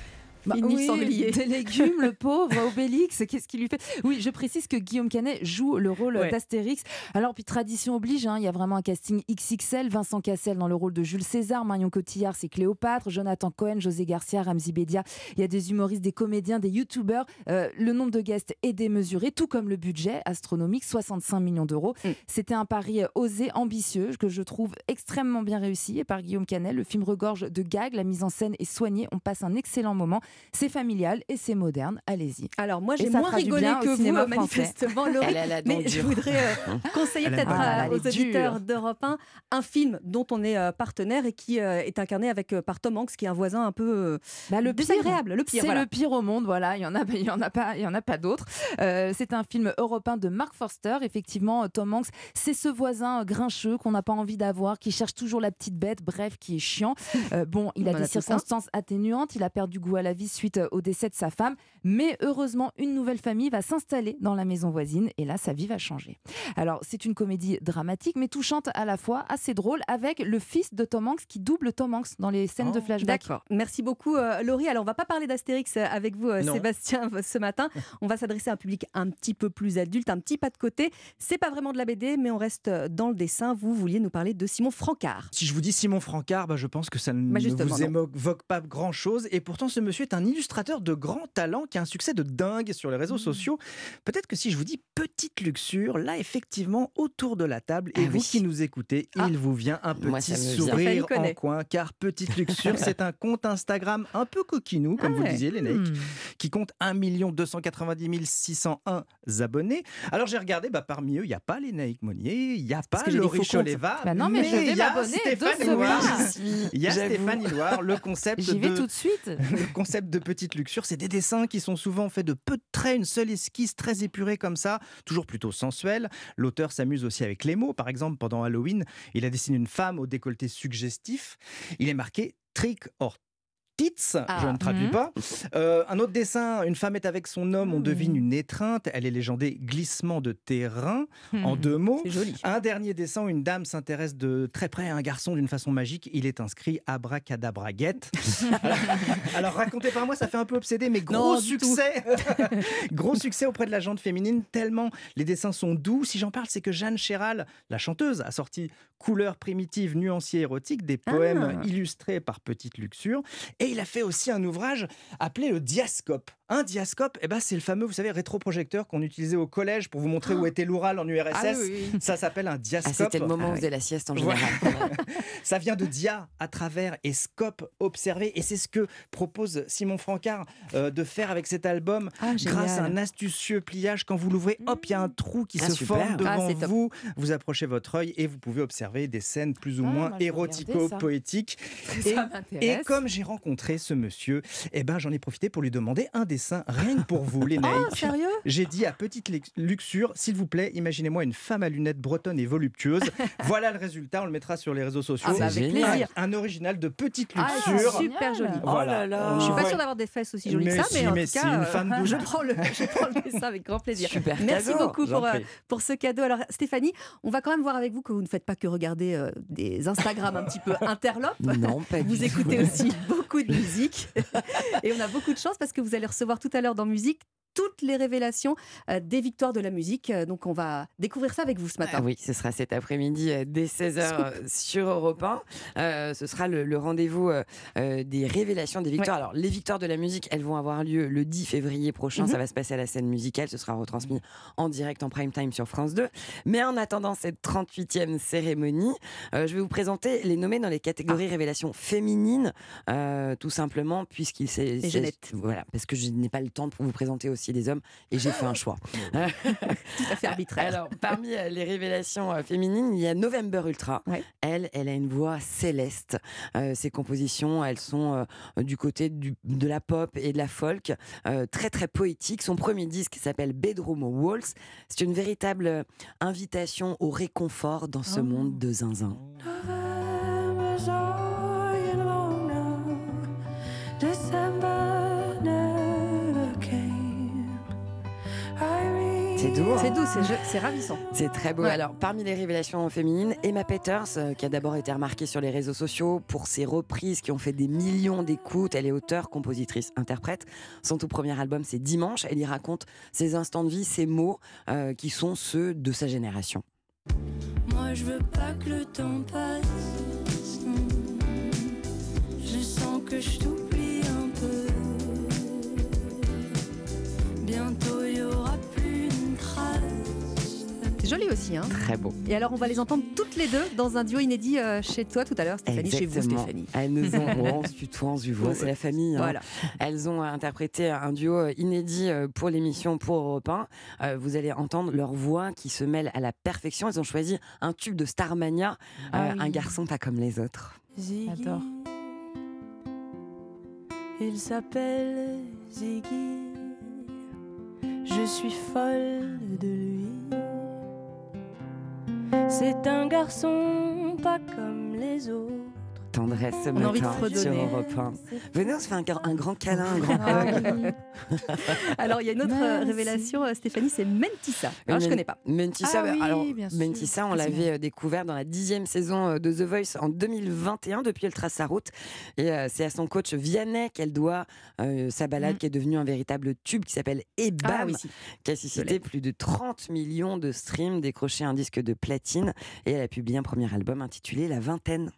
Bah oui, sanglier. Des légumes, le pauvre Obélix, qu'est-ce qu'il lui fait? Oui, je précise que Guillaume Canet joue le rôle Ouais. d'Astérix. Alors, puis tradition oblige, hein, il y a vraiment un casting XXL. Vincent Cassel dans le rôle de Jules César, Marion Cotillard, c'est Cléopâtre, Jonathan Cohen, José Garcia, Ramzi Bedia. Il y a des humoristes, des comédiens, des youtubeurs. Euh, le nombre de guests est démesuré, tout comme le budget astronomique, 65 millions d'euros. Mm. C'était un pari euh, osé, ambitieux, que je trouve extrêmement bien réussi et par Guillaume Canet. Le film regorge de gags, la mise en scène est soignée, on passe un excellent moment. C'est familial et c'est moderne, allez-y. Alors moi j'ai moins rigolé que vous manifestement Laurie, mais je voudrais euh, Hein conseiller peut-être aux auditeurs d'Europe 1 un film dont on est euh, partenaire et qui euh, est incarné avec euh, par Tom Hanks qui est un voisin un peu euh, Bah, le pire, désagréable, le pire. C'est voilà. le pire au monde, voilà. Il y en a, il y en a pas, il y en a pas d'autres. Euh, c'est un film européen de Mark Forster. Effectivement, Tom Hanks, c'est ce voisin grincheux qu'on n'a pas envie d'avoir, qui cherche toujours la petite bête, bref, qui est chiant. Euh, bon, il a des circonstances atténuantes. Il a perdu goût à la vie suite euh, au décès de sa femme, mais heureusement, une nouvelle famille va s'installer dans la maison voisine et là, sa vie va changer. Alors, c'est une comédie dramatique, mais touchante à la fois, assez drôle, avec le fils de Tom Hanks qui double Tom Hanks dans les scènes de flashback. D'accord. Merci beaucoup, euh, Laurie. Alors, on va pas parler d'Astérix euh, avec vous, euh. Sébastien, ce matin. On va s'adresser à un public un petit peu plus adulte, un petit pas de côté. C'est pas vraiment de la BD, mais on reste dans le dessin. Vous vouliez nous parler de Simon Francard. Si je vous dis Simon Francard, bah, je pense que ça ne Bah, vous évoque pas grand-chose. Et pourtant, ce monsieur est un illustrateur de grand talent qui a un succès de dingue sur les Mmh. réseaux sociaux. Peut-être que si je vous dis petite luxure, là, effectivement, autour de la table, et Ah vous oui. qui nous écoutez, Ah. il vous vient un Moi, petit vient. sourire en coin, car Petite Luxure, c'est un compte Instagram un peu coquinou, comme Ah vous le ouais. disiez, Lénaïque, Hmm. qui compte 1 290 601 abonnés. Alors j'ai regardé, bah, parmi eux, il n'y a pas Lénaïque Monnier, il n'y a pas Laurie Bah non, mais il y a Stéphane Loire. pas. Il y a J'avoue. Stéphanie Loire, le concept J'y vais de- tout de suite. le concept de petite luxure, c'est des dessins qui sont souvent faits de peu de traits, une seule esquisse très épurée comme ça, toujours plutôt sensuelle. L'auteur s'amuse aussi avec les mots. Par exemple, pendant Halloween, il a dessiné une femme au décolleté suggestif. Il est marqué trick or Tits, Ah. je ne traduis Mhm. pas. Euh, un autre dessin, une femme est avec son homme, on devine une étreinte. Elle est légendée glissement de terrain, en Mhm. deux mots. Joli. Un dernier dessin une dame s'intéresse de très près à un garçon d'une façon magique. Il est inscrit abracadabraguette. alors, alors, raconté par moi, ça fait un peu obsédé, mais gros Non, succès. gros succès auprès de la gente féminine, tellement les dessins sont doux. Si j'en parle, c'est que Jeanne Chéral, la chanteuse, a sorti Couleurs primitives, nuanciers, érotiques, des poèmes Ah. illustrés par Petite Luxure. Et il a fait aussi un ouvrage appelé le Diascope. Un diascope, eh ben, c'est le fameux, vous savez, rétroprojecteur qu'on utilisait au collège pour vous montrer où était l'Oural en URSS. Ah oui, oui. Ça s'appelle un diascope. Ah, c'était le moment où on faisait la sieste en général. Ça vient de dia, à travers, et scope, observer. Et c'est ce que propose Simon Francard euh, de faire avec cet album. Ah, grâce à un astucieux pliage, quand vous l'ouvrez, hop, il y a un trou qui Ah, se super. forme devant Ah, vous. Vous approchez votre œil et vous pouvez observer des scènes plus ou Ah, moins érotico-poétiques. Et, comme j'ai rencontré ce monsieur, eh ben, j'en ai profité pour lui demander un dessin rien que pour vous, les. Oh, sérieux? J'ai dit à petite luxure, s'il vous plaît, imaginez-moi une femme à lunettes bretonne et voluptueuse. voilà le résultat, on le mettra sur les réseaux sociaux. Ah, bah, avec plaisir. Un original de petite Ah, luxure. super joli. Voilà. Je suis pas sûre d'avoir des fesses aussi jolies Mais que ça, si, mais en mais tout si, cas, une euh, femme douce. je, prends le, je prends le dessin avec grand plaisir. Super Merci cadeau, beaucoup pour, euh, pour ce cadeau. Alors Stéphanie, on va quand même voir avec vous que vous ne faites pas que regarder euh, des Instagram un petit peu interlopes. Non, pas Vous écoutez aussi beaucoup de musique. Et on a beaucoup de chance parce que vous allez recevoir tout à l'heure dans musique toutes les révélations euh, des victoires de la musique. Euh, Donc on va découvrir ça avec vous ce matin. Ah oui, ce sera cet après-midi euh, dès 16h sur Europe 1. Euh, ce sera le, le rendez-vous euh, des révélations des victoires. Alors, les victoires de la musique, elles vont avoir lieu le 10 février prochain. Mhm. Ça va se passer à la scène musicale. Ce sera retransmis en direct en prime time sur France 2. Mais en attendant cette 38e cérémonie, euh, je vais vous présenter les nommés dans les Ah. catégories révélations féminines, tout simplement, puisqu'il s'est. Voilà, parce que je n'ai pas le temps de vous présenter aussi des hommes et j'ai fait un choix. Tout à fait arbitraire. Alors, parmi euh, les révélations euh, féminines, il y a November Ultra. Elle, elle a une voix céleste. Euh, ses compositions, elles sont euh, du côté du- de la pop et de la folk, euh, très très poétique. Son premier disque s'appelle Bedroom Waltz. C'est une véritable invitation au réconfort dans ce monde de zinzin. C'est doux. hein C'est doux, c'est c'est ravissant. C'est très beau. Ouais. Alors, parmi les révélations féminines, Emma Peters, euh, qui a d'abord été remarquée sur les réseaux sociaux pour ses reprises qui ont fait des millions d'écoutes. Elle est auteure, compositrice, interprète. Son tout premier album, c'est Dimanche. Elle y raconte ses instants de vie, ses mots, euh, qui sont ceux de sa génération. Moi je veux pas que le temps passe. Je sens que je t'oublie un peu. Bientôt il y aura joli aussi. Hein Très beau. Et alors, on va les entendre toutes les deux dans un duo inédit euh, chez toi tout à l'heure, Stéphanie, chez vous, Exactement. Stéphanie. Elles nous ont, on se tutoie, on se voit, c'est la famille. hein. Voilà. Elles ont interprété un duo euh, inédit euh, pour l'émission pour Europe 1. Euh, Vous allez entendre leur voix qui se mêle à la perfection. Elles ont choisi un tube de Starmania, Ah euh, oui. un garçon pas comme les autres. Ziggy. Il s'appelle Ziggy. Je suis folle de lui. C'est un garçon pas comme les autres. Tendresse ce On a envie de matin sur Europe 1. Venez, on se fait un, un grand câlin, un grand Ah hug. Alors, il y a une autre euh, révélation, euh, Stéphanie, c'est Mentissa. Alors, je Men- connais pas. Mentissa, Ah bah, oui, alors. Mentissa, on l'avait euh, découvert dans la dixième saison de The Voice en 2021. Depuis, elle trace sa route. Et euh, c'est à son coach Vianney qu'elle doit euh, sa balade qui est devenue un véritable tube qui s'appelle Et Mm. Ah Bam, oui, si. qui a suscité plus de 30 millions de streams, décroché un disque de platine. Et elle a publié un premier album intitulé La Vingtaine.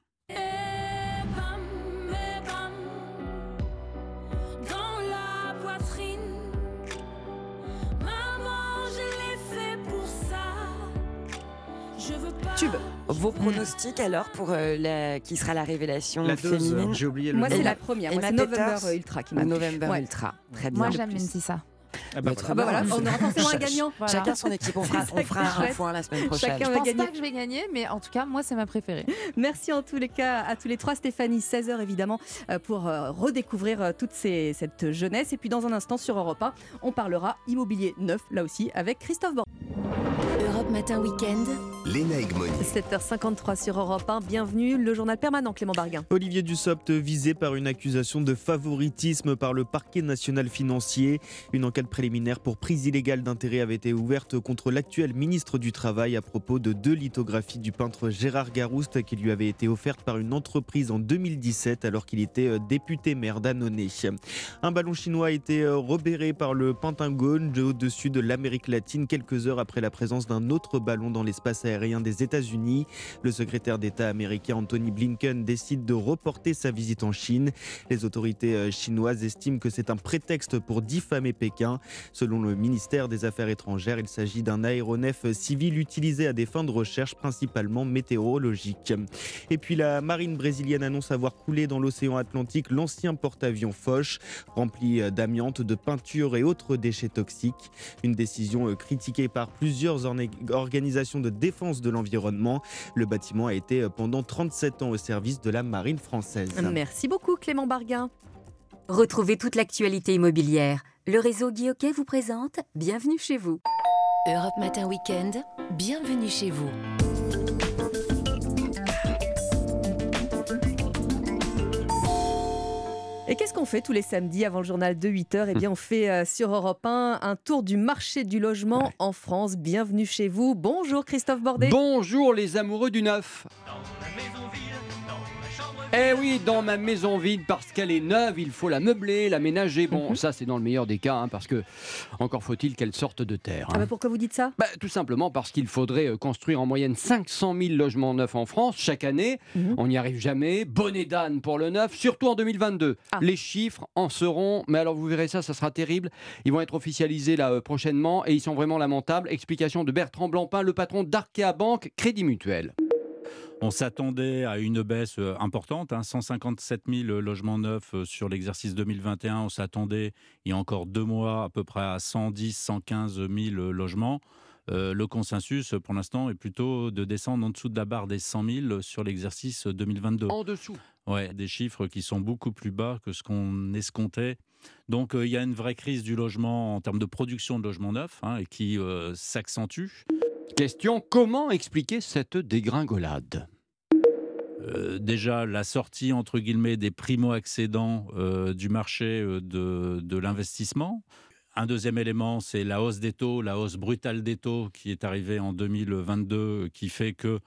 Tube. Vos pronostics alors pour euh, la, qui sera la révélation La dose, féminine j'ai oublié le Moi, nom. c'est la première. Moi, c'est November Peters. Ultra qui m'a plu. November Ouais. Ultra. Très bien. Moi, j'aime plus. Mentissa. Ah bah, Ah bah voilà, on aura forcément un gagnant. Ch- Chacun son équipe, on fera, on fera un chouette. point la semaine prochaine. Chacun Je va pense gagner. pas pas que je vais gagner, mais en tout cas, moi, c'est ma préférée. Merci en tous les cas à tous les trois, Stéphanie, 16h évidemment, euh, pour euh, redécouvrir euh, toute ces- cette jeunesse. Et puis dans un instant sur Europe 1, on parlera immobilier neuf, là aussi, avec Christophe Borg. Europe Matin Weekend. Léna Egmoni. 7h53 sur Europe 1, bienvenue, le journal permanent Clément Barguin. Olivier Dussopt visé par une accusation de favoritisme par le parquet national financier. Une enquête préliminaire pour prise illégale d'intérêt avait été ouverte contre l'actuel ministre du Travail à propos de deux lithographies du peintre Gérard Garouste qui lui avaient été offertes par une entreprise en 2017 alors qu'il était euh, député maire d'Annonay. Un ballon chinois a été euh, repéré par le Pentagone au-dessus de l'Amérique latine quelques heures après la présence d'un autre ballon dans l'espace aérien des États-Unis. Le secrétaire d'État américain Anthony Blinken décide de reporter sa visite en Chine. Les autorités euh, chinoises estiment que c'est un prétexte pour diffamer Pékin. Selon le ministère des Affaires étrangères, il s'agit d'un aéronef civil utilisé à des fins de recherche principalement météorologiques. Et puis la marine brésilienne annonce avoir coulé dans l'océan Atlantique l'ancien porte-avions Foch, rempli d'amiante, de peinture et autres déchets toxiques. Une décision critiquée par plusieurs organisations de défense de l'environnement. Le bâtiment a été euh, pendant 37 ans au service de la marine française. Merci beaucoup Clément Barguin. Retrouvez toute l'actualité immobilière. Le réseau Guilloquet vous présente Bienvenue chez vous. Europe Matin Weekend, bienvenue chez vous. Et qu'est-ce qu'on fait tous les samedis avant le journal de 8h Eh bien, on fait euh, sur Europe 1 un tour du marché du logement en France. Bienvenue chez vous. Bonjour Christophe Bordet. Bonjour les amoureux du neuf. Eh oui, dans ma maison vide, parce qu'elle est neuve, il faut la meubler, l'aménager. Bon, Mhm. ça c'est dans le meilleur des cas, hein, parce que encore faut-il qu'elle sorte de terre. Ah hein. bah, pourquoi vous dites ça? Bah, Tout simplement parce qu'il faudrait euh, construire en moyenne 500 000 logements neufs en France chaque année. Mhm. On n'y arrive jamais. Bonnet d'âne pour le neuf, surtout en 2022. Ah. Les chiffres en seront, mais alors vous verrez ça, ça sera terrible. Ils vont être officialisés là euh, prochainement et ils sont vraiment lamentables. Explication de Bertrand Blancpain, le patron d'Arkea Banque Crédit Mutuel. On s'attendait à une baisse euh, importante, hein, 157 000 logements neufs euh, sur l'exercice 2021. On s'attendait il y a encore deux mois à peu près à 110 115 000 logements. Euh, le consensus, pour l'instant, est plutôt de descendre en dessous de la barre des 100 000 sur l'exercice 2022. En dessous. Ouais, des chiffres qui sont beaucoup plus bas que ce qu'on escomptait. Donc euh, il y a une vraie crise du logement en termes de production de logements neufs hein, et qui euh, s'accentue. Question comment expliquer cette dégringolade? Euh, déjà la sortie entre guillemets des primo-accédants euh, du marché euh, de, de l'investissement. Un deuxième élément, c'est la hausse des taux, la hausse brutale des taux qui est arrivée en 2022, qui fait que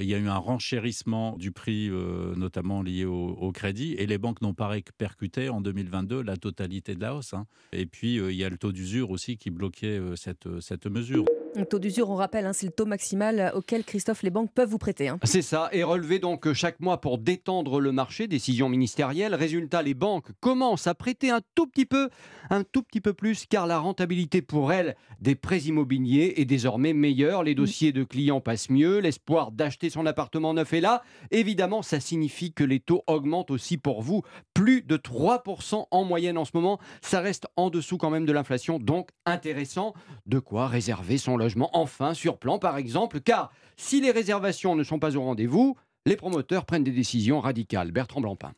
y a eu un renchérissement du prix, notamment lié au, crédit, et les banques n'ont pas répercuté en 2022 la totalité de la hausse. hein. Et puis, il y a le taux d'usure aussi qui bloquait cette, cette mesure. Le taux d'usure, on rappelle, hein, c'est le taux maximal auquel Christophe les banques peuvent vous prêter. hein. C'est ça, et relevé donc chaque mois pour détendre le marché, décision ministérielle. Résultat, les banques commencent à prêter un tout petit peu, un tout petit peu plus, car la rentabilité pour elles des prêts immobiliers est désormais meilleure. Les dossiers de clients passent mieux, l'espoir d'acheter son appartement neuf est là. Évidemment, ça signifie que les taux augmentent aussi pour vous. Plus de 3% en moyenne en ce moment, ça reste en dessous quand même de l'inflation, donc intéressant. De quoi réserver son logement enfin sur plan par exemple, car si les réservations ne sont pas au rendez-vous, les promoteurs prennent des décisions radicales. Bertrand Blancpain.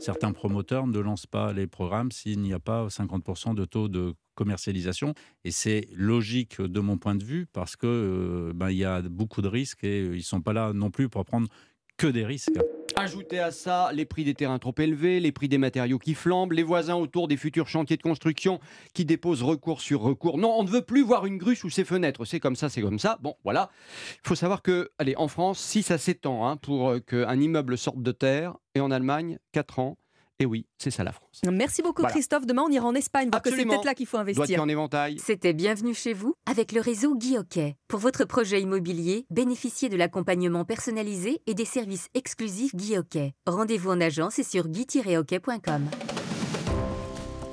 Certains promoteurs ne lancent pas les programmes s'il n'y a pas 50% de taux de commercialisation. Et c'est logique de mon point de vue parce que euh, ben, y a beaucoup de risques et euh, ils sont pas là non plus pour prendre que des risques. Ajoutez à ça les prix des terrains trop élevés, les prix des matériaux qui flambent, les voisins autour des futurs chantiers de construction qui déposent recours sur recours. Non, on ne veut plus voir une grue sous ses fenêtres. C'est comme ça, c'est comme ça. Bon, voilà. Il faut savoir que, allez, en France, 6 à 7 ans hein, pour euh, qu'un immeuble sorte de terre, et en Allemagne, 4 ans. Et oui, c'est ça la France. Merci beaucoup Voilà. Christophe. Demain, on ira en Espagne parce que c'est peut-être là qu'il faut investir. en éventail. C'était Bienvenue chez vous avec le réseau Guilloquet. Pour votre projet immobilier, bénéficiez de l'accompagnement personnalisé et des services exclusifs Guilloquet. Rendez-vous en agence et sur guy-hockey.com.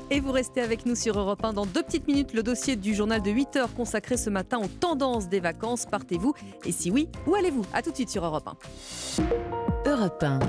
Et vous restez avec nous sur Europe 1 dans deux petites minutes. Le dossier du journal de 8 heures consacré ce matin aux tendances des vacances. Partez-vous Et si oui, où allez-vous? À tout de suite sur Europe 1. Europe 1.